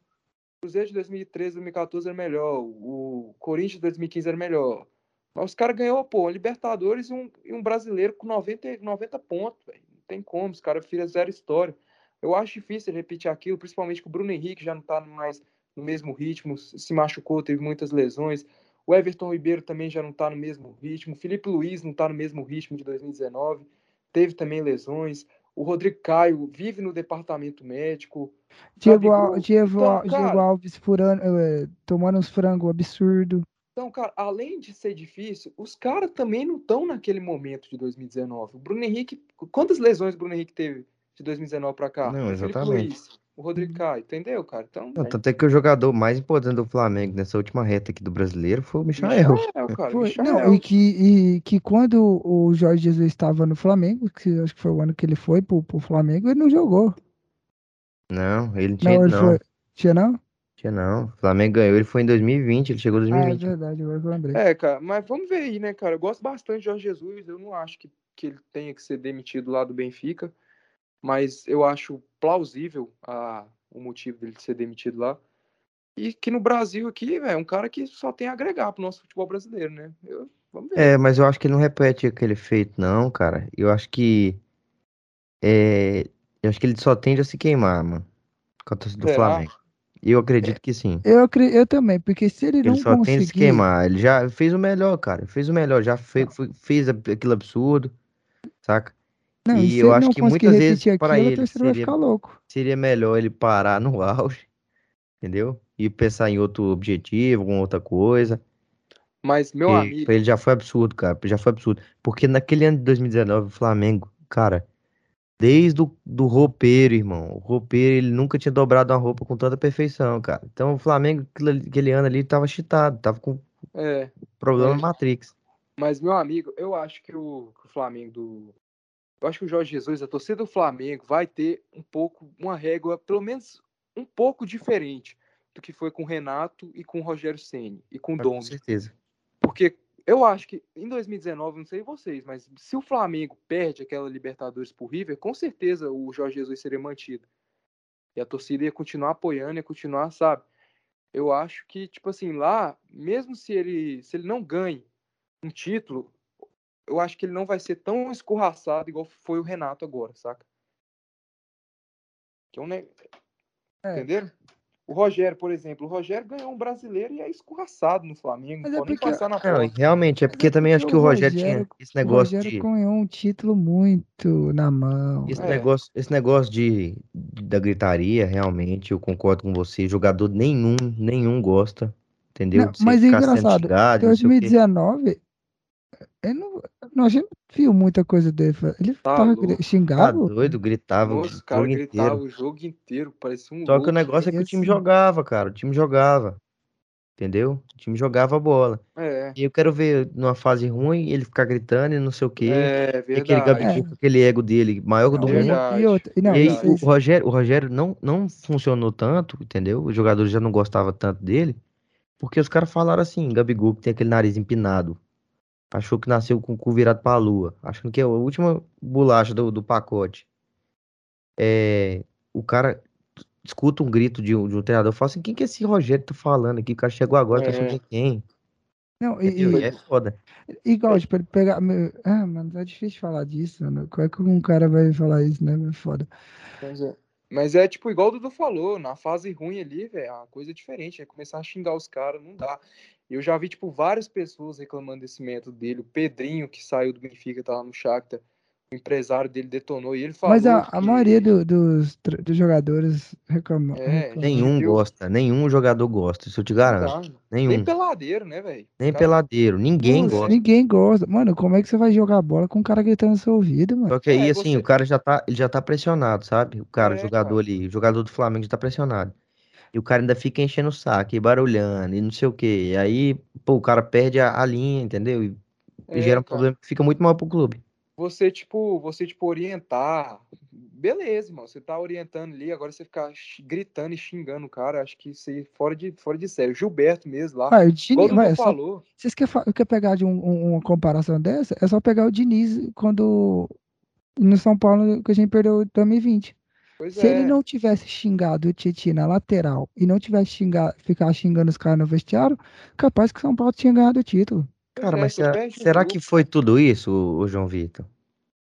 Speaker 3: Cruzeiro de 2013, 2014 era melhor. O Corinthians de 2015 era melhor. Mas os caras ganhou, pô, um Libertadores e um, e um brasileiro com 90, 90 pontos, velho. Não tem como, os caras fizeram história. Eu acho difícil repetir aquilo, principalmente que o Bruno Henrique já não tá mais no mesmo ritmo, se machucou, teve muitas lesões. O Everton Ribeiro também já não tá no mesmo ritmo. O Felipe Luiz não tá no mesmo ritmo de 2019 teve também lesões. O Rodrigo Caio vive no departamento médico.
Speaker 1: Diego, Al, Diego, então, Diego Alves furando, é, tomando uns frangos absurdo.
Speaker 3: Então, cara, além de ser difícil, os caras também não estão naquele momento de 2019. O Bruno Henrique, quantas lesões o Bruno Henrique teve de 2019 para cá?
Speaker 2: Não, exatamente.
Speaker 3: O Rodrigo Caio, entendeu, cara? Então,
Speaker 2: não, tanto é que o jogador mais importante do Flamengo nessa última reta aqui do brasileiro foi o Michael.
Speaker 3: Michael, cara,
Speaker 1: foi,
Speaker 3: Michael.
Speaker 1: Não, e que, e que quando o Jorge Jesus estava no Flamengo, que acho que foi o ano que ele foi pro, pro Flamengo, ele não jogou.
Speaker 2: Não, ele não tinha
Speaker 1: Não, ele
Speaker 2: não.
Speaker 1: foi. Tinha não?
Speaker 2: Tinha não. O Flamengo ganhou, ele foi em 2020, ele chegou em
Speaker 1: Ah, é
Speaker 2: 2020.
Speaker 1: verdade, eu lembrei.
Speaker 3: É, cara, mas vamos ver aí, né, cara? Eu gosto bastante de Jorge Jesus. Eu não acho que, que ele tenha que ser demitido lá do Benfica, mas eu acho plausível a, o motivo dele ser demitido lá. E que no Brasil aqui, velho, é um cara que só tem a agregar pro nosso futebol brasileiro, né? Eu- vamos ver.
Speaker 2: É, mas eu acho que ele não repete aquele feito, não, cara. Eu acho que. É, eu acho que ele só tende a se queimar, mano. Com a torcida do
Speaker 3: Será?
Speaker 2: Flamengo. Eu acredito que sim.
Speaker 1: Eu, eu também, porque se ele
Speaker 2: Ele
Speaker 1: não
Speaker 2: só tende a se
Speaker 1: conseguir.
Speaker 2: queimar. Ele já fez o melhor, cara. Fez o melhor. Já fe- foi- fez aquilo absurdo, saca?
Speaker 1: Não, e
Speaker 2: E
Speaker 1: se
Speaker 2: eu acho que muitas vezes para ele seria-
Speaker 1: ficar louco.
Speaker 2: Seria melhor ele parar no auge, entendeu? E pensar em outro objetivo, alguma outra coisa.
Speaker 3: Mas, meu
Speaker 2: Porque
Speaker 3: amigo,
Speaker 2: pra ele já foi absurdo, cara. Já foi absurdo. Porque naquele ano de 2019, o Flamengo, cara, desde o do roupeiro, irmão. O roupeiro, ele nunca tinha dobrado uma roupa com tanta perfeição, cara. Então o Flamengo, aquele, aquele ano ali, tava cheatado, tava com
Speaker 3: é,
Speaker 2: problema
Speaker 3: É.
Speaker 2: na Matrix.
Speaker 3: Mas, meu amigo, eu acho que o, que o Flamengo do. Eu acho que o Jorge Jesus, a torcida do Flamengo, vai ter um pouco, uma régua, pelo menos um pouco diferente do que foi com o Renato e com o Rogério Ceni e com o
Speaker 2: Com
Speaker 3: Domi.
Speaker 2: certeza.
Speaker 3: Porque eu acho que em 2019, não sei vocês, mas se o Flamengo perde aquela Libertadores pro River, com certeza o Jorge Jesus seria mantido. E a torcida ia continuar apoiando, ia continuar, sabe? Eu acho que, tipo assim, lá, mesmo se ele, se ele não ganhe um título, eu acho que ele não vai ser tão escorraçado igual foi o Renato agora, saca? Que é um ne...
Speaker 1: É.
Speaker 3: Entenderam? O Rogério, por exemplo, o Rogério ganhou um brasileiro e é escorraçado no Flamengo.
Speaker 1: Mas é porque-
Speaker 3: passar na
Speaker 2: Não,
Speaker 3: porta.
Speaker 2: realmente, é
Speaker 1: Mas
Speaker 2: porque
Speaker 1: é
Speaker 2: também acho que o
Speaker 1: o
Speaker 2: Rogério
Speaker 1: Rogério-
Speaker 2: tinha esse
Speaker 1: O
Speaker 2: negócio
Speaker 1: Rogério
Speaker 2: de.
Speaker 1: ganhou um título muito na mão.
Speaker 2: Esse
Speaker 3: É.
Speaker 2: negócio, esse negócio de, da gritaria, realmente, eu concordo com você. Jogador nenhum, nenhum gosta, entendeu?
Speaker 1: Não, mas é engraçado,
Speaker 2: o quê.
Speaker 1: 2019, eu não, não, a gente não viu muita coisa dele. Ele
Speaker 3: Tá
Speaker 1: tava
Speaker 3: louco.
Speaker 2: Tá
Speaker 1: xingado.
Speaker 2: doido, gritava o
Speaker 3: Nossa, o cara
Speaker 2: jogo
Speaker 3: gritava
Speaker 2: inteiro.
Speaker 3: o jogo inteiro, parecia um
Speaker 2: Só que o
Speaker 3: louco.
Speaker 2: negócio é que o time
Speaker 1: assim-
Speaker 2: jogava, cara. O time jogava. Entendeu? O time jogava a bola.
Speaker 3: É,
Speaker 2: E eu quero ver numa fase ruim ele ficar gritando e não sei o quê.
Speaker 3: é
Speaker 2: E aquele
Speaker 3: verdade.
Speaker 2: Gabigol com aquele ego dele, maior que o do mundo.
Speaker 3: verdade.
Speaker 1: e, outra, e não,
Speaker 2: E aí,
Speaker 3: verdade.
Speaker 2: o Rogério, o Rogério não, não funcionou tanto, entendeu? Os jogadores já não gostavam tanto dele, porque os caras falaram assim, Gabigol que tem aquele nariz empinado, achou que nasceu com o cu virado pra lua, achando que é a última bolacha do, do pacote. É, o cara escuta um grito de um, de um treinador, fala assim, quem que é esse Rogério que tá falando aqui? O cara chegou agora, tá
Speaker 3: É.
Speaker 2: achando que é quem?
Speaker 1: não, e,
Speaker 2: Entendeu?
Speaker 1: e-
Speaker 2: E é foda.
Speaker 1: igual, tipo, ele pegar. meu- Ah, mano, é difícil falar disso, mano. Como é que um cara vai falar isso, né? É foda.
Speaker 3: Mas é, mas é tipo igual o Dudu falou, na fase ruim ali, velho, é uma coisa diferente, é começar a xingar os caras, não dá. Eu já vi, tipo, várias pessoas reclamando desse método dele. O Pedrinho, que saiu do Benfica, tava no Shakhtar, o empresário dele detonou e ele falou
Speaker 1: Mas a, a
Speaker 3: que-
Speaker 1: maioria do- dos, dos jogadores reclamam.
Speaker 3: É,
Speaker 1: reclamam.
Speaker 2: Nenhum
Speaker 3: eu-
Speaker 2: gosta, nenhum jogador gosta, isso eu te garanto.
Speaker 3: dá.
Speaker 2: Nenhum.
Speaker 3: Nem peladeiro, né, velho?
Speaker 2: Nem
Speaker 3: cara-
Speaker 2: peladeiro, ninguém
Speaker 1: Nossa,
Speaker 2: gosta.
Speaker 1: Ninguém gosta. Mano, como é que você vai jogar bola com um cara gritando no seu ouvido, mano?
Speaker 2: Só que aí,
Speaker 3: É,
Speaker 2: assim,
Speaker 3: você-
Speaker 2: o cara já tá, ele já tá pressionado, sabe? O cara, o
Speaker 3: É,
Speaker 2: jogador
Speaker 3: cara.
Speaker 2: ali, o jogador do Flamengo já tá pressionado. E o cara ainda fica enchendo o saco, e barulhando, e não sei o quê. E aí, pô, o cara perde a, a linha, entendeu? E, e
Speaker 3: É,
Speaker 2: gera um
Speaker 3: cara.
Speaker 2: problema que fica muito mal pro clube.
Speaker 3: Você, tipo, você, tipo, orientar. Beleza, irmão. Você tá orientando ali, agora você ficar gritando e xingando o cara, acho que isso aí fora de, fora de sério. Gilberto mesmo lá.
Speaker 1: Vai, o Diniz, é só-
Speaker 3: falou.
Speaker 1: vocês querem quer pegar de um- um- uma comparação dessa? É só pegar o Diniz quando no São Paulo que a gente perdeu em 2020.
Speaker 3: Pois
Speaker 1: Se
Speaker 3: é.
Speaker 1: ele não tivesse xingado o Titi na lateral e não tivesse xingar, ficar xingando os caras no vestiário, capaz que o São Paulo tinha ganhado o título.
Speaker 3: Pois
Speaker 2: Cara,
Speaker 3: é,
Speaker 2: mas será, será que foi tudo isso, o, o João Vitor?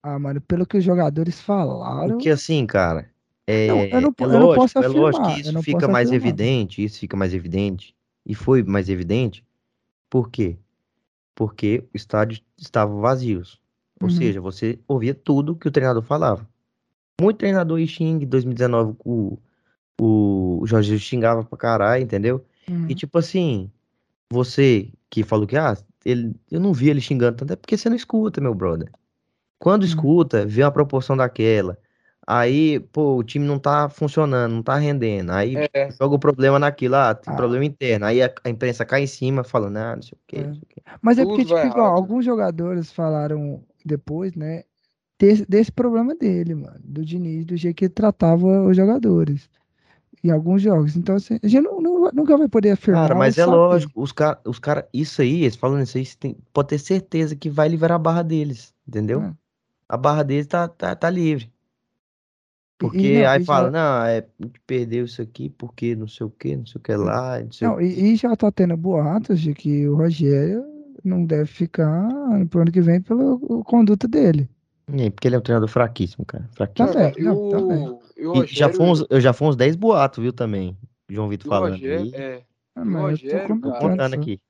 Speaker 1: Ah, mano, pelo que os jogadores falaram.
Speaker 2: Porque assim, cara, é,
Speaker 1: Não, eu não po-
Speaker 2: é
Speaker 1: eu não posso
Speaker 2: é lógico
Speaker 1: afirmar,
Speaker 2: que isso fica mais
Speaker 1: afirmar.
Speaker 2: evidente, isso fica mais evidente, e foi mais evidente, por quê? Porque o estádio estava vazios. Ou
Speaker 1: Uhum.
Speaker 2: seja, você ouvia tudo que o treinador falava. Muito treinador e xingue, em 2019 o, o Jorge xingava pra caralho, entendeu?
Speaker 1: Uhum.
Speaker 2: E tipo assim, você que falou que, ah, ele, eu não vi ele xingando tanto, é porque você não escuta, meu brother. Quando
Speaker 1: Uhum.
Speaker 2: escuta, vê uma proporção daquela. Aí, pô, o time não tá funcionando, não tá rendendo. Aí
Speaker 3: É,
Speaker 2: joga o problema naquilo, ah, tem
Speaker 1: Ah.
Speaker 2: problema interno. Aí a, a imprensa cai em cima falando, ah, não sei o quê,
Speaker 1: É.
Speaker 2: não sei o quê.
Speaker 1: Mas é
Speaker 3: Tudo
Speaker 1: porque, tipo, igual, alguns jogadores falaram depois, né? Desse, desse problema dele, mano. Do Diniz, do jeito que ele tratava os jogadores. Em alguns jogos. Então, assim, a gente não, não- nunca vai poder afirmar.
Speaker 2: Cara, mas é
Speaker 1: saber.
Speaker 2: lógico, os caras, os cara, isso aí, eles falando isso aí, você tem, pode ter certeza que vai liberar a barra deles, entendeu?
Speaker 1: É.
Speaker 2: A barra deles tá, tá, tá livre.
Speaker 1: E-
Speaker 2: Porque
Speaker 1: e não,
Speaker 2: aí
Speaker 1: e
Speaker 2: fala,
Speaker 1: já-
Speaker 2: não, é, a gente perdeu isso aqui porque não sei o que, não sei o que lá, não sei o
Speaker 1: Não, e, e já tá tendo boatos de que o Rogério não deve ficar pro ano que vem pela conduta dele.
Speaker 2: É, porque ele é um treinador fraquíssimo, cara. Fraquíssimo.
Speaker 1: Também,
Speaker 3: e
Speaker 1: não,
Speaker 3: o,
Speaker 1: também.
Speaker 3: e o
Speaker 2: E já foi uns, eu já fui uns 10 boatos, viu, também. João Vitor
Speaker 3: o
Speaker 2: falando
Speaker 3: Rogério,
Speaker 2: aí.
Speaker 3: é,
Speaker 1: Ah,
Speaker 3: o
Speaker 1: mas eu
Speaker 3: Rogério,
Speaker 1: tô
Speaker 3: cara,
Speaker 2: Tô
Speaker 1: comentando
Speaker 2: contando aqui.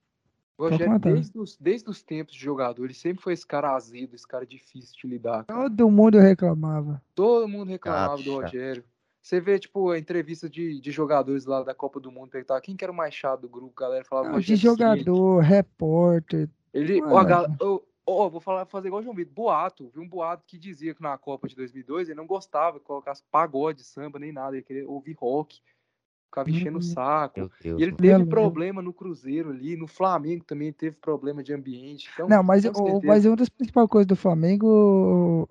Speaker 3: o Rogério desde os, desde os tempos de jogador, ele sempre foi esse cara azedo, esse cara difícil de lidar. Cara.
Speaker 1: Todo mundo reclamava.
Speaker 3: Todo mundo reclamava
Speaker 2: Chato,
Speaker 3: do
Speaker 2: chato.
Speaker 3: Rogério. Você vê, tipo, a entrevista de, de jogadores lá da Copa do Mundo, perguntar quem que era o mais chato do grupo, a galera falava
Speaker 1: Não, de
Speaker 3: Rogério Ceni.
Speaker 1: jogador, repórter.
Speaker 3: Ele, ó, a gal- ó, vou falar, fazer igual o João Vitor, boato, vi um boato que dizia que na Copa de 2002 ele não gostava que colocasse pagode, samba, nem nada, ele queria ouvir rock, ficava enchendo o
Speaker 1: Hum.
Speaker 3: saco.
Speaker 2: Deus.
Speaker 3: E ele teve problema no Cruzeiro ali, no Flamengo também teve problema de ambiente. Então,
Speaker 1: Não, mas, o, mas uma das principais coisas do Flamengo.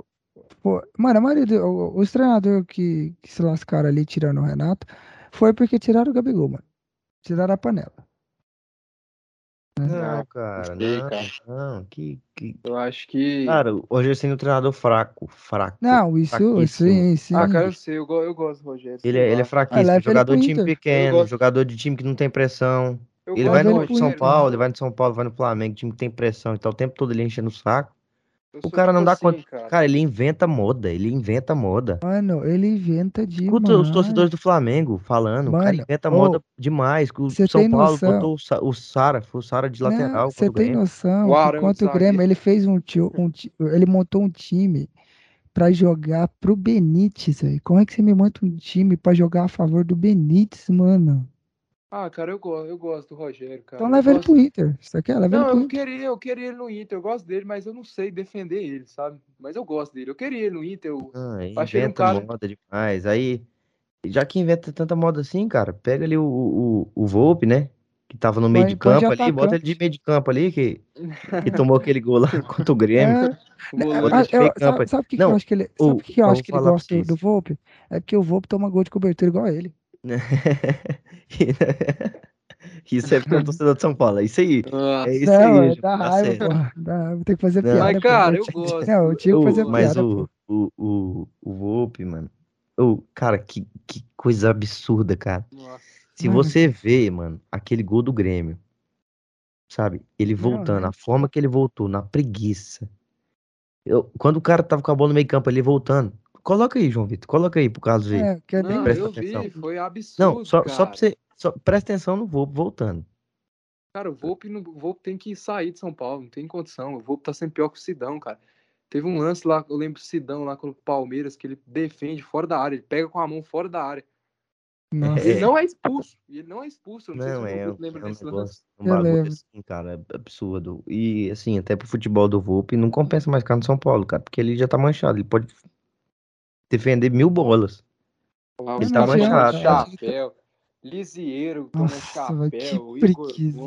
Speaker 1: pô, mano, a maioria do, o- os treinadores que, que se lascaram ali tirando o Renato foi porque tiraram o Gabigol, mano. Tiraram a panela.
Speaker 2: Não,
Speaker 3: Ah,
Speaker 2: cara,
Speaker 3: sei,
Speaker 2: não,
Speaker 3: cara.
Speaker 2: não. Que, que...
Speaker 3: Eu acho que.
Speaker 2: Cara, o Rogério é um treinador fraco, fraco.
Speaker 1: Não, isso, sim, sim.
Speaker 3: ah, cara, eu sei, eu, go- eu gosto do Rogério.
Speaker 2: Ele, é- ele é fraquíssimo,
Speaker 1: ele
Speaker 2: jogador de time pequeno, jogador de time que não tem pressão.
Speaker 3: Eu
Speaker 2: Ele vai no São Paulo, ele vai no São Paulo, vai no Flamengo, time que tem pressão e tal, o tempo todo ele enchendo o saco.
Speaker 3: Eu
Speaker 2: O cara não
Speaker 3: tipo
Speaker 2: dá
Speaker 3: assim,
Speaker 2: conta.
Speaker 3: cara.
Speaker 2: Cara, ele inventa moda, ele inventa moda.
Speaker 1: Mano, ele inventa demais.
Speaker 2: Escuta os torcedores do Flamengo falando, o cara
Speaker 1: Mano,
Speaker 2: inventa
Speaker 1: ô,
Speaker 2: moda demais. O São
Speaker 1: tem
Speaker 2: Paulo
Speaker 1: noção?
Speaker 2: botou o Sa- o Sara, foi o Sara de
Speaker 1: Não,
Speaker 2: lateral
Speaker 1: você tem
Speaker 2: Grêmio.
Speaker 1: noção
Speaker 3: O
Speaker 1: que
Speaker 3: Arão de
Speaker 1: contra o Grêmio ele fez um, tio, um ti- ele montou um time pra jogar pro Benítez, velho. Como é que você me monta um time pra jogar a favor do Benítez, mano?
Speaker 3: Ah, cara, eu gosto, eu gosto do Rogério, cara.
Speaker 1: Então leva ele
Speaker 3: gosto-
Speaker 1: pro Inter. Você quer? Leva
Speaker 3: Não,
Speaker 1: ele pro
Speaker 3: eu
Speaker 1: Inter.
Speaker 3: queria, eu queria ele no Inter, eu gosto dele, mas eu não sei defender ele, sabe? Mas eu gosto dele. Eu queria ele no Inter, eu
Speaker 2: Ah,
Speaker 3: achei um
Speaker 2: inventa
Speaker 3: cara.
Speaker 2: moda demais. Aí, já que inventa tanta moda assim, cara, pega ali o, o, o Volpe, né? Que tava no meio de campo ali, bota ele de meio de campo ali, que, que tomou aquele gol lá contra o Grêmio.
Speaker 1: É, ah, eu- sabe, o que, que
Speaker 2: Não,
Speaker 1: eu acho que ele,
Speaker 2: o-
Speaker 1: sabe o que que eu acho que ele gosta do, Volpe? É porque o Volpe toma gol de cobertura igual a ele.
Speaker 2: Isso é porque um torcedor de São Paulo. É isso aí.
Speaker 3: Nossa.
Speaker 2: É isso
Speaker 1: Não,
Speaker 2: aí,
Speaker 1: é da
Speaker 2: tá
Speaker 1: raiva,
Speaker 2: certo.
Speaker 1: porra. Dá, vou ter que fazer
Speaker 2: Não.
Speaker 1: piada.
Speaker 3: Mas,
Speaker 1: pô.
Speaker 3: cara,
Speaker 1: Eu
Speaker 3: eu gosto.
Speaker 1: Não, eu tinha que fazer
Speaker 2: mas
Speaker 1: piada,
Speaker 2: o,
Speaker 1: pô.
Speaker 2: o, o, o Volpe, mano. Ô, cara, que, que coisa absurda, cara.
Speaker 3: Nossa.
Speaker 2: Se
Speaker 1: Mano.
Speaker 2: você vê, mano, aquele gol do Grêmio, sabe? Ele
Speaker 1: Não,
Speaker 2: voltando,
Speaker 1: né?
Speaker 2: a forma que ele voltou, na preguiça. Eu, quando o cara tava com a bola no meio campo ali voltando, coloca aí, João Vitor, coloca aí pro caso ver.
Speaker 1: É, que é nem
Speaker 3: Não,
Speaker 2: presta
Speaker 3: eu
Speaker 2: atenção.
Speaker 3: vi, foi
Speaker 2: Não,
Speaker 3: absurdo,
Speaker 2: só,
Speaker 3: cara.
Speaker 2: só pra você. Só, presta atenção no Volpe voltando.
Speaker 3: Cara, o Volpe, não- o Volpe tem que sair de São Paulo, não tem condição. O Volpe tá sempre pior que o Sidão, cara. Teve um lance lá, eu lembro do Sidão lá com o Palmeiras, que ele defende fora da área, ele pega com a mão fora da área.
Speaker 1: Nossa.
Speaker 3: Ele não é expulso. E ele não é expulso. Eu não,
Speaker 2: Não,
Speaker 3: sei se
Speaker 2: é,
Speaker 3: o João lembra
Speaker 2: é um
Speaker 3: desse
Speaker 2: negócio, um bagulho assim, cara, absurdo. E assim, até pro futebol do Volpe não compensa mais ficar no São Paulo, cara, porque ele já tá manchado, ele pode defender mil bolas.
Speaker 3: Lá,
Speaker 2: Ele tá manchado,
Speaker 3: chapéu. Lisieiro
Speaker 1: Nossa, que
Speaker 3: chapéu.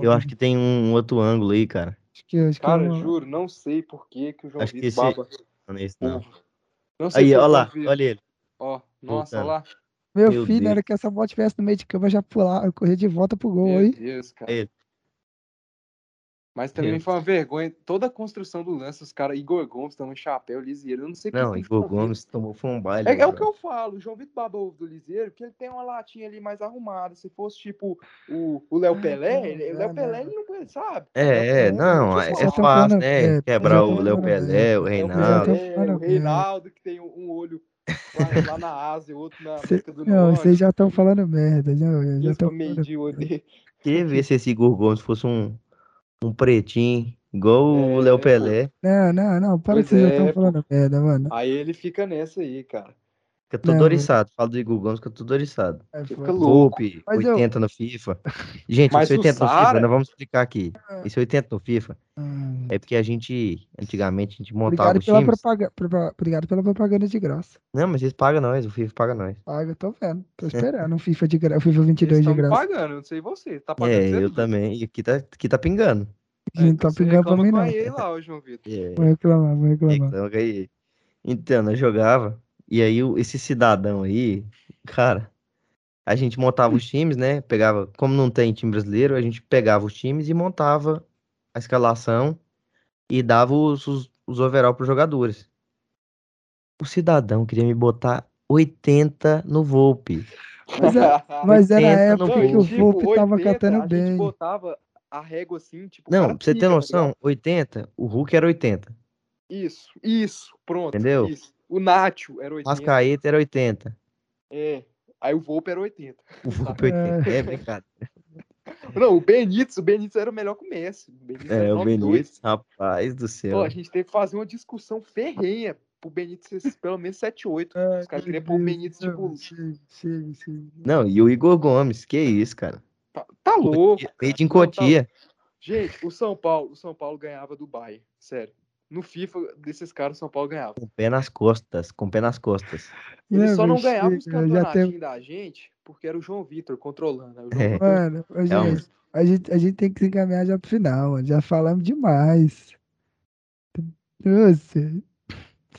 Speaker 2: Eu acho que tem um outro ângulo aí, cara.
Speaker 1: Acho que, acho que é
Speaker 3: Cara,
Speaker 1: uma-
Speaker 3: juro, não sei por que, que o João
Speaker 2: Acho que
Speaker 3: Vitor
Speaker 2: esse-
Speaker 3: baba
Speaker 2: Não é isso, não.
Speaker 3: Não sei
Speaker 2: Aí, olha lá, olha ele.
Speaker 3: Ó, nossa, olha lá.
Speaker 1: Meu,
Speaker 2: Meu
Speaker 1: filho,
Speaker 2: Deus.
Speaker 1: hora que essa bola tivesse no meio de campo, eu já pular, eu correr de volta pro gol
Speaker 3: Meu
Speaker 1: aí.
Speaker 3: Deus, cara.
Speaker 2: Ele.
Speaker 3: Mas também foi uma vergonha. Toda a construção do lance, os caras, Igor Gomes tomando chapéu, Lisieiro. Eu não sei
Speaker 2: Não,
Speaker 3: que
Speaker 2: Igor Gomes tomou foi um baile.
Speaker 3: É, é o que eu falo, o João Vitor baba ovo do Lisieiro, porque ele tem uma latinha ali mais arrumada. Se fosse tipo o o Léo Pelé, o Léo Pelé
Speaker 1: não.
Speaker 3: ele não sabe.
Speaker 2: É, é, não, é, é
Speaker 3: já
Speaker 2: fácil, né? Quebrar
Speaker 1: já
Speaker 2: o Léo Pelé, o Reinaldo.
Speaker 3: o Reinaldo, que tem um olho lá, lá na Ásia, outro na América do
Speaker 1: Não,
Speaker 3: Norte.
Speaker 1: vocês já estão falando merda. Não, já estão
Speaker 3: pra
Speaker 1: falando.
Speaker 2: Queria ver se esse Igor Gomes fosse um, um pretinho, igual o
Speaker 3: É,
Speaker 2: Léo
Speaker 3: pô.
Speaker 2: Pelé.
Speaker 1: Não, não, não. Para
Speaker 3: Pois
Speaker 1: que vocês já
Speaker 3: é,
Speaker 1: estão
Speaker 3: pô.
Speaker 1: falando merda, mano.
Speaker 3: Aí ele fica nessa aí, cara.
Speaker 2: Fica todo
Speaker 1: Não,
Speaker 2: oriçado. Fala do Igor Gomes, fica todo oriçado.
Speaker 1: É,
Speaker 3: Fica louco.
Speaker 2: Volpe,
Speaker 1: Mas eu-
Speaker 2: 80 no FIFA. Gente,
Speaker 3: Mas
Speaker 2: esse
Speaker 3: o
Speaker 2: 80 no FIFA, nós vamos explicar aqui.
Speaker 1: É.
Speaker 2: Esse 80 no FIFA
Speaker 1: Hum.
Speaker 2: é porque a gente, antigamente, a gente montava
Speaker 1: Obrigado
Speaker 2: os
Speaker 1: pela,
Speaker 2: times.
Speaker 1: propaga... propa- Obrigado pela propaganda de graça.
Speaker 2: Não, mas eles pagam nós, o FIFA paga nós.
Speaker 1: Paga, tô vendo. Tô esperando um FIFA de gra... o FIFA
Speaker 3: Eles
Speaker 1: 22 de graça.
Speaker 3: pagando, não sei você. Tá pagando
Speaker 2: É, eu também. E aqui tá, aqui tá pingando.
Speaker 1: A gente tá pingando pra mim, não.
Speaker 3: EA lá, João Vitor.
Speaker 2: É,
Speaker 1: Vou reclamar, vou reclamar.
Speaker 2: então, aí. Então, nós jogava. E aí, esse cidadão aí, cara, a gente montava os times, né? Pegava, como não tem time brasileiro, a gente pegava os times e montava a escalação e dava os, os, os overall pros jogadores. O cidadão queria me botar 80 no Volpe.
Speaker 1: Mas, é, mas era a
Speaker 2: 80 no
Speaker 1: época que o
Speaker 3: tipo,
Speaker 1: Volpe tava
Speaker 3: 80,
Speaker 1: catando
Speaker 3: a
Speaker 1: bem.
Speaker 3: gente botava a régua assim, tipo.
Speaker 2: Não, pra você ter
Speaker 3: tá
Speaker 2: noção,
Speaker 3: ligado?
Speaker 2: 80, o Hulk era 80.
Speaker 3: Isso, isso, pronto.
Speaker 2: Entendeu?
Speaker 3: Isso. O Nacho era 80.
Speaker 2: Rascaeta era 80.
Speaker 3: É. Aí o Volpe era 80.
Speaker 2: O Volpe 80. É brincadeira.
Speaker 3: Não, o Benítez, o Benítez era melhor que o Messi. O Benítez
Speaker 2: É,
Speaker 3: era
Speaker 2: o
Speaker 3: 92.
Speaker 2: Benítez, rapaz do
Speaker 3: Pô,
Speaker 2: céu.
Speaker 3: a gente teve que fazer uma discussão ferrenha pro Benítez ser pelo menos 7-8.
Speaker 1: Ai,
Speaker 3: Os caras queriam pôr o Benítez,
Speaker 1: não,
Speaker 3: tipo,
Speaker 1: chega, chega, chega.
Speaker 2: Não, e o Igor Gomes, que isso, cara.
Speaker 3: tá, tá louco.
Speaker 2: Made in
Speaker 3: Não, tá
Speaker 2: Cotia.
Speaker 3: Gente, o São Paulo, o São Paulo ganhava do Bayern, sério. No FIFA desses caras, o São Paulo ganhava.
Speaker 2: Com o pé nas costas, com o pé nas costas.
Speaker 3: Ele só não
Speaker 1: mas
Speaker 3: ganhava os campeonatinhos
Speaker 1: tem-
Speaker 3: da gente porque era o João Vitor controlando. né? O João
Speaker 2: É.
Speaker 3: Vitor-
Speaker 1: Mano, ô,
Speaker 2: É um-
Speaker 1: gente, a gente, a gente tem que se encaminhar já pro final, mano. Já falamos demais. Nossa, vocês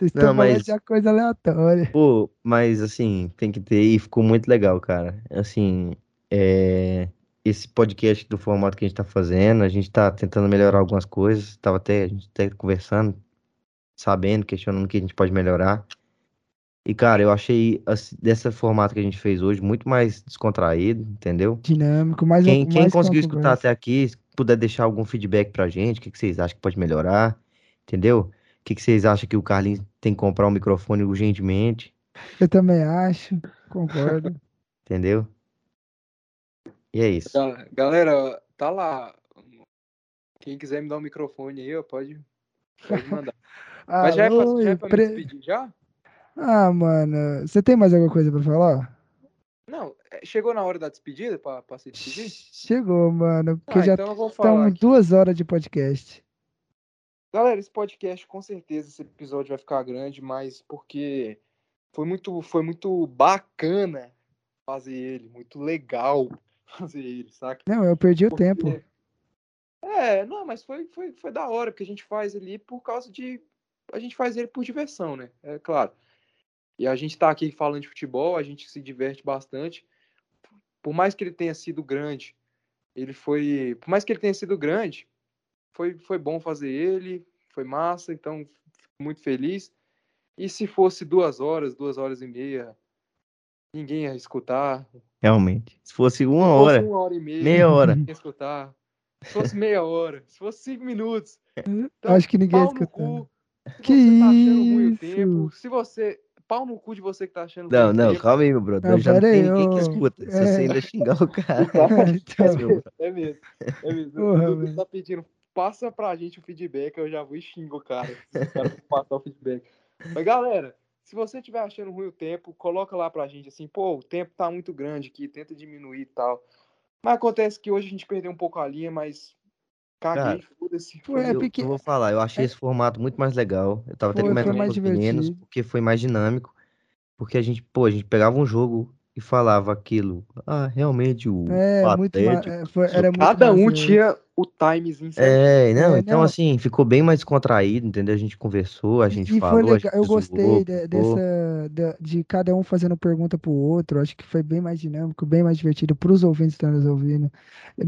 Speaker 1: estão
Speaker 2: mas-
Speaker 1: de coisa aleatória.
Speaker 2: Pô, mas assim, tem que ter, e ficou muito legal, cara. Assim, é, esse podcast do formato que a gente tá fazendo, a gente tá tentando melhorar algumas coisas, tava até, a gente até conversando, sabendo, questionando o que a gente pode melhorar. E, cara, eu achei assim, desse formato que a gente fez hoje muito mais descontraído, entendeu?
Speaker 1: Dinâmico, mais
Speaker 2: Quem,
Speaker 1: mais
Speaker 2: quem conseguiu escutar até aqui, se puder deixar algum feedback pra gente, o que, que vocês acham que pode melhorar, entendeu? O que, que vocês acham que o Carlinhos tem que comprar um microfone urgentemente,
Speaker 1: Eu também acho, concordo.
Speaker 2: entendeu? E é isso.
Speaker 3: Ga- Galera, tá lá. Quem quiser me dar um microfone aí, pode, pode mandar. Mas já é, pra, já é pra me
Speaker 1: empre-
Speaker 3: despedir já?
Speaker 1: Ah, mano, você tem mais alguma coisa pra falar?
Speaker 3: Não, é, chegou na hora da despedida pra, pra se despedir?
Speaker 1: Chegou, mano, porque
Speaker 3: Ah,
Speaker 1: já
Speaker 3: então eu vou falar.
Speaker 1: estamos duas horas de podcast.
Speaker 3: Galera, esse podcast com certeza esse episódio vai ficar grande, mas porque foi muito, foi muito bacana fazer ele, muito legal fazer ele, saca?
Speaker 1: Não, eu perdi o
Speaker 3: Porque-
Speaker 1: tempo.
Speaker 3: É, não, mas foi, foi, foi da hora, porque a gente faz ele por causa de. A gente faz ele por diversão, né? É claro. E a gente tá aqui falando de futebol, a gente se diverte bastante. Por mais que ele tenha sido grande, ele foi. Por mais que ele tenha sido grande, foi, foi bom fazer ele, foi massa, então fico muito feliz. E se fosse duas horas, duas horas e meia, ninguém ia escutar.
Speaker 2: Realmente. Se fosse uma
Speaker 3: Se fosse
Speaker 2: hora,
Speaker 3: uma hora e meia,
Speaker 2: meia hora.
Speaker 3: ninguém ia escutar. Se fosse meia hora, se fosse cinco minutos. Então,
Speaker 1: Acho que ninguém
Speaker 3: pau no
Speaker 1: escutando.
Speaker 3: cu. Se
Speaker 1: Que
Speaker 3: você tá achando ruim o
Speaker 1: isso?
Speaker 3: tempo, se você. Pau no cu de você que tá achando
Speaker 2: Não, não,
Speaker 3: tempo.
Speaker 2: calma aí, meu brother.
Speaker 1: Não,
Speaker 2: Já não tem
Speaker 1: aí,
Speaker 2: ninguém que escuta. Se
Speaker 1: é.
Speaker 2: você ainda xingar o cara.
Speaker 1: Então,
Speaker 2: meu brother.
Speaker 3: É mesmo. É mesmo.
Speaker 1: Porra,
Speaker 3: o tá pedindo, passa pra gente o feedback, eu já vou e xingo o cara. Se o cara passar o feedback. Mas galera, se você estiver achando ruim o tempo, coloca lá pra gente assim, pô, o tempo tá muito grande aqui, tenta diminuir e tal. Mas acontece que hoje a gente perdeu um pouco a linha, mas caguei, foda-se.
Speaker 1: Foi, é
Speaker 2: Eu,
Speaker 1: porque-
Speaker 2: eu vou falar, eu achei esse formato muito mais legal. Eu tava até comentando
Speaker 1: mais
Speaker 2: com os meninos, porque foi mais dinâmico. Porque a gente, pô, a gente pegava um jogo e falava aquilo. Ah, realmente, o
Speaker 1: É, muito
Speaker 2: Atlético.
Speaker 1: é, foi- era muito
Speaker 3: Cada um
Speaker 1: massa,
Speaker 3: tinha o timezinho certo.
Speaker 2: É, não,
Speaker 1: É,
Speaker 2: então
Speaker 1: não.
Speaker 2: assim, ficou bem mais descontraído, entendeu? A gente conversou, a gente
Speaker 1: E
Speaker 2: falou,
Speaker 1: foi
Speaker 2: a
Speaker 1: legal,
Speaker 2: gente
Speaker 1: eu gostei
Speaker 2: zoou,
Speaker 1: de- dessa da- de cada um fazendo pergunta pro outro. Acho que foi bem mais dinâmico, bem mais divertido pros ouvintes que estão nos ouvindo.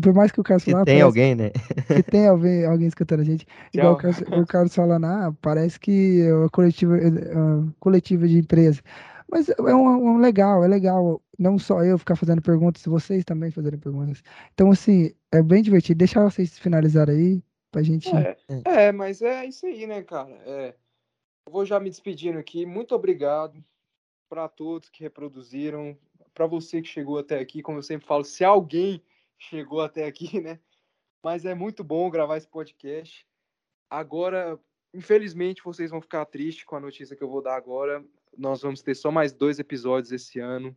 Speaker 1: Por mais que o Carlos
Speaker 2: Se
Speaker 1: falou, ah,
Speaker 2: tem
Speaker 1: parece
Speaker 2: alguém, né?
Speaker 1: que tem alguém, alguém escutando a gente, igual o
Speaker 3: Tchau.
Speaker 1: Carlos, o Carlos falando, ah, parece que é uma coletiva, uma coletiva de empresa. Mas é um, um legal, é legal. Não só eu ficar fazendo perguntas, vocês também fazerem perguntas. Então, assim, é bem divertido. Deixa vocês finalizarem aí, pra gente.
Speaker 3: É, é, mas é isso aí, né, cara? É, eu vou já me despedindo aqui. Muito obrigado para todos que reproduziram, para você que chegou até aqui. Como eu sempre falo, se alguém chegou até aqui, né? Mas é muito bom gravar esse podcast. Agora, infelizmente, vocês vão ficar tristes com a notícia que eu vou dar agora. Nós vamos ter só mais dois episódios esse ano,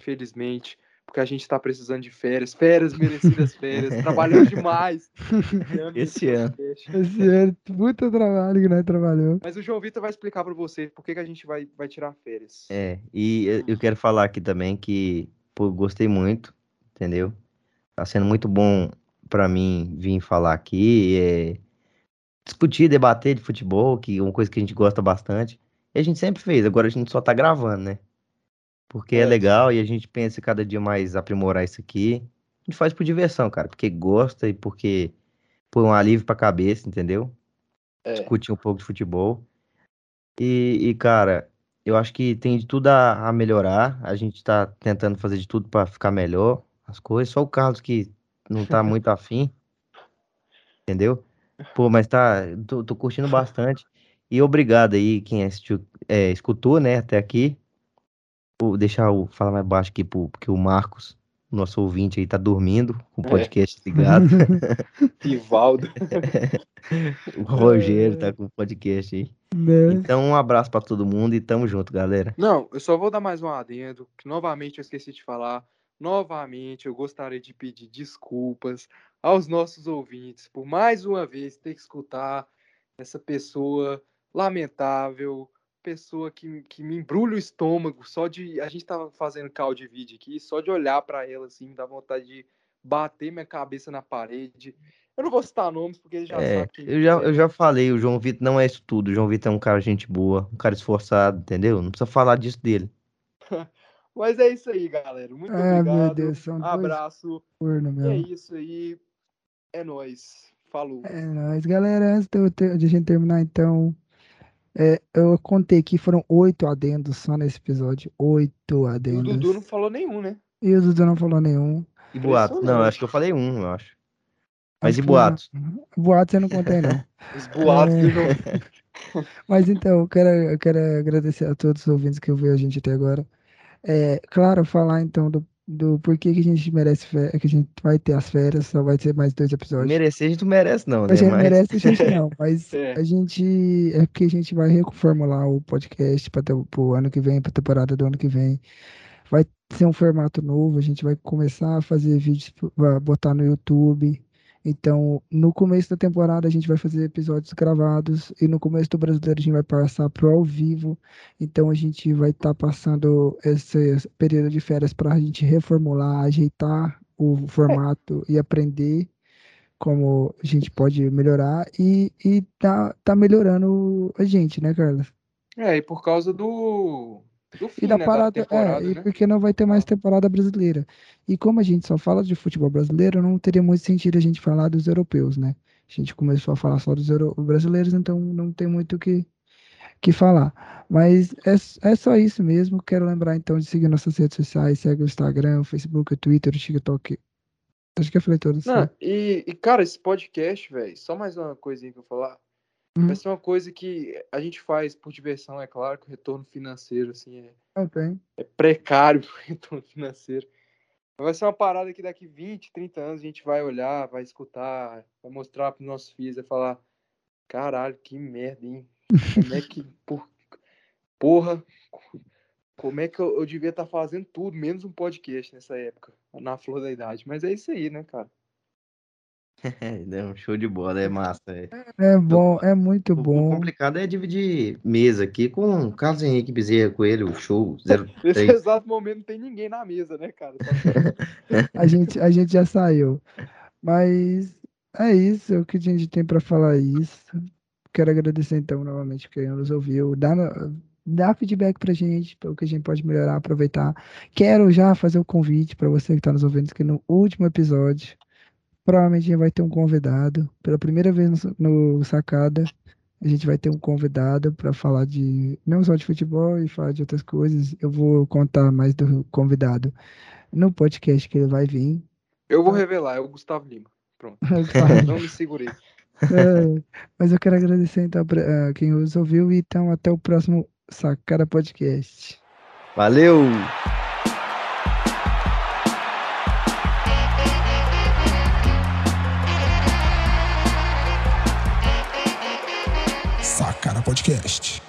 Speaker 3: infelizmente, porque a gente está precisando de férias, férias merecidas férias, trabalhando demais.
Speaker 2: Esse ano.
Speaker 1: Esse ano, puta trabalho que nós trabalhamos.
Speaker 3: Mas o João Vitor vai explicar para você por que, que a gente vai, vai tirar férias.
Speaker 2: É, e eu- eu quero falar aqui também que, pô, gostei muito, entendeu? Tá sendo muito bom pra mim vir falar aqui, é, discutir, debater de futebol, que é uma coisa que a gente gosta bastante. E a gente sempre fez, agora a gente só tá gravando, né? Porque é, é legal e a gente pensa cada dia mais aprimorar isso aqui. A gente faz por diversão, cara, porque gosta e porque põe um alívio pra cabeça, entendeu? É. Discutir um pouco de futebol. E, e, cara, eu acho que tem de tudo a, a melhorar. A gente tá tentando fazer de tudo para ficar melhor as coisas. Só o Carlos que não tá muito afim. Entendeu? Pô, mas tá. Tô, tô curtindo bastante. E obrigado aí, quem assistiu, é, escutou, né, até aqui. Vou deixar eu falar mais baixo aqui, porque o Marcos, nosso ouvinte aí, tá dormindo com o é. podcast é. ligado.
Speaker 3: Rivaldo.
Speaker 2: o Rogério tá com o podcast aí. Né? Então, um abraço para todo mundo e tamo junto, galera.
Speaker 3: Não, eu só vou dar mais um adendo, que novamente eu esqueci de falar. Novamente, eu gostaria de pedir desculpas aos nossos ouvintes por mais uma vez ter que escutar essa pessoa lamentável, pessoa que, que me embrulha o estômago só de. A gente tava fazendo call de vídeo aqui, só de olhar para ela assim, me dá vontade de bater minha cabeça na parede. Eu não vou citar nomes porque ele já é, sabe
Speaker 2: quem eu já, é. eu já falei, o João Vitor não é isso tudo. O João Vitor é um cara gente boa, um cara esforçado, entendeu? Não precisa falar disso dele.
Speaker 3: Mas é isso aí, galera. Muito ah, obrigado. Deus, Abraço. Porno, é isso aí. É nóis. Falou.
Speaker 1: É nóis, galera. Antes de a gente terminar, então. É, eu contei que foram oito adendos só nesse episódio. Oito adendos.
Speaker 3: o Dudu não falou nenhum, né?
Speaker 1: E o Dudu não falou nenhum.
Speaker 2: E boato? Não, acho que eu falei um, eu acho. Mas acho e boatos? Não.
Speaker 1: Boatos eu não contei, não.
Speaker 3: Os boatos é...
Speaker 1: Mas então, eu quero, eu quero agradecer a todos os ouvintes que ouviram a gente até agora. É, claro, falar então do, do porquê que a gente merece férias, que a gente vai ter as férias, só vai ter mais dois episódios.
Speaker 2: Merecer a gente não merece, não, né?
Speaker 1: A gente mas... merece, a gente não, mas é. a gente. É porque a gente vai reformular o podcast para o ano que vem, para a temporada do ano que vem. Vai ser um formato novo, a gente vai começar a fazer vídeos, botar no YouTube. Então, no começo da temporada a gente vai fazer episódios gravados e no começo do brasileiro a gente vai passar pro ao vivo. Então, a gente vai estar tá passando esse período de férias para a gente reformular, ajeitar o formato e aprender como a gente pode melhorar e, e tá, tá melhorando a gente, né, Carlos?
Speaker 3: É, e por causa do, do fim,
Speaker 1: e da
Speaker 3: né,
Speaker 1: parada,
Speaker 3: da
Speaker 1: é, e né? porque não vai ter mais temporada brasileira. E como a gente só fala de futebol brasileiro, não teria muito sentido a gente falar dos europeus, né? A gente começou a falar só dos brasileiros, então não tem muito o que, que falar. Mas é, é só isso mesmo. Quero lembrar então de seguir nossas redes sociais, segue o Instagram, o Facebook, o Twitter, o TikTok. Acho que eu falei todos.
Speaker 3: Não, e, e, cara, esse podcast, velho, só mais uma coisinha que eu vou falar. Uhum. Vai ser uma coisa que a gente faz por diversão, é claro que o retorno financeiro, assim, é,
Speaker 1: okay.
Speaker 3: é precário o retorno financeiro. Vai ser uma parada que daqui 20, 30 anos a gente vai olhar, vai escutar, vai mostrar para os nossos filhos, vai falar: caralho, que merda, hein? Como é que. Por... Porra, como é que eu, eu devia estar tá fazendo tudo, menos um podcast nessa época, na flor da idade. Mas é isso aí, né, cara?
Speaker 2: É um show de bola, é massa. É,
Speaker 1: é bom, é muito bom.
Speaker 2: O complicado é dividir mesa aqui com Carlos Henrique Bezerra Coelho, show 03.
Speaker 3: Nesse exato momento não tem ninguém na mesa, né, cara?
Speaker 1: a, gente, a gente já saiu. Mas é isso, é o que a gente tem para falar isso. Quero agradecer então novamente quem nos ouviu. Dá, dá feedback pra gente, o que a gente pode melhorar, aproveitar. Quero já fazer o convite para você que está nos ouvindo, que no último episódio Provavelmente a gente vai ter um convidado. Pela primeira vez no, no Sacada, a gente vai ter um convidado para falar de não só de futebol e falar de outras coisas. Eu vou contar mais do convidado no podcast que ele vai vir.
Speaker 3: Eu vou revelar, é o Gustavo Lima. Pronto. não me segurei.
Speaker 1: É, mas eu quero agradecer então a quem nos ouviu e então até o próximo Sacada Podcast.
Speaker 2: Valeu!
Speaker 4: Podcast.